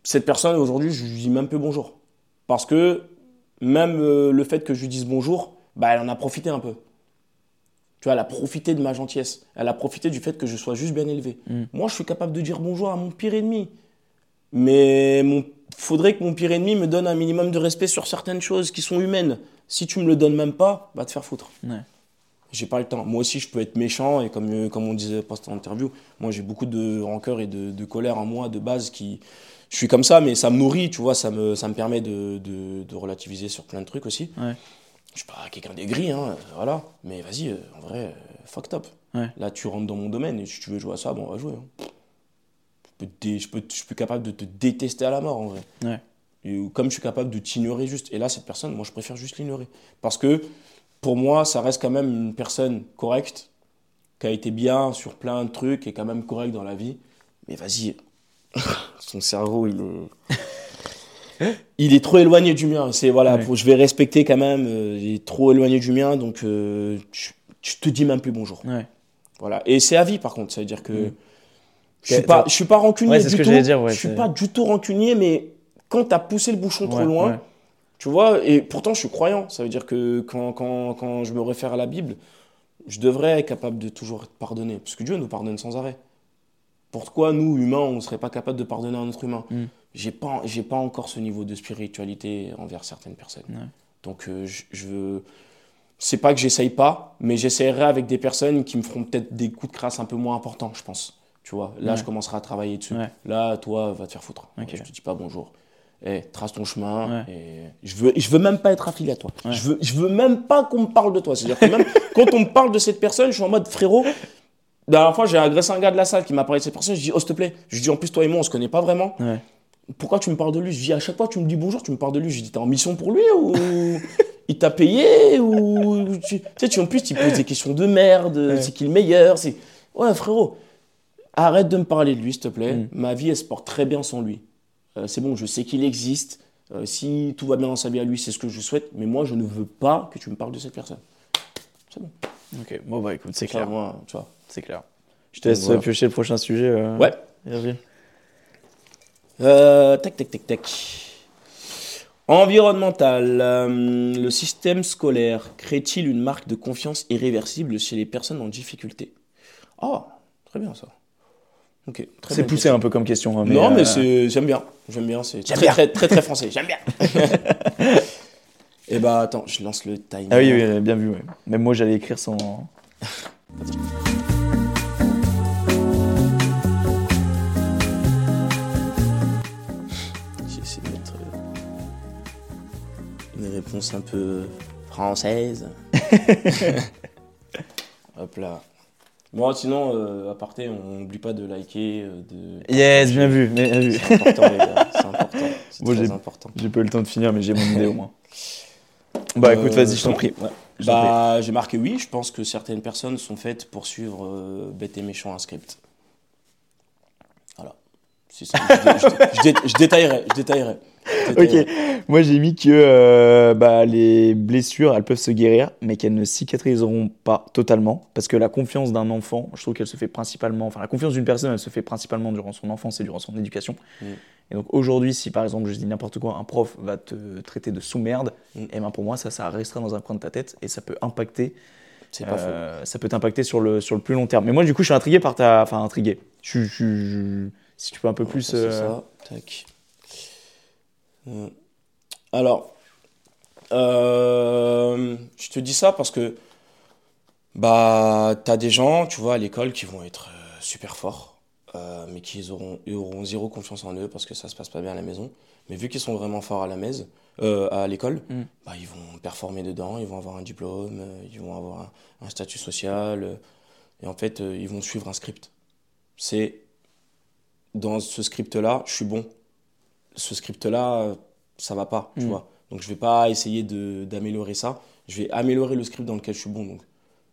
cette personne aujourd'hui, je lui dis même plus bonjour. Parce que même euh, le fait que je lui dise bonjour, bah, elle en a profité un peu. Tu vois, elle a profité de ma gentillesse. Elle a profité du fait que je sois juste bien élevé. Mm. Moi, je suis capable de dire bonjour à mon pire ennemi. Mais mon faudrait que mon pire ennemi me donne un minimum de respect sur certaines choses qui sont humaines. Si tu me le donnes même pas, va te faire foutre. Ouais. J'ai pas le temps. Moi aussi, je peux être méchant et comme, euh, comme on disait post interview, moi j'ai beaucoup de rancœur et de, de colère en moi de base qui. Je suis comme ça, mais ça me nourrit, tu vois, ça me, ça me permet de, de, de relativiser sur plein de trucs aussi. Ouais. Je suis pas quelqu'un d'aigri, hein, voilà. Mais vas-y, euh, en vrai, fuck top. Ouais. Là, tu rentres dans mon domaine et si tu veux jouer à ça, bon, on va jouer. hein. Je, peux te je, peux, je suis capable de te détester à la mort, en vrai. Ouais. Comme je suis capable de t'ignorer juste. Et là, cette personne, moi, je préfère juste l'ignorer. Parce que pour moi, ça reste quand même une personne correcte, qui a été bien sur plein de trucs, et quand même correcte dans la vie. Mais vas-y, son cerveau, il est. Il est trop éloigné du mien. C'est voilà, Ouais. faut- je vais respecter quand même. euh, il est trop éloigné du mien, donc euh, je, je te dis même plus bonjour. Ouais. Voilà. Et c'est à vie, par contre. Ça veut dire que je suis pas, je suis pas rancunier Ouais, c'est du ce que tout. j'allais dire, je suis pas du tout rancunier, mais quand t'as poussé le bouchon trop loin, tu vois, et pourtant je suis croyant. Ça veut dire que quand, quand, quand je me réfère à la Bible, je devrais être capable de toujours être pardonné. Parce que Dieu nous pardonne sans arrêt. Pourquoi nous, humains, on ne serait pas capable de pardonner un autre humain? Mm. J'ai pas, j'ai pas encore ce niveau de spiritualité envers certaines personnes. Ouais. Donc euh, je, je. C'est pas que j'essaye pas, mais j'essaierai avec des personnes qui me feront peut-être des coups de crasse un peu moins importants, je pense. Tu vois, là, Ouais. je commencerai à travailler dessus. Ouais. Là, toi, va te faire foutre. Ok. Je te dis pas bonjour. Eh, trace ton chemin. Ouais. Et je veux, je veux même pas être affilié à toi. Ouais. Je veux, je veux même pas qu'on me parle de toi. C'est-à-dire que même quand on me parle de cette personne, je suis en mode frérot. La dernière fois, j'ai agressé un gars de la salle qui m'a parlé de cette personne. Je dis, oh, s'il te plaît. Je lui dis, en plus, toi et moi, on se connaît pas vraiment. Ouais. Pourquoi tu me parles de lui? Je dis, à chaque fois, tu me dis bonjour, tu me parles de lui. Je dis, t'es en mission pour lui ou il t'a payé ou tu tu sais, tu en plus, tu poses des questions de merde. C'est qui le meilleur C'est ouais, frérot. Arrête de me parler de lui, s'il te plaît. Mm. Ma vie, elle se porte très bien sans lui. Euh, c'est bon, je sais qu'il existe. Euh, si tout va bien dans sa vie à lui, c'est ce que je souhaite. Mais moi, je ne veux pas que tu me parles de cette personne. Ok, bon, bah écoute, c'est clair. Tu vois. C'est clair. Je te laisse voilà. piocher le prochain sujet. euh, Ouais. Virgile. Euh, tac, tac, tac, tac. Environnemental. Euh, le système scolaire crée-t-il une marque de confiance irréversible chez les personnes en difficulté? Ah, très bien ça. C'est poussé question. un peu comme question. hein, non, mais euh, j'aime bien. J'aime bien. C'est très, très, très, très français. J'aime bien. Et bah, attends, je lance le timer. Ah oui, oui, bien vu. ouais. Même moi, j'allais écrire sans. J'ai essayé de mettre euh, une réponse un peu française. Hop là. Bon, sinon, euh, à parté, on n'oublie pas de liker, euh, de. Yes, bien vu. Bien vu. C'est important, les gars. C'est important. C'est très important. J'ai pas eu le temps de finir, mais j'ai mon idée au moins. Bah écoute, Euh, vas-y, je t'en prie. ouais. Bah, j'ai marqué oui. Je pense que certaines personnes sont faites pour suivre euh, bête et méchant un script. Voilà. C'est ça. Je, dé- je dé- je dé- je détaillerai. Je détaillerai. Je détaillerai. Ok, moi j'ai mis que euh, bah, les blessures, elles peuvent se guérir, mais qu'elles ne cicatriseront pas totalement, parce que la confiance d'un enfant, je trouve qu'elle se fait principalement, enfin la confiance d'une personne, elle se fait principalement durant son enfance et durant son éducation. Mm. Et donc aujourd'hui, si par exemple, je dis n'importe quoi, un prof va te traiter de sous-merde, Mm. et ben pour moi ça, ça restera dans un coin de ta tête et ça peut impacter, C'est pas euh, ça peut t'impacter sur le, sur le plus long terme. Mais moi du coup, je suis intrigué par ta, enfin intrigué. Je, je- je- si tu peux un peu plus. C'est euh, ça. Tac. Euh, Alors, euh, je te dis ça parce que bah t'as des gens, tu vois, à l'école qui vont être euh, super forts, euh, mais qui auront, ils auront zéro confiance en eux parce que ça se passe pas bien à la maison. Mais vu qu'ils sont vraiment forts à la maison, à l'école, Mm. bah, ils vont performer dedans, ils vont avoir un diplôme, ils vont avoir un, un statut social, et en fait, ils vont suivre un script. C'est dans ce script-là, je suis bon. Ce script-là, ça va pas, tu Mm. vois. Donc je vais pas essayer d'améliorer ça. Je vais améliorer le script dans lequel je suis bon. Donc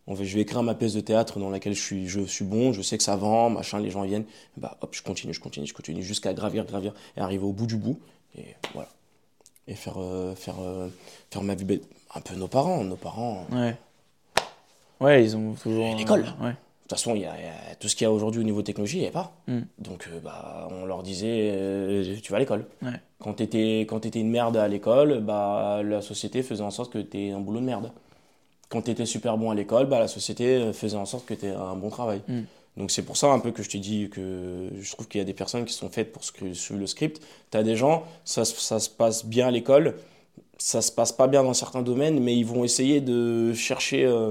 on va, je vais écrire ma pièce de théâtre dans laquelle je suis, je suis bon, je sais que ça vend, machin, les gens viennent. Bah hop, je continue, je continue, je continue jusqu'à gravir, gravir et arriver au bout du bout. Et voilà. Et faire, euh, faire, euh, faire ma vie belle. Un peu nos parents. Nos parents. Ouais. Ouais, ils ont toujours. L'école. euh, Ouais. Toute façon, il y a, il y a tout ce qu'il y a aujourd'hui au niveau technologie, il n'y a pas. Mm. Donc euh, bah, on leur disait, euh, tu vas à l'école. Ouais. Quand tu étais, une merde à l'école, bah, la société faisait en sorte que tu aies un boulot de merde. Quand tu étais super bon à l'école, bah, la société faisait en sorte que tu aies un bon travail. Mm. Donc c'est pour ça un peu que je t'ai dit que je trouve qu'il y a des personnes qui sont faites pour suivre le script. Tu as des gens, ça, se- ça se passe bien à l'école, ça se passe pas bien dans certains domaines, mais ils vont essayer de chercher euh,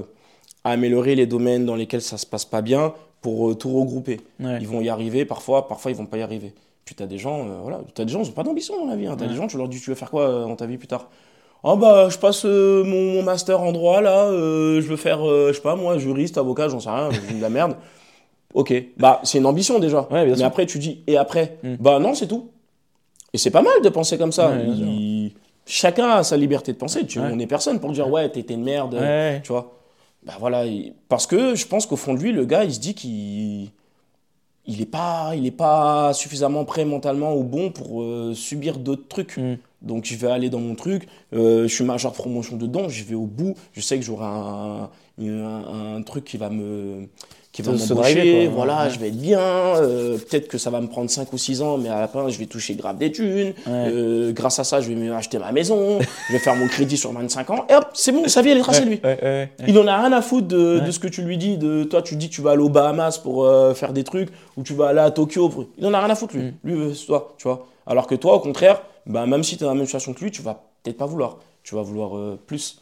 à améliorer les domaines dans lesquels ça se passe pas bien pour euh, tout regrouper. Ouais. Ils vont y arriver parfois, parfois ils vont pas y arriver. Puis tu as des gens, euh, voilà, as des gens, ils ont pas d'ambition dans la vie. Hein. Tu as Ouais. des gens, tu leur dis, tu veux faire quoi euh, dans ta vie plus tard? Ah bah, je passe mon, mon master en droit là, je veux faire, je sais pas moi, juriste, avocat, j'en sais rien, je de la merde. Ok, bah c'est une ambition déjà. Ouais, Mais après tu dis, et après? Mm. Bah non, c'est tout. Et c'est pas mal de penser comme ça. Il- Chacun a sa liberté de penser. Tu. On n'est personne pour dire, ouais, t'étais une merde. Tu vois Bah voilà. il- Parce que je pense qu'au fond de lui, le gars, il se dit qu'il il est pas, il est pas suffisamment prêt mentalement ou bon pour euh, subir d'autres trucs. Mm. Donc je vais aller dans mon truc. euh, je suis major promotion dedans. Je vais au bout. Je sais que j'aurai un, un, un truc qui va me qui va m'embaucher, voilà, Ouais. je vais être bien, euh, peut-être que ça va me prendre 5 ou 6 ans, mais à la fin, je vais toucher grave des thunes, Ouais. Euh, grâce à ça, je vais me acheter ma maison, je vais faire mon crédit sur 25 ans, et hop, c'est bon, sa vie, elle est tracée, lui. Ouais. Il en a rien à foutre de, ce que tu lui dis. De, toi, tu dis que tu vas aller aux Bahamas pour euh, faire des trucs, ou tu vas aller à Tokyo. pour- Il en a rien à foutre, lui. Mm. Lui, c'est toi, tu vois. Alors que toi, au contraire, bah, même si tu es dans la même situation que lui, tu vas peut-être pas vouloir. Tu vas vouloir plus.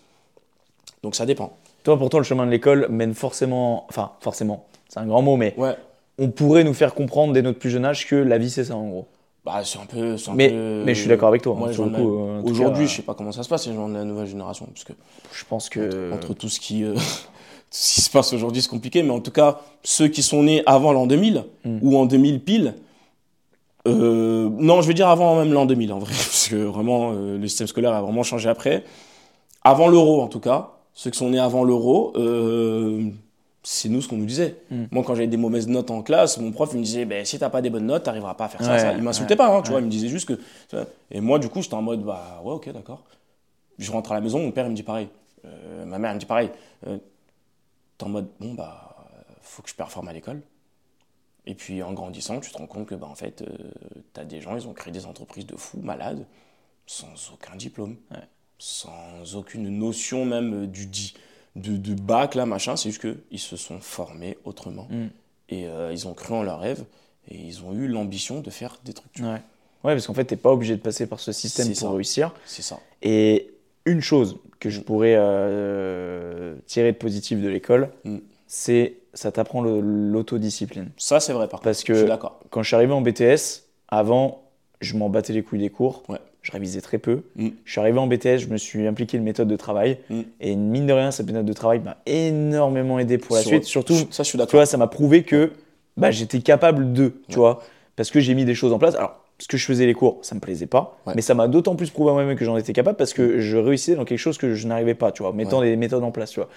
Donc ça dépend. Toi, pourtant, le chemin de l'école mène forcément. Enfin, forcément, c'est un grand mot, mais Ouais. on pourrait nous faire comprendre dès notre plus jeune âge que la vie, c'est ça, en gros. Bah, c'est un peu. un Mais, peu- mais je suis d'accord avec toi. hein, Moi, euh, Aujourd'hui, cas, je sais pas comment ça se passe, les gens de la nouvelle génération. Parce que je pense que. entre tout ce qui, euh, tout ce qui se passe aujourd'hui, c'est compliqué. Mais en tout cas, ceux qui sont nés avant l'an 2000 Mm. ou en 2000 pile, euh, non, je veux dire avant même l'an 2000 en vrai, parce que vraiment, euh, le système scolaire a vraiment changé après. Avant l'euro, en tout cas, ceux qui sont nés avant l'euro, euh, c'est nous ce qu'on nous disait. Mm. Moi, quand j'avais des mauvaises notes en classe, mon prof il me disait, ben, si t'as pas des bonnes notes, t'arriveras pas à faire ça. Ouais, ça. Il m'insultait ouais, pas, hein, tu ouais. vois, il me disait juste que. Et moi, du coup, j'étais en mode, bah ouais, ok, d'accord. Je rentre à la maison, mon père il me dit pareil. Euh, ma mère elle me dit pareil. Euh, T'es en mode, bon, bah, faut que je performe à l'école. Et puis en grandissant, tu te rends compte que, bah, en fait, t'as des gens, ils ont créé des entreprises de fous, malades, sans aucun diplôme. Sans aucune notion même euh, du di- de, de bac, là, machin. C'est juste qu'ils se sont formés autrement. Mm. Et euh, ils ont cru en leurs rêves et ils ont eu l'ambition de faire des trucs. Ouais. Ouais, parce qu'en fait, t'es pas obligé de passer par ce système pour ça. réussir. C'est ça. Et une chose que je pourrais euh, tirer de positif de l'école, Mm. c'est ça t'apprend l'autodiscipline. Ça, c'est vrai, par contre. Parce Je suis que quand je suis arrivé en BTS, avant, je m'en battais les couilles des cours. Ouais. Je révisais très peu. Mm. Je suis arrivé en BTS, je me suis impliqué une méthode de travail. Mm. Et mine de rien, cette méthode de travail m'a énormément aidé pour la Sur- suite. Surtout, Ça, je suis tu vois, ça m'a prouvé que bah, j'étais capable de, tu Ouais. vois, parce que j'ai mis des choses en place. Alors, parce que je faisais les cours, ça me plaisait pas, Ouais. mais ça m'a d'autant plus prouvé à moi-même que j'en étais capable parce que je réussissais dans quelque chose que je n'arrivais pas, tu vois, mettant des méthodes en place, tu vois.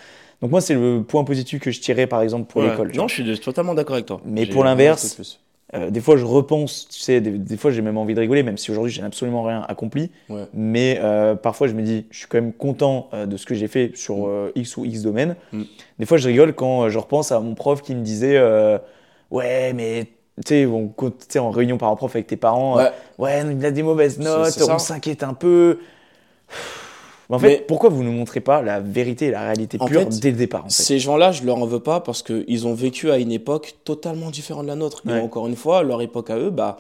Donc moi, c'est le point positif que je tirais, par exemple, pour l'école. Non, je suis totalement d'accord avec toi. Mais pour l'inverse. Euh, des fois, je repense, tu sais, des, des fois, j'ai même envie de rigoler, même si aujourd'hui, j'ai absolument rien accompli. Ouais. Mais euh, parfois, je me dis, je suis quand même content euh, de ce que j'ai fait sur Mm. X ou X domaine. Mm. Des fois, je rigole quand je repense à mon prof qui me disait, ouais, mais tu sais, on- en réunion par prof avec tes parents, Ouais. ouais, il a des mauvaises notes, on s'inquiète un peu. Mais en fait, Mais- pourquoi vous ne montrez pas la vérité et la réalité pure fait, dès le départ en fait Ces gens-là, je leur en veux pas parce qu'ils ont vécu à une époque totalement différente de la nôtre. Ouais. Et encore une fois, leur époque à eux, bah,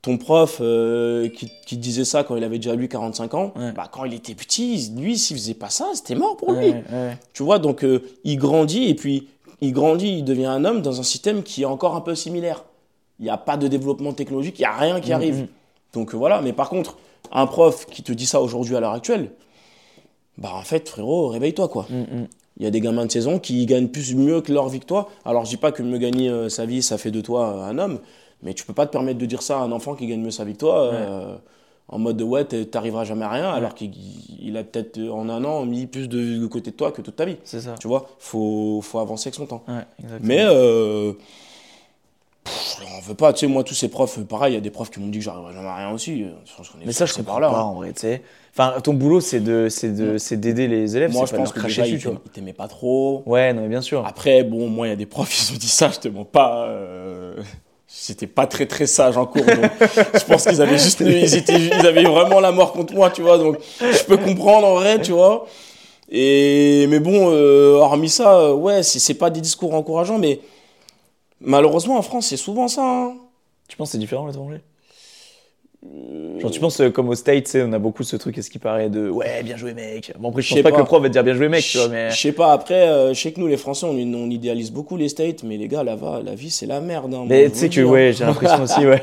ton prof euh, qui, qui disait ça quand il avait déjà lui 45 ans, Ouais. bah, quand il était petit, lui, s'il faisait pas ça, c'était mort pour lui. ouais. Tu vois, donc euh, il grandit et puis il grandit, il devient un homme dans un système qui est encore un peu similaire. Il n'y a pas de développement technologique, il n'y a rien qui Mhm, arrive. mhm. Donc euh, voilà, mais par contre, un prof qui te dit ça aujourd'hui à l'heure actuelle, bah en fait, frérot, réveille-toi quoi. Mm, mm. Il y a des gamins de saison qui gagnent plus mieux que leur victoire. Alors je dis pas que mieux gagner euh, sa vie, ça fait de toi euh, un homme, mais tu peux pas te permettre de dire ça à un enfant qui gagne mieux sa victoire. euh, en mode de ouais, t'arriveras jamais à rien, alors qu'il il a peut-être en un an mis plus de, de côté de toi que toute ta vie. C'est ça. Tu vois, faut, faut avancer avec son temps. Ouais. Mais en veux pas. Tu sais, moi, tous ces profs, pareil, il y a des profs qui m'ont dit que j'arriverai jamais à rien aussi. Je Mais ça, je comprends par pas là. hein. en vrai, tu sais. Enfin, ton boulot, c'est de, c'est de, c'est d'aider les élèves. Moi, je pas de pense leur que déjà, dessus, tu vois. t'aiment- ils t'aimaient pas trop. Ouais, non, mais bien sûr. Après, bon, moi, il y a des profs, ils ont dit ça, je te mens pas. euh, C'était pas très très sage en cours, donc je pense qu'ils avaient juste, ils étaient, ils avaient vraiment la mort contre moi, tu vois. Donc je peux comprendre en vrai, tu vois. Et mais bon, euh, hormis ça, euh, ouais, c'est c'est pas des discours encourageants, mais malheureusement en France, c'est souvent ça. hein. Tu penses que c'est différent à l'étranger? Euh, Genre, tu penses euh, comme au tu sais, on a beaucoup ce truc, est-ce qui paraît de ouais, bien joué, mec? Bon, après, je sais pas, que pas. le prof va te dire bien joué, mec, tu vois, mais. Je sais pas, après, euh, je sais que nous, les Français, on, on idéalise beaucoup les States, mais les gars, là-bas, la vie, c'est la merde. hein, Mais tu sais que, dis, hein. ouais, j'ai l'impression aussi, ouais.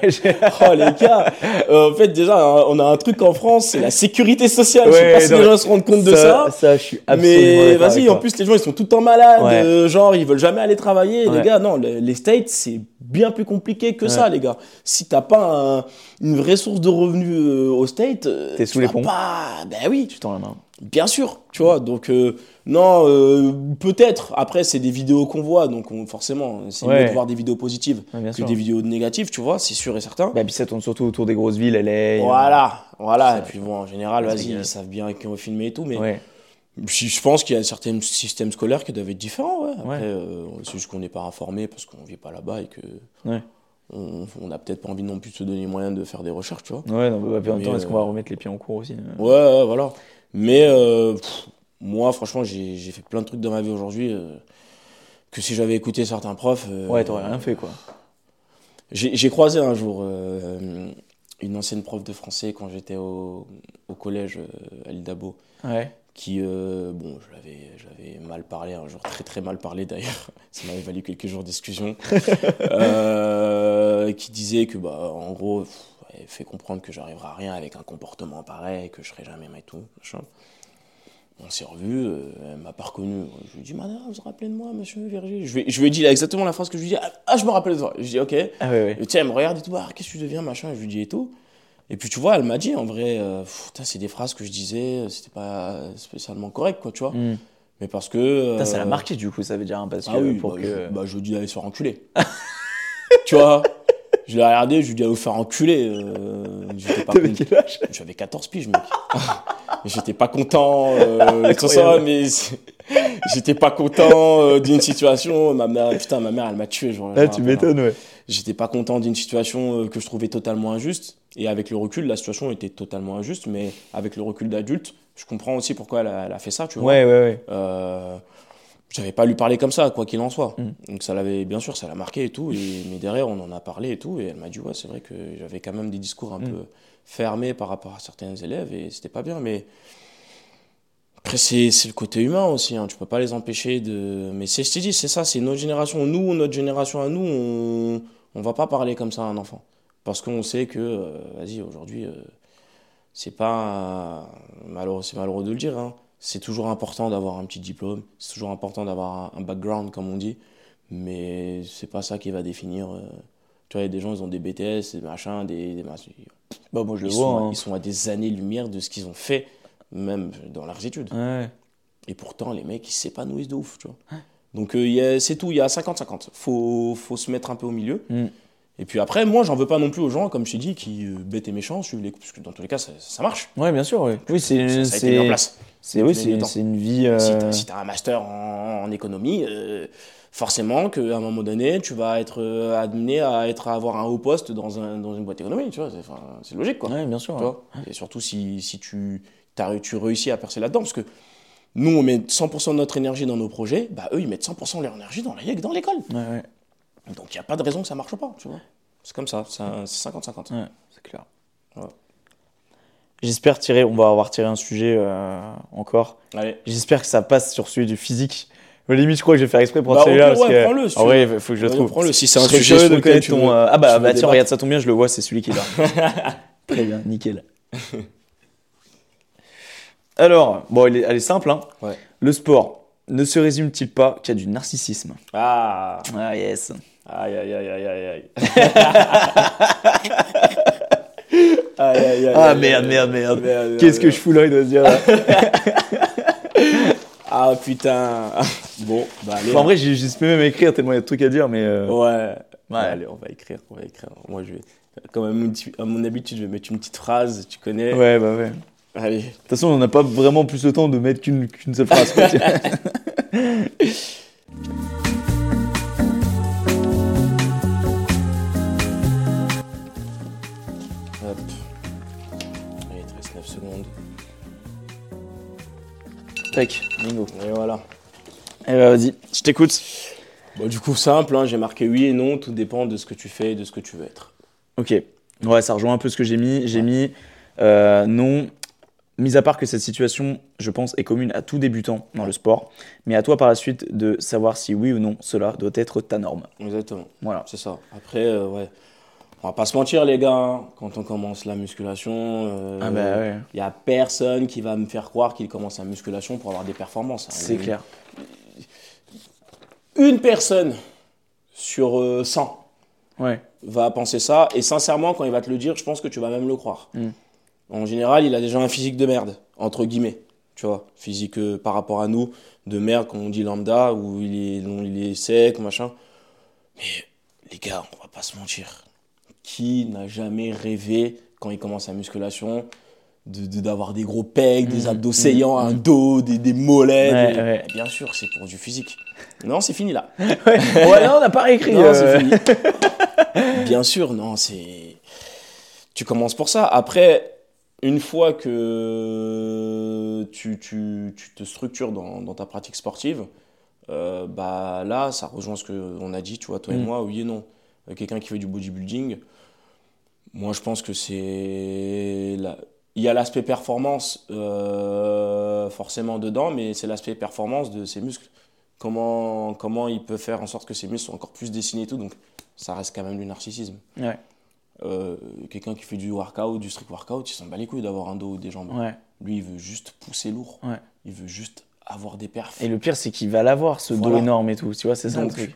Oh les gars, Euh, en fait déjà on a un truc en France, c'est la sécurité sociale. je sais Ouais, pas si les gens se rendent compte de ça. Ça, je suis absolument. Mais vas-y, en plus les gens ils sont tout le temps malades, Ouais. genre ils veulent jamais aller travailler. Ouais. Les gars, non, le- les States c'est bien plus compliqué que ça, les gars. Si t'as pas un- une vraie source de revenus euh, aux States, euh, T'es tu sous les vas ponts. Pas... Ben oui, Tu tends la main. Bien sûr, tu vois. Donc euh, non, euh, peut-être. Après, c'est des vidéos qu'on voit, donc on- forcément, c'est Ouais. mieux de voir des vidéos positives Ouais, que sûr. des vidéos négatives, tu vois. C'est sûr et certain. Bah, puis ça tourne surtout autour des grosses villes, LA. Voilà, voilà. Et puis bon, en général, vas-y, ils savent bien qu'on va filmer et tout, mais. Je pense qu'il y a certains systèmes scolaires qui doivent être différents. Ouais. Après, Ouais. euh, c'est juste qu'on n'est pas informé parce qu'on vit pas là-bas et que Ouais. on n'a peut-être pas envie non plus de se donner les moyens de faire des recherches, tu vois. Ouais, non, bah, puis en même temps, est-ce qu'on euh, va remettre les pieds en cours aussi euh? Ouais, voilà. Mais euh, pff, moi, franchement, j'ai fait plein de trucs dans ma vie aujourd'hui euh, que si j'avais écouté certains profs. euh, Ouais, t'aurais rien fait, quoi. J'ai croisé un jour euh, une ancienne prof de français quand j'étais au, au collège euh, à l'île d'Abo, Ouais. Qui, euh, bon, je l'avais, mal parlé, un jour très très mal parlé d'ailleurs, ça m'avait valu quelques jours d'exclusion, euh, qui disait que, bah, en gros, pff, elle fait comprendre que j'arriverai à rien avec un comportement pareil, que je serai jamais et tout, machin. On s'est revus, euh, elle m'a pas reconnu. Je lui ai dit, madame, vous vous rappelez de moi, monsieur Verger? Je lui, ai- je lui ai dit là, exactement la phrase que je lui ai dit. Ah, je me rappelle de toi. Je lui ai dit, ok. Ah. Et tu sais, elle me regarde et tout, ah, qu'est-ce que tu deviens, machin, je lui dis et tout. Et puis tu vois, elle m'a dit, en vrai, euh, c'est des phrases que je disais, euh, c'était pas spécialement correct, quoi, tu vois. Hmm. Mais parce que. Putain, ça l'a euh, marqué, du coup, ça veut dire, hein, parce que. Ah oui, pour bah, que... je, bah, je lui dis d'aller se faire enculer. tu vois Je l'ai regardé, je lui dis d'aller vous faire enculer. euh, j'étais pas T'avais quel âge? J'avais 14 piges, mec. J'étais pas content, euh, tout ça, mais j'étais pas content euh, d'une situation. Ma mère, putain, ma mère, elle m'a tué. Genre, Ah, tu hein. m'étonnes, ouais. J'étais pas content d'une situation euh, que je trouvais totalement injuste. Et avec le recul, la situation était totalement injuste. Mais avec le recul d'adulte, je comprends aussi pourquoi elle a, elle a fait ça, tu vois. Ouais, ouais, ouais. Euh, j'avais pas lui parler comme ça, quoi qu'il en soit. Mm. Donc ça l'avait, bien sûr, ça l'a marqué et tout. Et, mais derrière, on en a parlé et tout. Et elle m'a dit, ouais, c'est vrai que j'avais quand même des discours un Mm. peu fermés par rapport à certains élèves et c'était pas bien. Mais après, c'est, c'est le côté humain aussi. Hein. Tu peux pas les empêcher de. Mais c'est, je t'ai dit, c'est ça, c'est notre génération. Nous, notre génération à nous, on, on va pas parler comme ça à un enfant. Parce qu'on sait que, euh, vas-y, aujourd'hui, euh, c'est pas. malheureux, c'est malheureux de le dire, hein. C'est toujours important d'avoir un petit diplôme, c'est toujours important d'avoir un, un background, comme on dit, mais c'est pas ça qui va définir. euh, Tu vois, il y a des gens, ils ont des BTS, des machins, des. des. Bah, moi, je le vois. sont, hein. ils sont à des années-lumière de ce qu'ils ont fait, même dans leurs études. Ouais. Et pourtant, les mecs, ils s'épanouissent de ouf, tu vois. Donc, euh, c'est tout, il y a 50-50. Faut, faut se mettre un peu au milieu. Mm. Et puis après, moi, j'en veux pas non plus aux gens, comme je t'ai dit, qui euh, bêtes et méchants, suivent les... parce que dans tous les cas, ça, ça marche. Ouais, bien sûr, ouais. Oui, c'est. Ça, ça a été mis en C'est place. c'est- oui, c'est une vie. euh, Si t'as si un master en, en économie, euh, forcément qu'à un moment donné, tu vas être euh, amené à, être, à avoir un haut poste dans, un, dans une boîte économique, tu vois. C'est logique, quoi. Ouais, bien sûr. Tu ouais. vois Et surtout si, si tu, tu réussis à percer là-dedans, parce que nous, on met 100% de notre énergie dans nos projets, bah eux, ils mettent 100% de leur énergie dans la- dans l'école. Ouais, ouais. Donc il n'y a pas de raison que ça marche pas, tu vois. C'est comme ça, c'est un- c'est 50-50. Ouais, c'est clair. J'espère tirer, on va avoir tiré un sujet euh, encore. J'espère que ça passe sur celui du physique. Mais limite, je crois que je vais faire exprès pour Bah, celui-là. parce que- prends-le, si En tu vrai, il faut que je le trouve. prends-le, si c'est un sujet sur lequel tu ton. veux- euh, Ah bah, bah tiens, regarde, ça tombe bien, je le vois, c'est celui qui est là. Très bien, nickel. Alors, bon, elle est, elle est simple. Hein. Ouais. Le sport ne se résume-t-il pas qu'à du narcissisme? Ah, Ah yes. aïe, aïe, aïe, aïe, aïe, aïe. Aïe, aïe, aïe, Ah aïe, merde, merde, merde. merde, Qu'est-ce que je fous là, il doit se dire. là. Ah putain. Bon, bah allez. en vrai, j'ai juste même écrire tellement il y a de trucs à dire, mais. euh, Ouais. Ouais. Allez, on va écrire, on va écrire. Moi, je vais, comme à mon, à mon habitude, je vais mettre une petite phrase, tu connais. Ouais, bah ouais. De Allez. toute façon, on n'a pas vraiment plus le temps de mettre qu'une seule phrase. quoi. Hop. Allez, 13 secondes. Tac, bingo. Et voilà. Eh bah vas-y, je t'écoute. Bon, du coup, simple, hein, j'ai marqué oui et non, tout dépend de ce que tu fais et de ce que tu veux être. Ok. Ouais, ça rejoint un peu ce que j'ai mis. J'ai mis euh, non. Mis à part que cette situation, je pense, est commune à tout débutant dans le sport, mais à toi par la suite de savoir si oui ou non cela doit être ta norme. Exactement. Voilà. C'est ça. Après, euh, ouais. On va pas se mentir, les gars, hein, quand on commence la musculation, euh, Ah bah ouais, y a personne qui va me faire croire qu'il commence la musculation pour avoir des performances. hein. c'est clair. Une personne sur euh, 100 Ouais. va penser ça, et sincèrement, quand il va te le dire, je pense que tu vas même le croire. Mm. En général, il a déjà un physique de merde, entre guillemets. Tu vois, physique euh, par rapport à nous, de merde, comme on dit lambda, où il est, où il est sec, machin. Mais les gars, on va pas se mentir. Qui n'a jamais rêvé, quand il commence la musculation, de- de- d'avoir des gros pecs, des Mhm. abdos saillants, un dos, des, des mollets Ouais, des- ouais. Bien sûr, c'est pour du physique. Non, c'est fini là. ouais. Ouais, non, on n'a pas réécrit. Non, euh, c'est fini. Bien sûr, non, c'est. Tu commences pour ça. Après, une fois que tu, tu, tu te structures dans, dans ta pratique sportive, euh, bah là, ça rejoint ce qu'on a dit, tu vois, toi et Mm. moi, oui et non. Euh, Quelqu'un qui fait du bodybuilding, moi je pense que c'est. la- Il y a l'aspect performance euh, forcément dedans, mais c'est l'aspect performance de ses muscles. Comment, comment il peut faire en sorte que ses muscles soient encore plus dessinés et tout. Donc ça reste quand même du narcissisme. Ouais. Euh, Quelqu'un qui fait du workout, du strict workout, il s'en bat les couilles d'avoir un dos ou des jambes. Ouais. Lui, il veut juste pousser lourd. Ouais. Il veut juste avoir des perfs. Et le pire, c'est qu'il va l'avoir, ce dos énorme et tout. Tu vois, c'est ça le truc.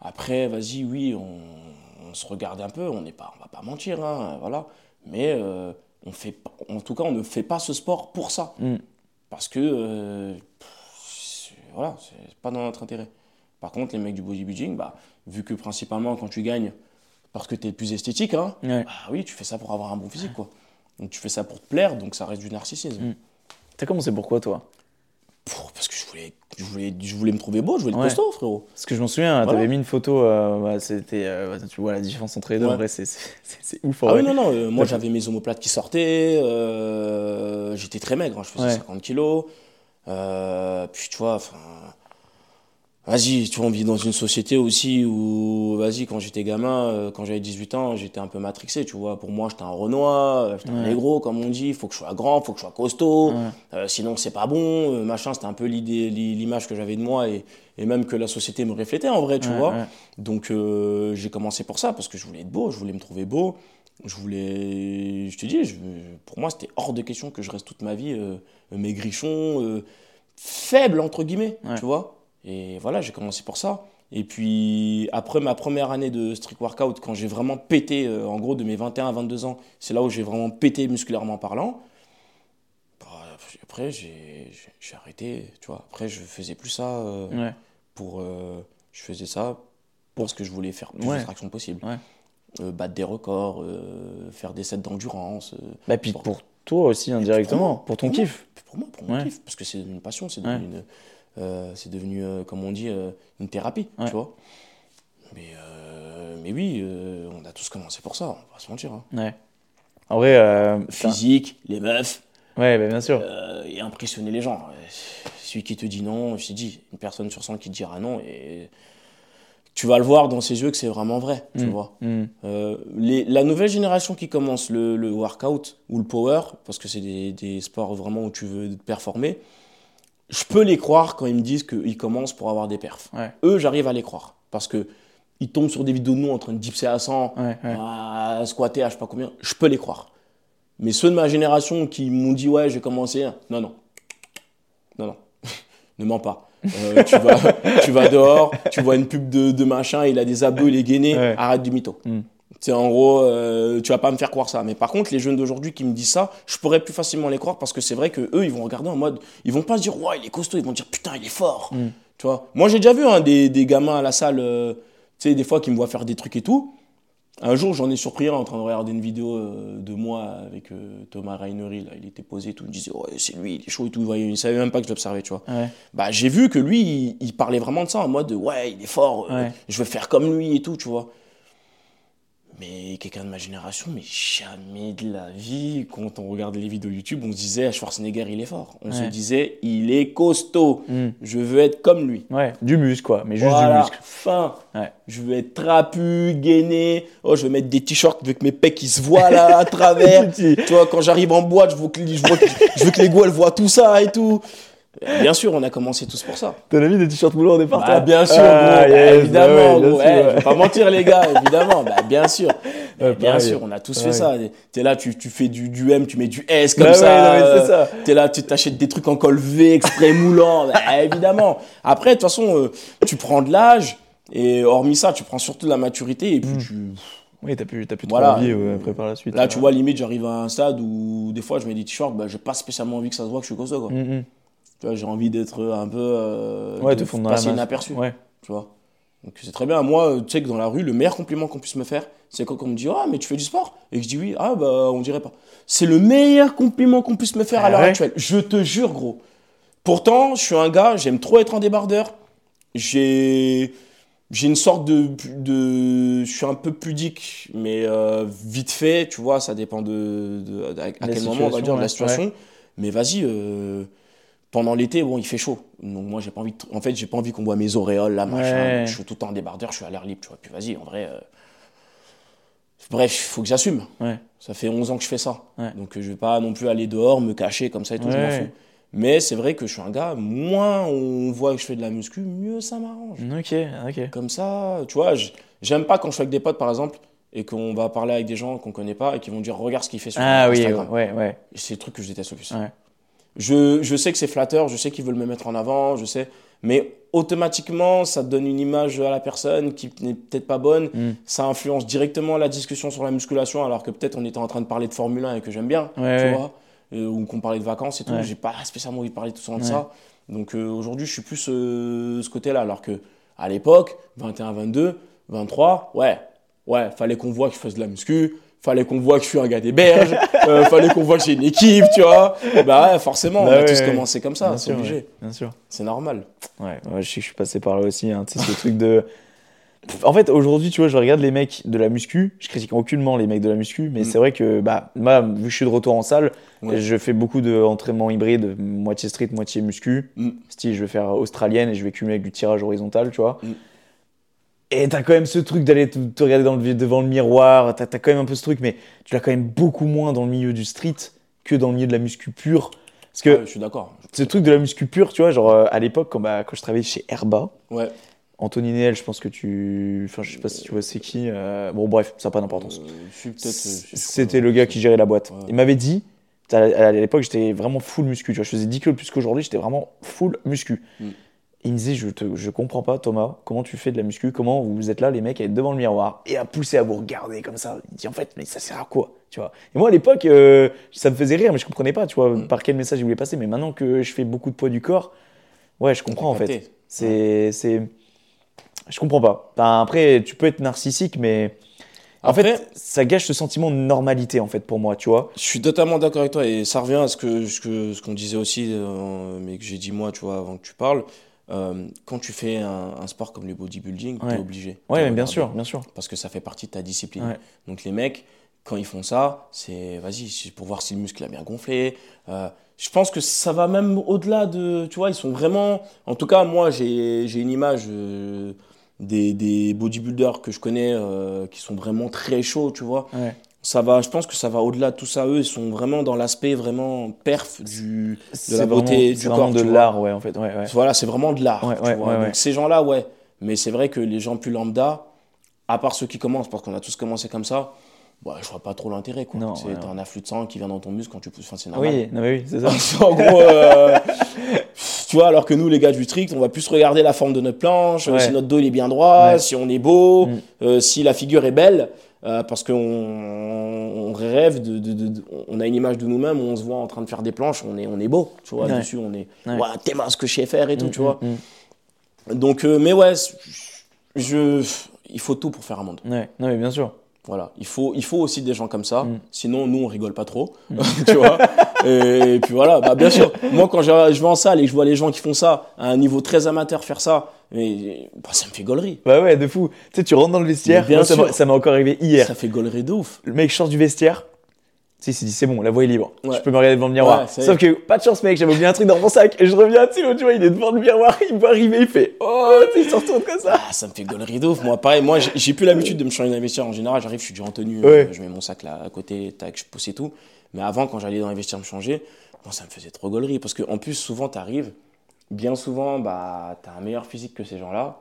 Après, vas-y, oui, on, on se regarde un peu, on n'est pas, on va pas mentir, hein, voilà. Mais euh, on fait, en tout cas, on ne fait pas ce sport pour ça, Mm. parce que euh, pff, voilà, c'est pas dans notre intérêt. Par contre, les mecs du bodybuilding, bah, vu que principalement quand tu gagnes, parce que tu es le plus esthétique, hein, Ouais. bah oui, tu fais ça pour avoir un bon physique, quoi. Donc tu fais ça pour te plaire, donc ça reste du narcissisme. Mm. T'as commencé pourquoi, toi? Pour- parce que je voulais, je voulais, je voulais me trouver beau, je voulais être Ouais. costaud, frérot. Parce que je m'en souviens, Voilà. t'avais mis une photo, euh, bah, c'était, euh, tu vois la différence entre les deux, en Ouais. vrai, c'est, ouf. en Ah vrai. oui, non, non, euh, moi j'avais mes omoplates qui sortaient, j'étais très maigre, hein, je faisais Ouais. 50 kilos. Puis tu vois, enfin. Vas-y, tu vois, on vit dans une société aussi où, vas-y, quand j'étais gamin, euh, quand j'avais 18 ans, j'étais un peu matrixé, tu vois. Pour moi, j'étais un Renoir, euh, j'étais un négro, comme on dit, faut que je sois grand, faut que je sois costaud, Ouais. euh, sinon c'est pas bon, euh, machin, c'était un peu l'idée, l'i- l'image que j'avais de moi et, et même que la société me reflétait en vrai, tu Ouais, vois. Donc euh, j'ai commencé pour ça, parce que je voulais être beau, je voulais me trouver beau. Je voulais, je te dis, je- pour moi c'était hors de question que je reste toute ma vie maigrichon, faible entre guillemets, tu vois. Et voilà, j'ai commencé pour ça. Et puis après ma première année de strict workout, quand j'ai vraiment pété, euh, en gros de mes 21 à 22 ans, c'est là où j'ai vraiment pété musculairement parlant. Bah, après j'ai arrêté, tu vois. Après je faisais plus ça euh, Ouais. pour euh, je faisais ça parce que je voulais faire plus Ouais. de tractions possible Ouais. Euh, battre des records euh, faire des sets d'endurance euh. Bah, puis pour toi aussi, indirectement, moi, pour, ton pour kiff. Pour moi pour mon Ouais. kiff parce que c'est une passion c'est une, euh, c'est devenu euh, comme on dit euh, une thérapie Ouais. tu vois mais euh, mais oui euh, on a tous commencé pour ça on va pas se mentir hein. Ouais. En vrai, euh, physique les meufs ouais, bah, bien sûr. euh, et impressionner les gens. Euh, Celui qui te dit non, je t'ai dit, une personne sur 100 qui te dira non, et tu vas le voir dans ses yeux que c'est vraiment vrai, tu Mm. vois. Mm. Euh, les, la nouvelle génération qui commence le, le workout ou le power, parce que c'est des, des sports vraiment où tu veux performer, je peux les croire quand ils me disent qu'ils commencent pour avoir des perfs. Ouais. Eux, j'arrive à les croire. Parce que ils tombent sur des vidéos de nous en train de dipser à 100, Ouais, ouais. à squatter à je sais pas combien. Je peux les croire. Mais ceux de ma génération qui m'ont dit ouais, j'ai commencé, non, non. Non, non. ne mens pas. Euh, tu, vas, tu vas dehors, tu vois une pub de, de machin, il a des abdos, il est gainé, arrête du mytho. Mm. C'est en gros, euh, tu vas pas me faire croire ça. Mais par contre, les jeunes d'aujourd'hui qui me disent ça, je pourrais plus facilement les croire parce que c'est vrai que eux, ils vont regarder en mode, ils vont pas se dire ouais, il est costaud, ils vont dire putain, il est fort. Mm. Tu vois. Moi, j'ai déjà vu hein, des, des gamins à la salle, euh, tu sais, des fois qui me voient faire des trucs et tout. Un jour, j'en ai surpris un en train de regarder une vidéo euh, de moi avec euh, Thomas Rainery. Là, il était posé et tout. Il me disait, ouais, c'est lui, il est chaud et tout. Il, savait même pas que je l'observais, tu vois. Ouais. Bah, j'ai vu que lui, il, il parlait vraiment de ça en mode, ouais, il est fort, euh, Ouais. je veux faire comme lui et tout, tu vois. Mais quelqu'un de ma génération, mais jamais de la vie, quand on regardait les vidéos YouTube, on se disait, Schwarzenegger, il est fort. On se disait, il est costaud. Mm. Je veux être comme lui. Ouais, du muscle, quoi, mais juste Voilà, du muscle. fin. Ouais. Je veux être trapu, gainé. Oh, je veux mettre des t-shirts avec mes pecs qui se voient là à travers. Tu vois, quand j'arrive en boîte, je veux, que, je, vois que- je veux que les gars elles voient tout ça et tout. Bien sûr, on a commencé tous pour ça. T'en as mis des t-shirts moulants au départ, Bah, bien sûr, Ah, gros, bah, yes, évidemment, ouais, bien gros. sûr, Eh, ouais. je vais pas mentir, les gars, évidemment. Bah, bien sûr. Ouais, bien pareil. sûr, on a tous fait Ouais. ça. T'es là, tu, tu fais du, du M, tu mets du S comme Bah ouais, ça. euh. T'es là, tu t'achètes des trucs en col V exprès moulant. Bah, évidemment. Après, de toute façon, euh, tu prends de l'âge. Et hormis ça, tu prends surtout de la maturité. Et puis, Mm. tu, Oui, t'as plus, t'as plus Voilà. trop envie ouais, après par la suite. là, ouais. tu vois, limite, j'arrive à un stade où des fois, je mets des t-shirts. Bah, j'ai pas spécialement envie que ça se voit que je suis costaud, quoi. Mm, mm. Tu vois, j'ai envie d'être un peu. euh, Ouais, de te fondre passer inaperçu. Ouais. Tu vois. Donc c'est très bien. Moi, tu sais que dans la rue, le meilleur compliment qu'on puisse me faire, c'est quand on me dit Ah, mais tu fais du sport? Et que je dis oui, ah, bah, on dirait pas. C'est le meilleur compliment qu'on puisse me faire à Ah l'heure ouais actuelle. Je te jure, gros. Pourtant, je suis un gars, j'aime trop être en débardeur. J'ai. J'ai une sorte de, de. Je suis un peu pudique, mais euh, vite fait, tu vois, ça dépend de, de- à, quel moment, on va dire, de la ouais. situation. Mais vas-y, euh, pendant l'été, bon, il fait chaud. Donc moi, j'ai pas envie. de- En fait, j'ai pas envie qu'on voit mes auréoles là, machin. Ouais. Je suis tout le temps en débardeur, je suis à l'air libre, tu vois. Puis vas-y, en vrai. euh, Bref, il faut que j'assume. Ouais. Ça fait 11 ans que je fais ça. Ouais. Donc je vais pas non plus aller dehors, me cacher comme ça et tout, je m'en Ouais. fous. Mais c'est vrai que je suis un gars, moins on voit que je fais de la muscu, mieux ça m'arrange. Ok, ok. Comme ça, tu vois, j'aime pas quand je suis avec des potes par exemple et qu'on va parler avec des gens qu'on connaît pas et qui vont dire regarde ce qu'il fait sur Ah oui, Instagram. ouais, ouais. C'est le truc que je déteste le plus. Ouais. Je, je sais que c'est flatteur, je sais qu'ils veulent me mettre en avant, je sais, mais automatiquement, ça donne une image à la personne qui n'est peut-être pas bonne. Mm. Ça influence directement la discussion sur la musculation, alors que peut-être on était en train de parler de Formule 1 et que j'aime bien, Ouais, tu ouais. vois, euh, ou qu'on parlait de vacances et tout. Ouais. J'ai pas spécialement envie de parler tout ça de ça. Donc euh, aujourd'hui, je suis plus euh, ce côté-là, alors que à l'époque, 21, 22, 23, ouais, ouais, fallait qu'on voit que je fasse de la muscu. Fallait qu'on voit que je suis un gars des berges, euh, fallait qu'on voit que j'ai une équipe, tu vois. Bah ouais, forcément, on Bah a ouais, tous ouais. commencé comme ça, c'est obligé. ouais, bien sûr. C'est normal. Ouais, je sais que je suis passé par là aussi. Hein, tu sais, ce truc de. En fait, aujourd'hui, tu vois, je regarde les mecs de la muscu. Je critique aucunement les mecs de la muscu, mais Mm. c'est vrai que, bah, moi, vu que je suis de retour en salle, je fais beaucoup d'entraînements hybrides, moitié street, moitié muscu. Mm. Style, je vais faire australienne et je vais cumuler avec du tirage horizontal, tu vois. Mm. Et t'as quand même ce truc d'aller te, te regarder dans le, devant le miroir. T'as as quand même un peu ce truc, mais tu l'as quand même beaucoup moins dans le milieu du street que dans le milieu de la muscu pure. Parce que Ouais, je suis d'accord. ce truc de la muscu pure, tu vois, genre euh, à l'époque, quand, bah, quand je travaillais chez Herba, Ouais. Anthony Néel, je pense que tu. Enfin, je sais pas si tu vois c'est qui. euh, Bon, bref, ça n'a pas d'importance. Euh, C'était le gars qui gérait la boîte. Ouais. Il m'avait dit, à l'époque, j'étais vraiment full muscu. Tu vois, je faisais 10 kilos plus qu'aujourd'hui, j'étais vraiment full muscu. Mm. Il me disait, je, te, je comprends pas, Thomas, comment tu fais de la muscu, comment vous êtes là, les mecs, à être devant le miroir et à pousser à vous regarder comme ça. Il dit, en fait, mais ça sert à quoi tu vois Et moi, à l'époque, euh, ça me faisait rire, mais je comprenais pas, tu vois, Mm. par quel message il voulait passer. Mais maintenant que je fais beaucoup de poids du corps, ouais, je comprends en fait. C'est. c'est... Je comprends pas. Enfin, après, tu peux être narcissique, mais. En fait, ça gâche ce sentiment de normalité, en fait, pour moi, tu vois. Je suis totalement d'accord avec toi et ça revient à ce que- ce qu'on disait aussi, euh, mais que j'ai dit moi, tu vois, avant que tu parles. Euh, quand tu fais un, un sport comme le bodybuilding, Ouais. t'es obligé. mais bien sûr, bien sûr. Parce que ça fait partie de ta discipline. Ouais. Donc les mecs, quand ils font ça, c'est vas-y, pour voir si le muscle a bien gonflé. Euh, je pense que ça va même au-delà de, tu vois, ils sont vraiment. En tout cas, moi, j'ai j'ai une image euh, des, des bodybuilders que je connais qui sont vraiment très chauds, tu vois. Ouais. Ça va, je pense que ça va au-delà de tout ça. Eux, ils sont vraiment dans l'aspect vraiment perf du, de la beauté vraiment- du c'est corps. vraiment de l'art, ouais, en fait. Ouais, ouais. Voilà, c'est vraiment de l'art. Ouais, Donc ces gens-là, ouais. Mais c'est vrai que les gens plus lambda, à part ceux qui commencent, parce qu'on a tous commencé comme ça, bah, je vois pas trop l'intérêt. quoi. C'est un afflux de sang qui vient dans ton muscle quand tu pousses. Enfin, c'est normal. Oui, non, mais oui, c'est ça. en gros, euh, tu vois, alors que nous, les gars du strict, on va plus regarder la forme de notre planche, euh, si notre dos il est bien droit, si on est beau, Mm. euh, si la figure est belle, euh, parce qu'on on rêve de, de- de- de- on a une image de nous-mêmes, où on se voit en train de faire des planches, on est, on est beau, tu vois, Ouais. dessus, on est, Ouais. ouais, t'es ce que je sais faire et tout, Mm, tu vois. mm, Donc, euh, mais ouais, je, il faut tout pour faire un monde. mm. Ouais, non, mais bien sûr. Voilà, il faut, il faut aussi des gens comme ça. Mm. Sinon, nous, on rigole pas trop, tu vois. Et, puis voilà, bah bien sûr. Moi, quand je, je vais en salle et que je vois les gens qui font ça à un niveau très amateur faire ça, mais bah, ça me fait gaulerie. Bah ouais, de fou. Tu sais, tu rentres dans le vestiaire. Bien Moi, ça m'a- encore arrivé hier. Ça fait gaulerie de ouf. Le mec sort du vestiaire. Tu sais, il s'est dit, c'est bon, la voie est libre. Ouais. Je peux me regarder devant le miroir. Ouais, Sauf que, pas de chance, mec, j'avais oublié un truc dans mon sac. Et je reviens, tu sais, l'autre, tu vois, il est devant le miroir, il voit arriver, il fait, oh, tu sais, il se retourne comme ça. Ah, ça me fait gaulerie de ouf. Moi, pareil, moi, j'ai- plus l'habitude de me changer d'investisseur. En général, j'arrive, je suis déjà en tenue, Ouais. je mets mon sac là à côté, tac, je pousse et tout. Mais avant, quand j'allais dans les vestiaires me changer, moi, ça me faisait trop gaulerie. Parce qu'en plus, souvent, t'arrives, bien souvent, bah, t'as un meilleur physique que ces gens-là,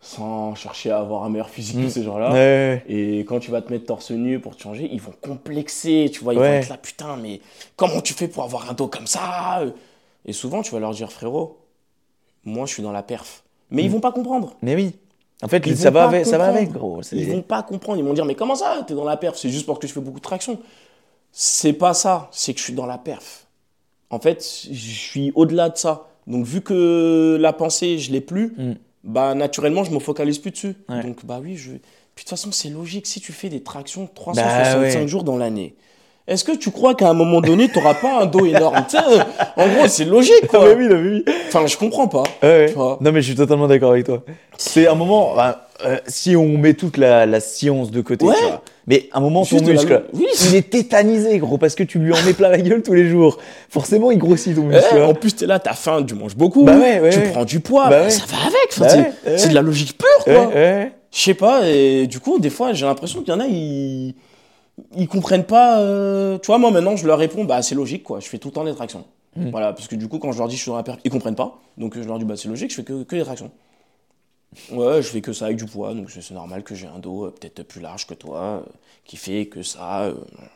sans chercher à avoir un meilleur physique que Mm. ces gens-là. Ouais, Et quand tu vas te mettre torse nu pour te changer, ils vont complexer, tu vois, ils Ouais. vont être là, putain, mais comment tu fais pour avoir un dos comme ça Et souvent, tu vas leur dire, frérot, moi, je suis dans la perf. Mais ils Mm. vont pas comprendre. Mais oui. En fait, Ils ça va, avec, ça va avec, gros. Ils vont pas comprendre. Ils vont dire, mais comment ça T'es dans la perf? C'est juste parce que je fais beaucoup de traction. C'est pas ça. C'est que je suis dans la perf. En fait, je suis au-delà de ça. Donc, vu que la pensée, je l'ai plus, Mm. bah, naturellement, je me focalise plus dessus. Ouais. Donc, bah oui, je. Puis, de toute façon, c'est logique. Si tu fais des tractions 365 Bah ouais. jours dans l'année, est-ce que tu crois qu'à un moment donné, tu pas un dos énorme? En gros, c'est logique, quoi. mais oui, non, mais oui. Enfin, je comprends pas. Ouais, ouais. Non, mais je suis totalement d'accord avec toi. C'est un moment, enfin, euh, si on met toute la, la science de côté, Ouais. tu vois. Mais un moment, ton Juste muscle, Oui, il est tétanisé, gros, parce que tu lui en mets plein la gueule tous les jours. Forcément, il grossit ton muscle. Eh, hein. en plus, t'es là, t'as faim, tu manges beaucoup, Bah ouais, ouais, tu prends du poids, Bah ça va avec. Enfin, Bah c'est de la logique pure, quoi. Je sais pas, et du coup, des fois, j'ai l'impression qu'il y en a, ils, ils comprennent pas. euh, Tu vois, moi maintenant, je leur réponds, bah c'est logique, quoi. Je fais tout le temps des tractions. Mm. Voilà, parce que du coup, quand je leur dis je suis dans la perte, ils comprennent pas. Donc je leur dis, bah c'est logique, je fais que, que des tractions. Ouais, je fais que ça avec du poids, donc c'est normal que j'ai un dos euh, peut-être plus large que toi, euh, qui fait que ça. euh,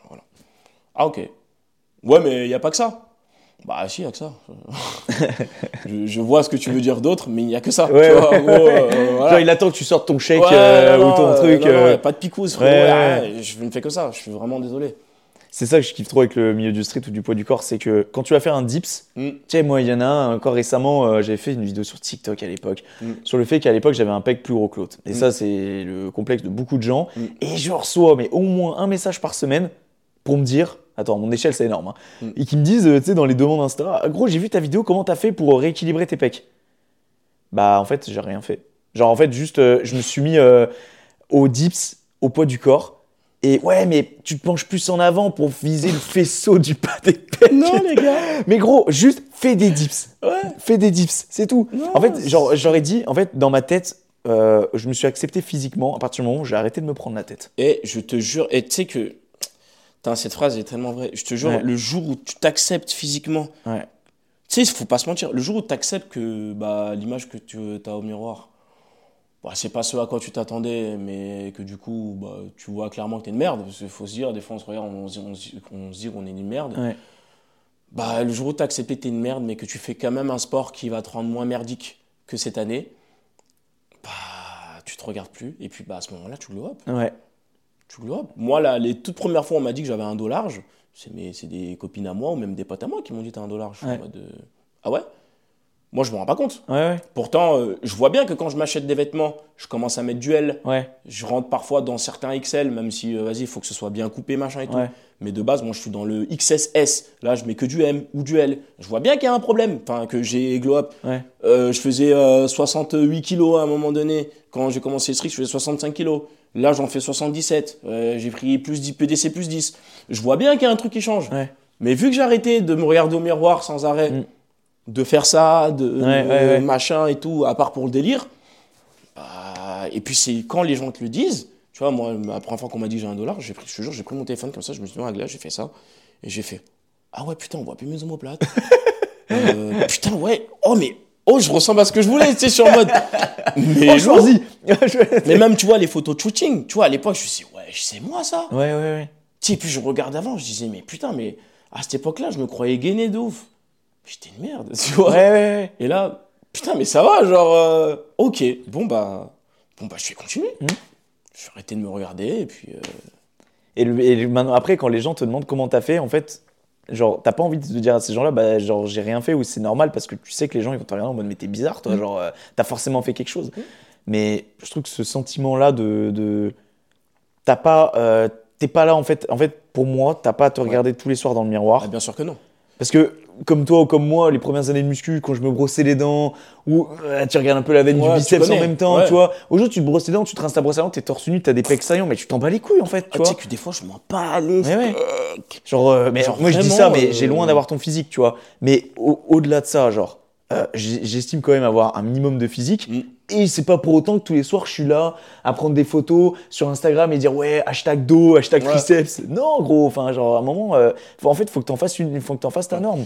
voilà. Ah, ok. Ouais, mais il n'y a pas que ça. Bah, si, il n'y a que ça. je, je vois ce que tu veux dire d'autre, mais il n'y a que ça. Ouais, tu vois, ouais, en gros, voilà. Genre, il attend que tu sortes ton chèque ou ton truc. non, non, pas de picouse, frérot. ouais, Je ne fais que ça. Je suis vraiment désolé. C'est ça que je kiffe trop avec le milieu du street ou du poids du corps, c'est que quand tu vas faire un dips, Mm. tu sais, moi, il y en a un, encore récemment, euh, j'avais fait une vidéo sur TikTok à l'époque, Mm. sur le fait qu'à l'époque, j'avais un pec plus gros que l'autre. Et Mm. ça, c'est le complexe de beaucoup de gens. Mm. Et je reçois, mais au moins un message par semaine pour me dire, attends, mon échelle, c'est énorme, hein, et qui me disent, euh, tu sais, dans les demandes Insta, Ah, gros, j'ai vu ta vidéo, comment t'as fait pour rééquilibrer tes pecs? Bah, en fait, j'ai rien fait. Genre, en fait, juste, euh, je me suis mis euh, au dips, au poids du corps. Et ouais, mais tu te penches plus en avant pour viser le faisceau du pas des pecs. les gars. Mais gros, juste fais des dips. Ouais. Fais des dips, c'est tout. Non, en fait, genre, j'aurais dit, en fait, dans ma tête, euh, je me suis accepté physiquement à partir du moment où j'ai arrêté de me prendre la tête. Et je te jure, et tu sais que. Putain, cette phrase est tellement vraie. Je te jure, Ouais. le jour où tu t'acceptes physiquement, Ouais. tu sais, il faut pas se mentir, le jour où tu acceptes que bah, l'image que tu as au miroir, bah, c'est pas ce à quoi tu t'attendais, mais que du coup, bah, tu vois clairement que tu es une merde. Parce qu'il faut se dire, des fois, on se regarde, on dit, on se dit- on se dit qu'on est une merde. Ouais. Bah, le jour où tu as accepté que tu es une merde, mais que tu fais quand même un sport qui va te rendre moins merdique que cette année, bah, tu te regardes plus. Et puis, bah, à ce moment-là, tu glow up. Ouais. Tu glow up. Moi, là, les toutes premières fois, on m'a dit que j'avais un dos large. C'est mes- c'est des copines à moi ou même des potes à moi qui m'ont dit t'as un dos large. Je suis en Ouais. mode, euh, Ah ouais? Moi, je me rends pas compte. Ouais, ouais. Pourtant, euh, je vois bien que quand je m'achète des vêtements, je commence à mettre du L. Ouais. Je rentre parfois dans certains XL, même si, euh, vas-y, il faut que ce soit bien coupé, machin et tout. Mais de base, moi, je suis dans le XSS. Là, je mets que du M ou du L. Je vois bien qu'il y a un problème. Enfin, que j'ai glow up. Euh, je faisais euh, 68 kilos à un moment donné. Quand j'ai commencé le street, je faisais 65 kilos. Là, j'en fais 77. Euh, j'ai pris plus 10, PDC plus 10. Je vois bien qu'il y a un truc qui change. Mais vu que j'ai arrêté de me regarder au miroir sans arrêt, Mm. De faire ça, de Ouais, ouais, ouais. machin et tout, à part pour le délire, bah, et puis c'est quand les gens te le disent, Tu vois, moi, la première fois qu'on m'a dit j'ai un dollar, j'ai pris, je te jure, j'ai pris mon téléphone comme ça, je me suis mis à glace, j'ai fait ça. Et j'ai fait Ah ouais, putain, on voit plus mes omoplates. euh, putain, ouais. Oh, mais. Oh, je ressemble à ce que je voulais, tu sais, sur mode. Mais, Oh, mais même, tu vois, les photos de shooting, tu vois, à l'époque, je me suis dit, ouais, c'est moi ça. Ouais, ouais, ouais. Tu sais, puis je regarde avant, je disais, mais putain, mais à cette époque-là, je me croyais gainé de ouf. J'étais une merde, tu vois. Ouais, ouais, ouais. Et là, putain, mais ça va, genre, euh, ok, bon bah, bon bah, je vais continuer. Mhm. Je vais arrêter de me regarder et puis. euh, Et, le- et le- maintenant, après, quand les gens te demandent comment t'as fait, en fait, genre, t'as pas envie de te dire à ces gens-là, bah, genre, j'ai rien fait ou c'est normal parce que tu sais que les gens, ils vont te regarder en mode, mais t'es bizarre, toi, Mm. genre, euh, t'as forcément fait quelque chose. Mais je trouve que ce sentiment-là de. de t'as pas. t'es pas là, en fait. En fait, pour moi, t'as pas à te regarder tous les soirs dans le miroir. ah, bien sûr que non. Parce que, comme toi ou comme moi, les premières années de muscu, quand je me brossais les dents, ou euh, tu regardes un peu la veine Ouais, du biceps en même temps, Ouais. tu vois. Aujourd'hui, tu te brosses les dents, tu te rinces ta brosse à dents, t'es torse nu, t'as des pecs saillants, mais tu t'en bats les couilles en fait, tu Ah, sais que des fois, je m'en bats les Mais ouais. Genre, euh, mais Genre moi je dis ça, mais euh, j'ai loin d'avoir ton physique, tu vois. Mais au- au-delà de ça, genre, euh, j'estime quand même avoir un minimum de physique. Mm. Et c'est pas pour autant que tous les soirs je suis là à prendre des photos sur Instagram et dire ouais, hashtag dos, hashtag Ouais. triceps. Non, gros, enfin, genre, à un moment, euh, faut- en fait, faut que t'en fasses une, faut que t'en fasses ta norme.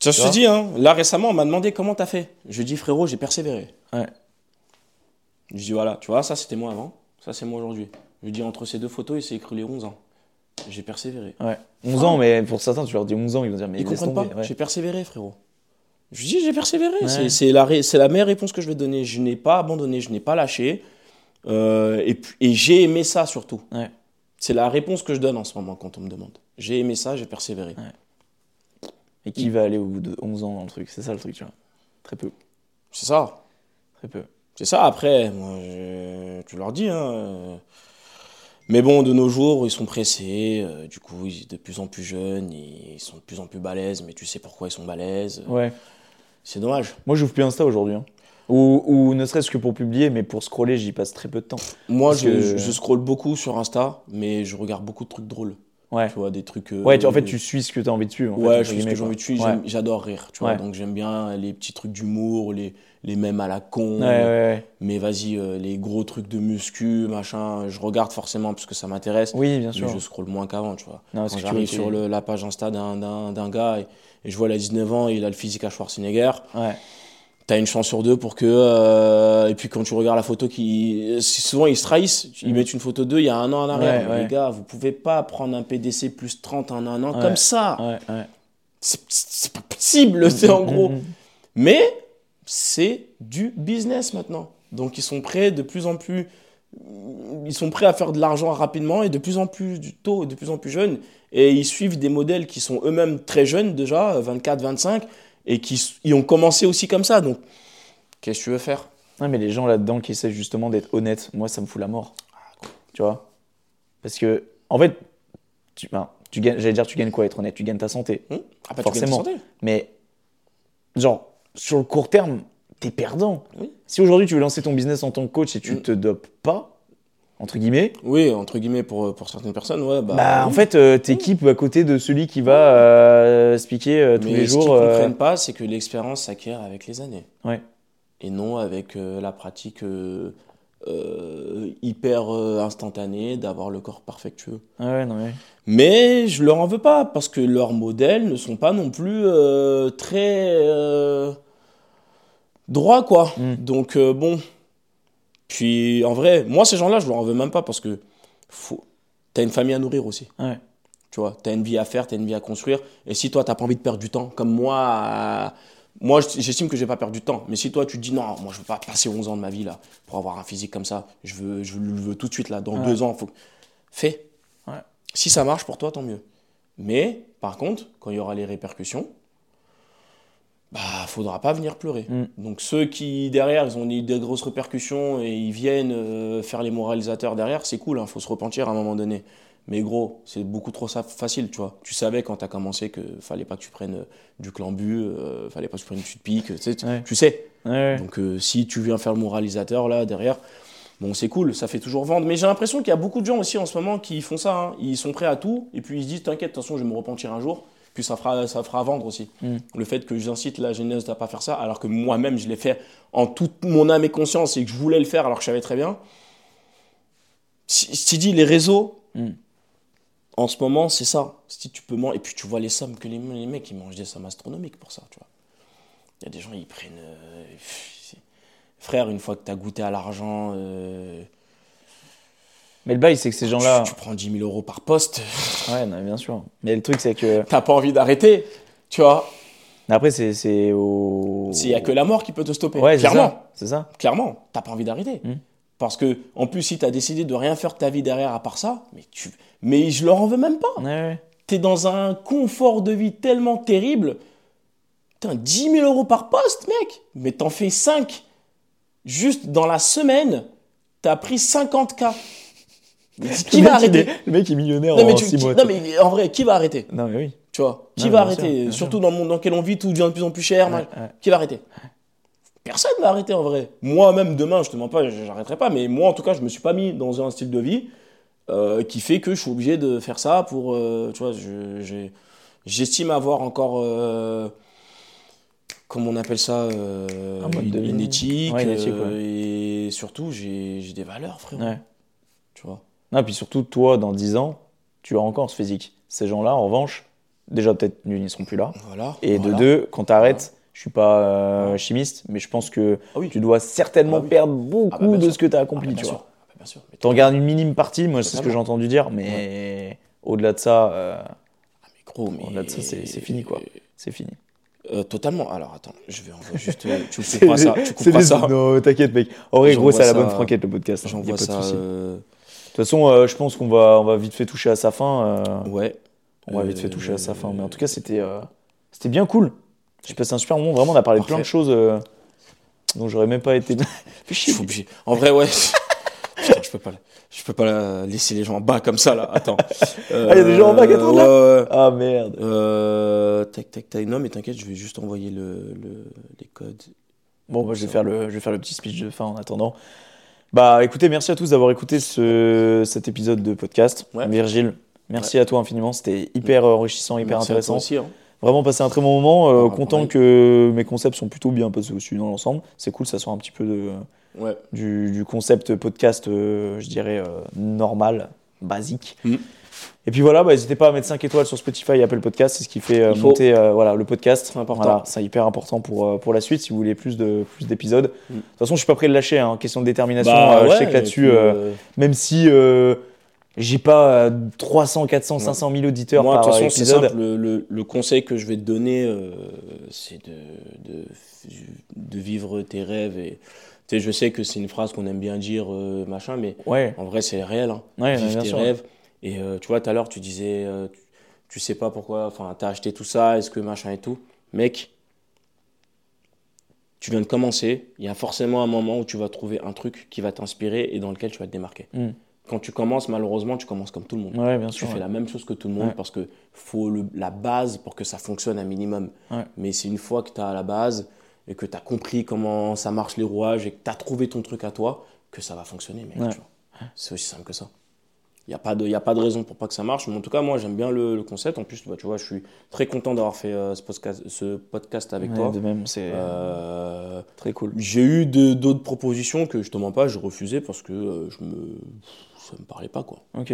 Ça, je te dis, hein, là récemment, on m'a demandé comment t'as fait. Je dis, frérot, j'ai persévéré. Ouais. Je dis, voilà, tu vois, ça c'était moi avant, ça c'est moi aujourd'hui. Je dis, entre ces deux photos, il s'est écroulé 11 ans. J'ai persévéré. Ouais. 11 ans, mais pour certains, tu leur dis 11 ans, ils vont dire mais Ils comprennent tomber. pas. ouais. J'ai persévéré, frérot. Je dis, j'ai persévéré. Ouais. C'est- la, la meilleure réponse que je vais te donner. Je n'ai pas abandonné, je n'ai pas lâché. Euh, et j'ai aimé ça surtout. Ouais. C'est la réponse que je donne en ce moment quand on me demande. J'ai aimé ça, j'ai persévéré. Et qui va aller au bout de 11 ans dans le truc? C'est ça le truc, tu vois. Très peu. C'est ça. Très peu. C'est ça. Après, moi, je- tu leur dis. Hein, euh, mais bon, de nos jours, ils sont pressés. euh, du coup, ils sont de plus en plus jeunes. Ils sont de plus en plus balèzes. Mais tu sais pourquoi ils sont balèzes. Ouais. C'est dommage. Moi, j'ouvre plus Insta aujourd'hui. hein. Ou, ou ne serait-ce que pour publier, mais pour scroller, j'y passe très peu de temps. Moi, je, que- je, je scrolle beaucoup sur Insta, mais je regarde beaucoup de trucs drôles. Ouais. Tu vois, des trucs. euh, Ouais, tu- en fait, tu suis ce que tu as envie de suivre. en ouais, je fais ce que j'ai envie de suivre. Ouais. J'adore rire, tu vois. Ouais. Donc j'aime bien les petits trucs d'humour, les, les mèmes à la con. Ouais. Mais vas-y, euh, les gros trucs de muscu, machin, je regarde forcément parce que ça m'intéresse. Oui, bien mais sûr. je scrolle moins qu'avant, tu vois. Non, Quand j'arrive sur le- la page Insta d'un- d'un d'un gars et, et je vois il a 19 ans et il a le physique à Schwarzenegger, Ouais. t'as une chance sur deux pour que. euh, et puis quand tu regardes la photo, qui souvent ils se trahissent. Ils Mhm. mettent une photo d'eux il y a un an en arrière. Ouais, ouais. Les gars, vous pouvez pas prendre un PDC plus 30 en un an comme ça. Ouais, ouais. C'est- pas possible, c'est en Mm, gros. mm, mm. Mais c'est du business maintenant. Donc ils sont prêts de plus en plus. Ils sont prêts à faire de l'argent rapidement et de plus en plus du tôt, de plus en plus jeunes. Et ils suivent des modèles qui sont eux-mêmes très jeunes déjà, 24, 25, et qui ils ont commencé aussi comme ça. Donc, qu'est-ce que tu veux faire? Ouais, mais les gens là-dedans qui essaient justement d'être honnêtes, moi, ça me fout la mort. Tu vois? Parce que, en fait, tu, ben, tu gagnes, j'allais dire, tu gagnes quoi être honnête? Tu gagnes ta santé. Hum Ah, bah, tu gagnes ta Forcément. santé. Mais, genre, sur le court terme, t'es perdant. Oui. Si aujourd'hui tu veux lancer ton business en tant que coach et tu Mm. te dopes pas, entre guillemets, Oui, entre guillemets, pour, pour certaines personnes, ouais. Bah, bah, en fait, euh, t'équipes à côté de celui qui va euh, expliquer euh, tous Mais les ce jours. qu'ils euh, comprennent pas, c'est que l'expérience s'acquiert avec les années. Ouais. Et non avec euh, la pratique euh, euh, hyper euh, instantanée d'avoir le corps parfectueux. Ouais, non, mais. Mais je leur en veux pas, parce que leurs modèles ne sont pas non plus euh, très euh, droits, quoi. Mm. Donc, euh, bon. Puis, en vrai, moi, ces gens-là, je leur en veux même pas, parce que faut... t'as une famille à nourrir aussi. Ouais. Tu vois, tu as une vie à faire, tu as une vie à construire. Et si toi, tu pas envie de perdre du temps, comme moi, euh, moi, j'estime que je vais pas perdre du temps. Mais si toi, tu te dis non, moi, je veux pas passer 11 ans de ma vie là pour avoir un physique comme ça. Je veux, je le veux tout de suite là, dans Ouais. deux ans. Faut... Fais. Ouais. Si ça marche pour toi, tant mieux. Mais par contre, quand il y aura les répercussions, bah, faudra pas venir pleurer. Mm. Donc ceux qui derrière, ils ont eu des grosses répercussions et ils viennent euh, faire les moralisateurs derrière, c'est cool, hein, faut se repentir à un moment donné. Mais gros, c'est beaucoup trop facile, tu vois. Tu savais quand tu as commencé que fallait pas que tu prennes euh, du clambu, euh, fallait pas que tu prennes du de pique, tu sais, tu- Ouais. tu sais. Ouais, ouais. Donc euh, si tu viens faire le moralisateur là derrière, bon c'est cool, ça fait toujours vendre. Mais j'ai l'impression qu'il y a beaucoup de gens aussi en ce moment qui font ça. hein. Ils sont prêts à tout et puis ils se disent t'inquiète, de toute façon je vais me repentir un jour. Puis ça fera, ça fera vendre aussi. Mm. Le fait que j'incite la jeunesse à pas faire ça, alors que moi-même je l'ai fait en toute mon âme et conscience et que je voulais le faire alors que je savais très bien. Si, si tu dis les réseaux, Hmm. en ce moment, c'est ça. Si tu peux manger. Et puis tu vois les sommes que les, les mecs, ils mangent des sommes astronomiques pour ça, tu vois. Il y a des gens, ils prennent. euh, Frère, une fois que tu as goûté à l'argent, euh, Mais le bail, c'est que ces gens-là. tu, tu prends 10 000 euros par poste, Ouais, non, bien sûr. Mais le truc, c'est que. t'as pas envie d'arrêter, tu vois. Après, c'est c'est au. Il n'y a que la mort qui peut te stopper. Ouais, c'est clairement. ça. C'est ça. Clairement, t'as pas envie d'arrêter. Mm. Parce que, en plus, si tu as décidé de rien faire de ta vie derrière à part ça, mais, tu... mais je leur en veux même pas. Ouais, ouais. T'es dans un confort de vie tellement terrible. Putain, 10 000 euros par poste, mec. Mais t'en fais 5. Juste dans la semaine, t'as pris 50K. Qui va arrêter est- Le mec est millionnaire non mais, en tu- 6 qui- mois. non, mais en vrai, qui va arrêter Non, mais oui. Tu vois Qui va sûr, arrêter Surtout dans le monde dans lequel on vit, tout devient de plus en plus cher. Ouais, machin. ouais. Qui va arrêter Personne va arrêter en vrai. Moi-même, demain, je te mens pas, j'arrêterai pas. Mais moi, en tout cas, je me suis pas mis dans un style de vie euh, qui fait que je suis obligé de faire ça pour. euh, tu vois, je- j'estime avoir encore. euh, comment on appelle ça euh, Un mode de une, une éthique. Ouais, une éthique, Et surtout, j'ai j'ai des valeurs, frérot. Ouais. Tu vois? Non, puis surtout, toi, dans 10 ans, tu as encore ce physique. Ces gens-là, en revanche, déjà, peut-être, ils n'y seront plus là. Voilà. Et voilà. de deux, quand tu arrêtes, je suis pas euh, chimiste, mais je pense que Ah oui. tu dois certainement Ah oui. perdre beaucoup Ah bah, de sûr. ce que tu as accompli, bah, tu vois. Ah, bah, bien sûr. Mais T'en gardes une minime partie, moi, c'est ce que j'ai entendu dire, mais au-delà de ça, euh, Ah, mais gros, mais. Au-delà de ça, c'est- c'est fini, quoi. c'est fini. Euh, totalement. Alors attends, je vais envoyer juste. euh, tu me couperas ça. Tu couperas des- ça. Non, t'inquiète, mec. En vrai, gros, c'est à la bonne franquette, le podcast. hein, J'envoie pas de ça. De toute façon, euh, je pense qu'on va, on va vite fait toucher à sa fin. euh, Ouais. on va vite fait toucher à sa fin. Mais en tout cas, c'était euh, c'était bien cool. J'ai passé un super moment. Vraiment, on a parlé de plein de choses dont j'aurais même pas été. Fais obligé. En vrai, ouais. Putain, je peux pas, je peux pas la- laisser les gens en bas comme ça là. Attends. Ah, y a des gens en bas qui attendent, là. Ah merde. Euh, tac, tac, tac. Non, mais t'inquiète, je vais juste envoyer le, le- les codes. Bon, bah, je vais faire le, je vais faire le petit speech de fin en attendant. Bah, écoutez, merci à tous d'avoir écouté ce, cet épisode de podcast. Ouais. Virgile, merci à toi infiniment. C'était hyper enrichissant, hyper Merci à toi intéressant. aussi. hein. Vraiment passé un très bon moment. euh, content que mes concepts sont plutôt bien passés aussi dans l'ensemble. C'est cool, ça sort un petit peu de, du, du concept podcast, euh, je dirais, euh, normal, basique. Mm. Et puis voilà, bah, n'hésitez pas à mettre 5 étoiles sur Spotify et Apple Podcast, c'est ce qui fait euh, monter euh, voilà, le podcast. C'est important. Voilà, c'est hyper important pour, euh, pour la suite si vous voulez plus de plus d'épisodes. Mm. De toute façon, je suis pas prêt de lâcher, hein, question de détermination. Bah, je ouais, sais que là-dessus, même si j'ai pas euh, 300, 400, 500 000 auditeurs Moi, de par toute façon, épisode. simple. Le, le- le conseil que je vais te donner, c'est de, de, de vivre tes rêves. Et, tu sais, je sais que c'est une phrase qu'on aime bien dire, machin, mais Ouais, en vrai, c'est réel. Hein. ouais, Vivre tes sûr. rêves. Et euh, tu vois, tout à l'heure, tu disais, euh, tu, tu sais pas pourquoi, enfin, t'as acheté tout ça, est-ce que machin et tout. Mec, tu viens de commencer, il y a forcément un moment où tu vas trouver un truc qui va t'inspirer et dans lequel tu vas te démarquer. Mm. Quand tu commences, malheureusement, tu commences comme tout le monde. Ouais, bien Tu sûr. fais ouais. la même chose que tout le monde Ouais. parce que faut le- la base pour que ça fonctionne un minimum. Mais c'est une fois que tu as la base et que tu as compris comment ça marche les rouages et que tu as trouvé ton truc à toi que ça va fonctionner. mec. C'est aussi simple que ça. Il n'y a, pas de- y a pas de raison pour pas que ça marche. Mais en tout cas, moi, j'aime bien le, le concept. En plus, bah, tu vois, je suis très content d'avoir fait euh, ce, podcast, ce podcast avec Ouais, toi. de même, c'est Euh, très cool. j'ai eu d'autres propositions que je te mens pas, je refusais parce que euh, je me, ça me parlait pas quoi. Ok.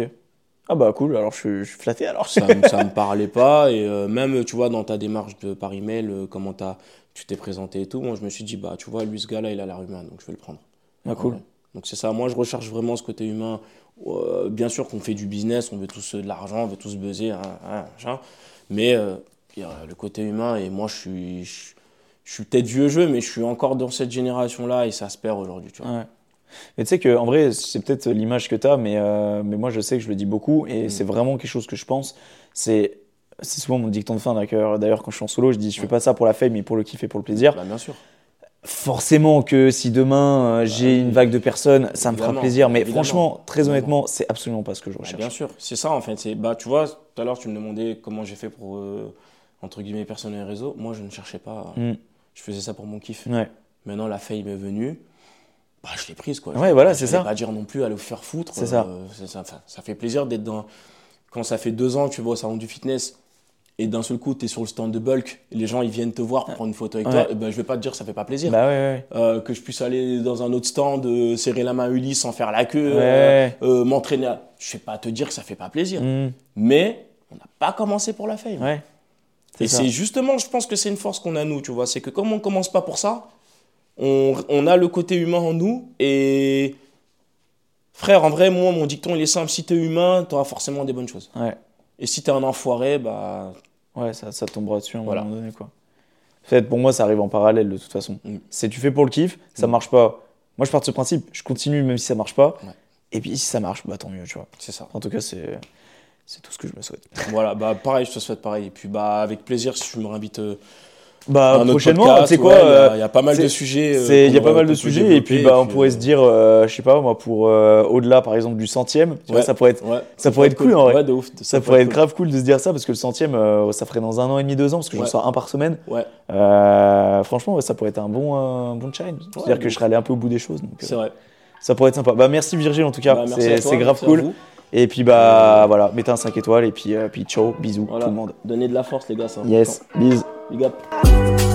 Ah bah cool, alors je suis, je suis flatté alors. ça, ça me parlait pas et euh, même tu vois dans ta démarche de par email comment t'as tu t'es présenté et tout moi je me suis dit bah tu vois lui ce gars là il a l'air humain donc je vais le prendre Ah cool. Ouais. donc c'est ça moi je recherche vraiment ce côté humain Euh, bien sûr qu'on fait du business on veut tous de l'argent on veut tous buzzer hein, hein, machin. mais euh, il y a le côté humain et moi je suis je, je suis peut-être vieux jeu mais je suis encore dans cette génération là et ça se perd aujourd'hui tu vois Ouais. Mais tu sais que en vrai, c'est peut-être l'image que tu as, mais, euh, mais moi je sais que je le dis beaucoup et Mm. c'est vraiment quelque chose que je pense. C'est c'est souvent mon dicton de fin d'ailleurs, quand je suis en solo, je dis je fais pas ça pour la fame mais pour le kiff et pour le plaisir. bah, bien sûr Forcément que si demain euh, j'ai oui. une vague de personnes, ça me fera Évidemment, plaisir, mais évidemment. franchement, très honnêtement, c'est absolument pas ce que je Bah, recherche. bien sûr, c'est ça en fait. C'est bah tu vois, tout à l'heure tu me demandais comment j'ai fait pour euh, entre guillemets personnel et réseau. Moi je ne cherchais pas. Mm. Je faisais ça pour mon kiff. Ouais. Maintenant la fame est venue. Bah je l'ai prise quoi. Ouais, Je- voilà, c'est ça. Pas dire non plus à le faire foutre. C'est ça. euh, ça. Ça fait plaisir d'être dans. Quand ça fait deux ans que tu vas au salon du fitness et d'un seul coup, tu es sur le stand de bulk, les gens ils viennent te voir pour prendre une photo avec Ouais. toi, et ben, je vais pas te dire que ça fait pas plaisir. Bah ouais, ouais. Euh, que je puisse aller dans un autre stand, euh, serrer la main à Ulysse sans faire la queue, euh, m'entraîner. à- Je vais pas te dire que ça fait pas plaisir. Mm. Mais on n'a pas commencé pour la fame. Et c'est justement, je pense que c'est une force qu'on a nous, tu vois. C'est que comme on commence pas pour ça, on, on a le côté humain en nous. Et frère, en vrai, moi, mon dicton, il est simple. Si t'es humain, t'auras forcément des bonnes choses. Ouais. Et si t'es un enfoiré, bah. Ouais, ça, ça tombera dessus à un Voilà. moment donné, quoi. En fait, pour moi, ça arrive en parallèle de toute façon. Mm. C'est tu fais pour le kiff, ça Mm. marche pas. Moi, je pars de ce principe, je continue même si ça marche pas. Ouais. Et puis, si ça marche, bah tant mieux, tu vois. C'est ça. En tout cas, c'est c'est tout ce que je me souhaite. voilà, bah pareil, je te souhaite pareil. Et puis, bah, avec plaisir, si tu me réinvites. euh, Bah, un prochainement, tu sais quoi ouais, il y a- euh, Il y, a pas mal de sujets. euh, Il y a pas mal de sujets, et puis bah, on puis, pourrait euh, se dire, euh, je sais pas, moi, pour au-delà, par exemple, du centième, tu vois, Ouais. ça pourrait être, Ouais, ça pourrait être cool, en vrai. De ouf. ça pourrait être grave cool de se dire ça, parce que le centième, ça ferait dans un an et demi, deux ans, parce que j'en sors un par semaine. Franchement, ça pourrait être un bon, un bon challenge. C'est-à-dire que je serais allé un peu au bout des choses. C'est vrai. ça pourrait être sympa. Bah, merci Virgile en tout cas, Bah, c'est grave cool. Et puis bah voilà, mettez un 5 étoiles et puis, euh, puis ciao, bisous Voilà. tout le monde. Donnez de la force, les gars. c'est Yes, bisous. Big up.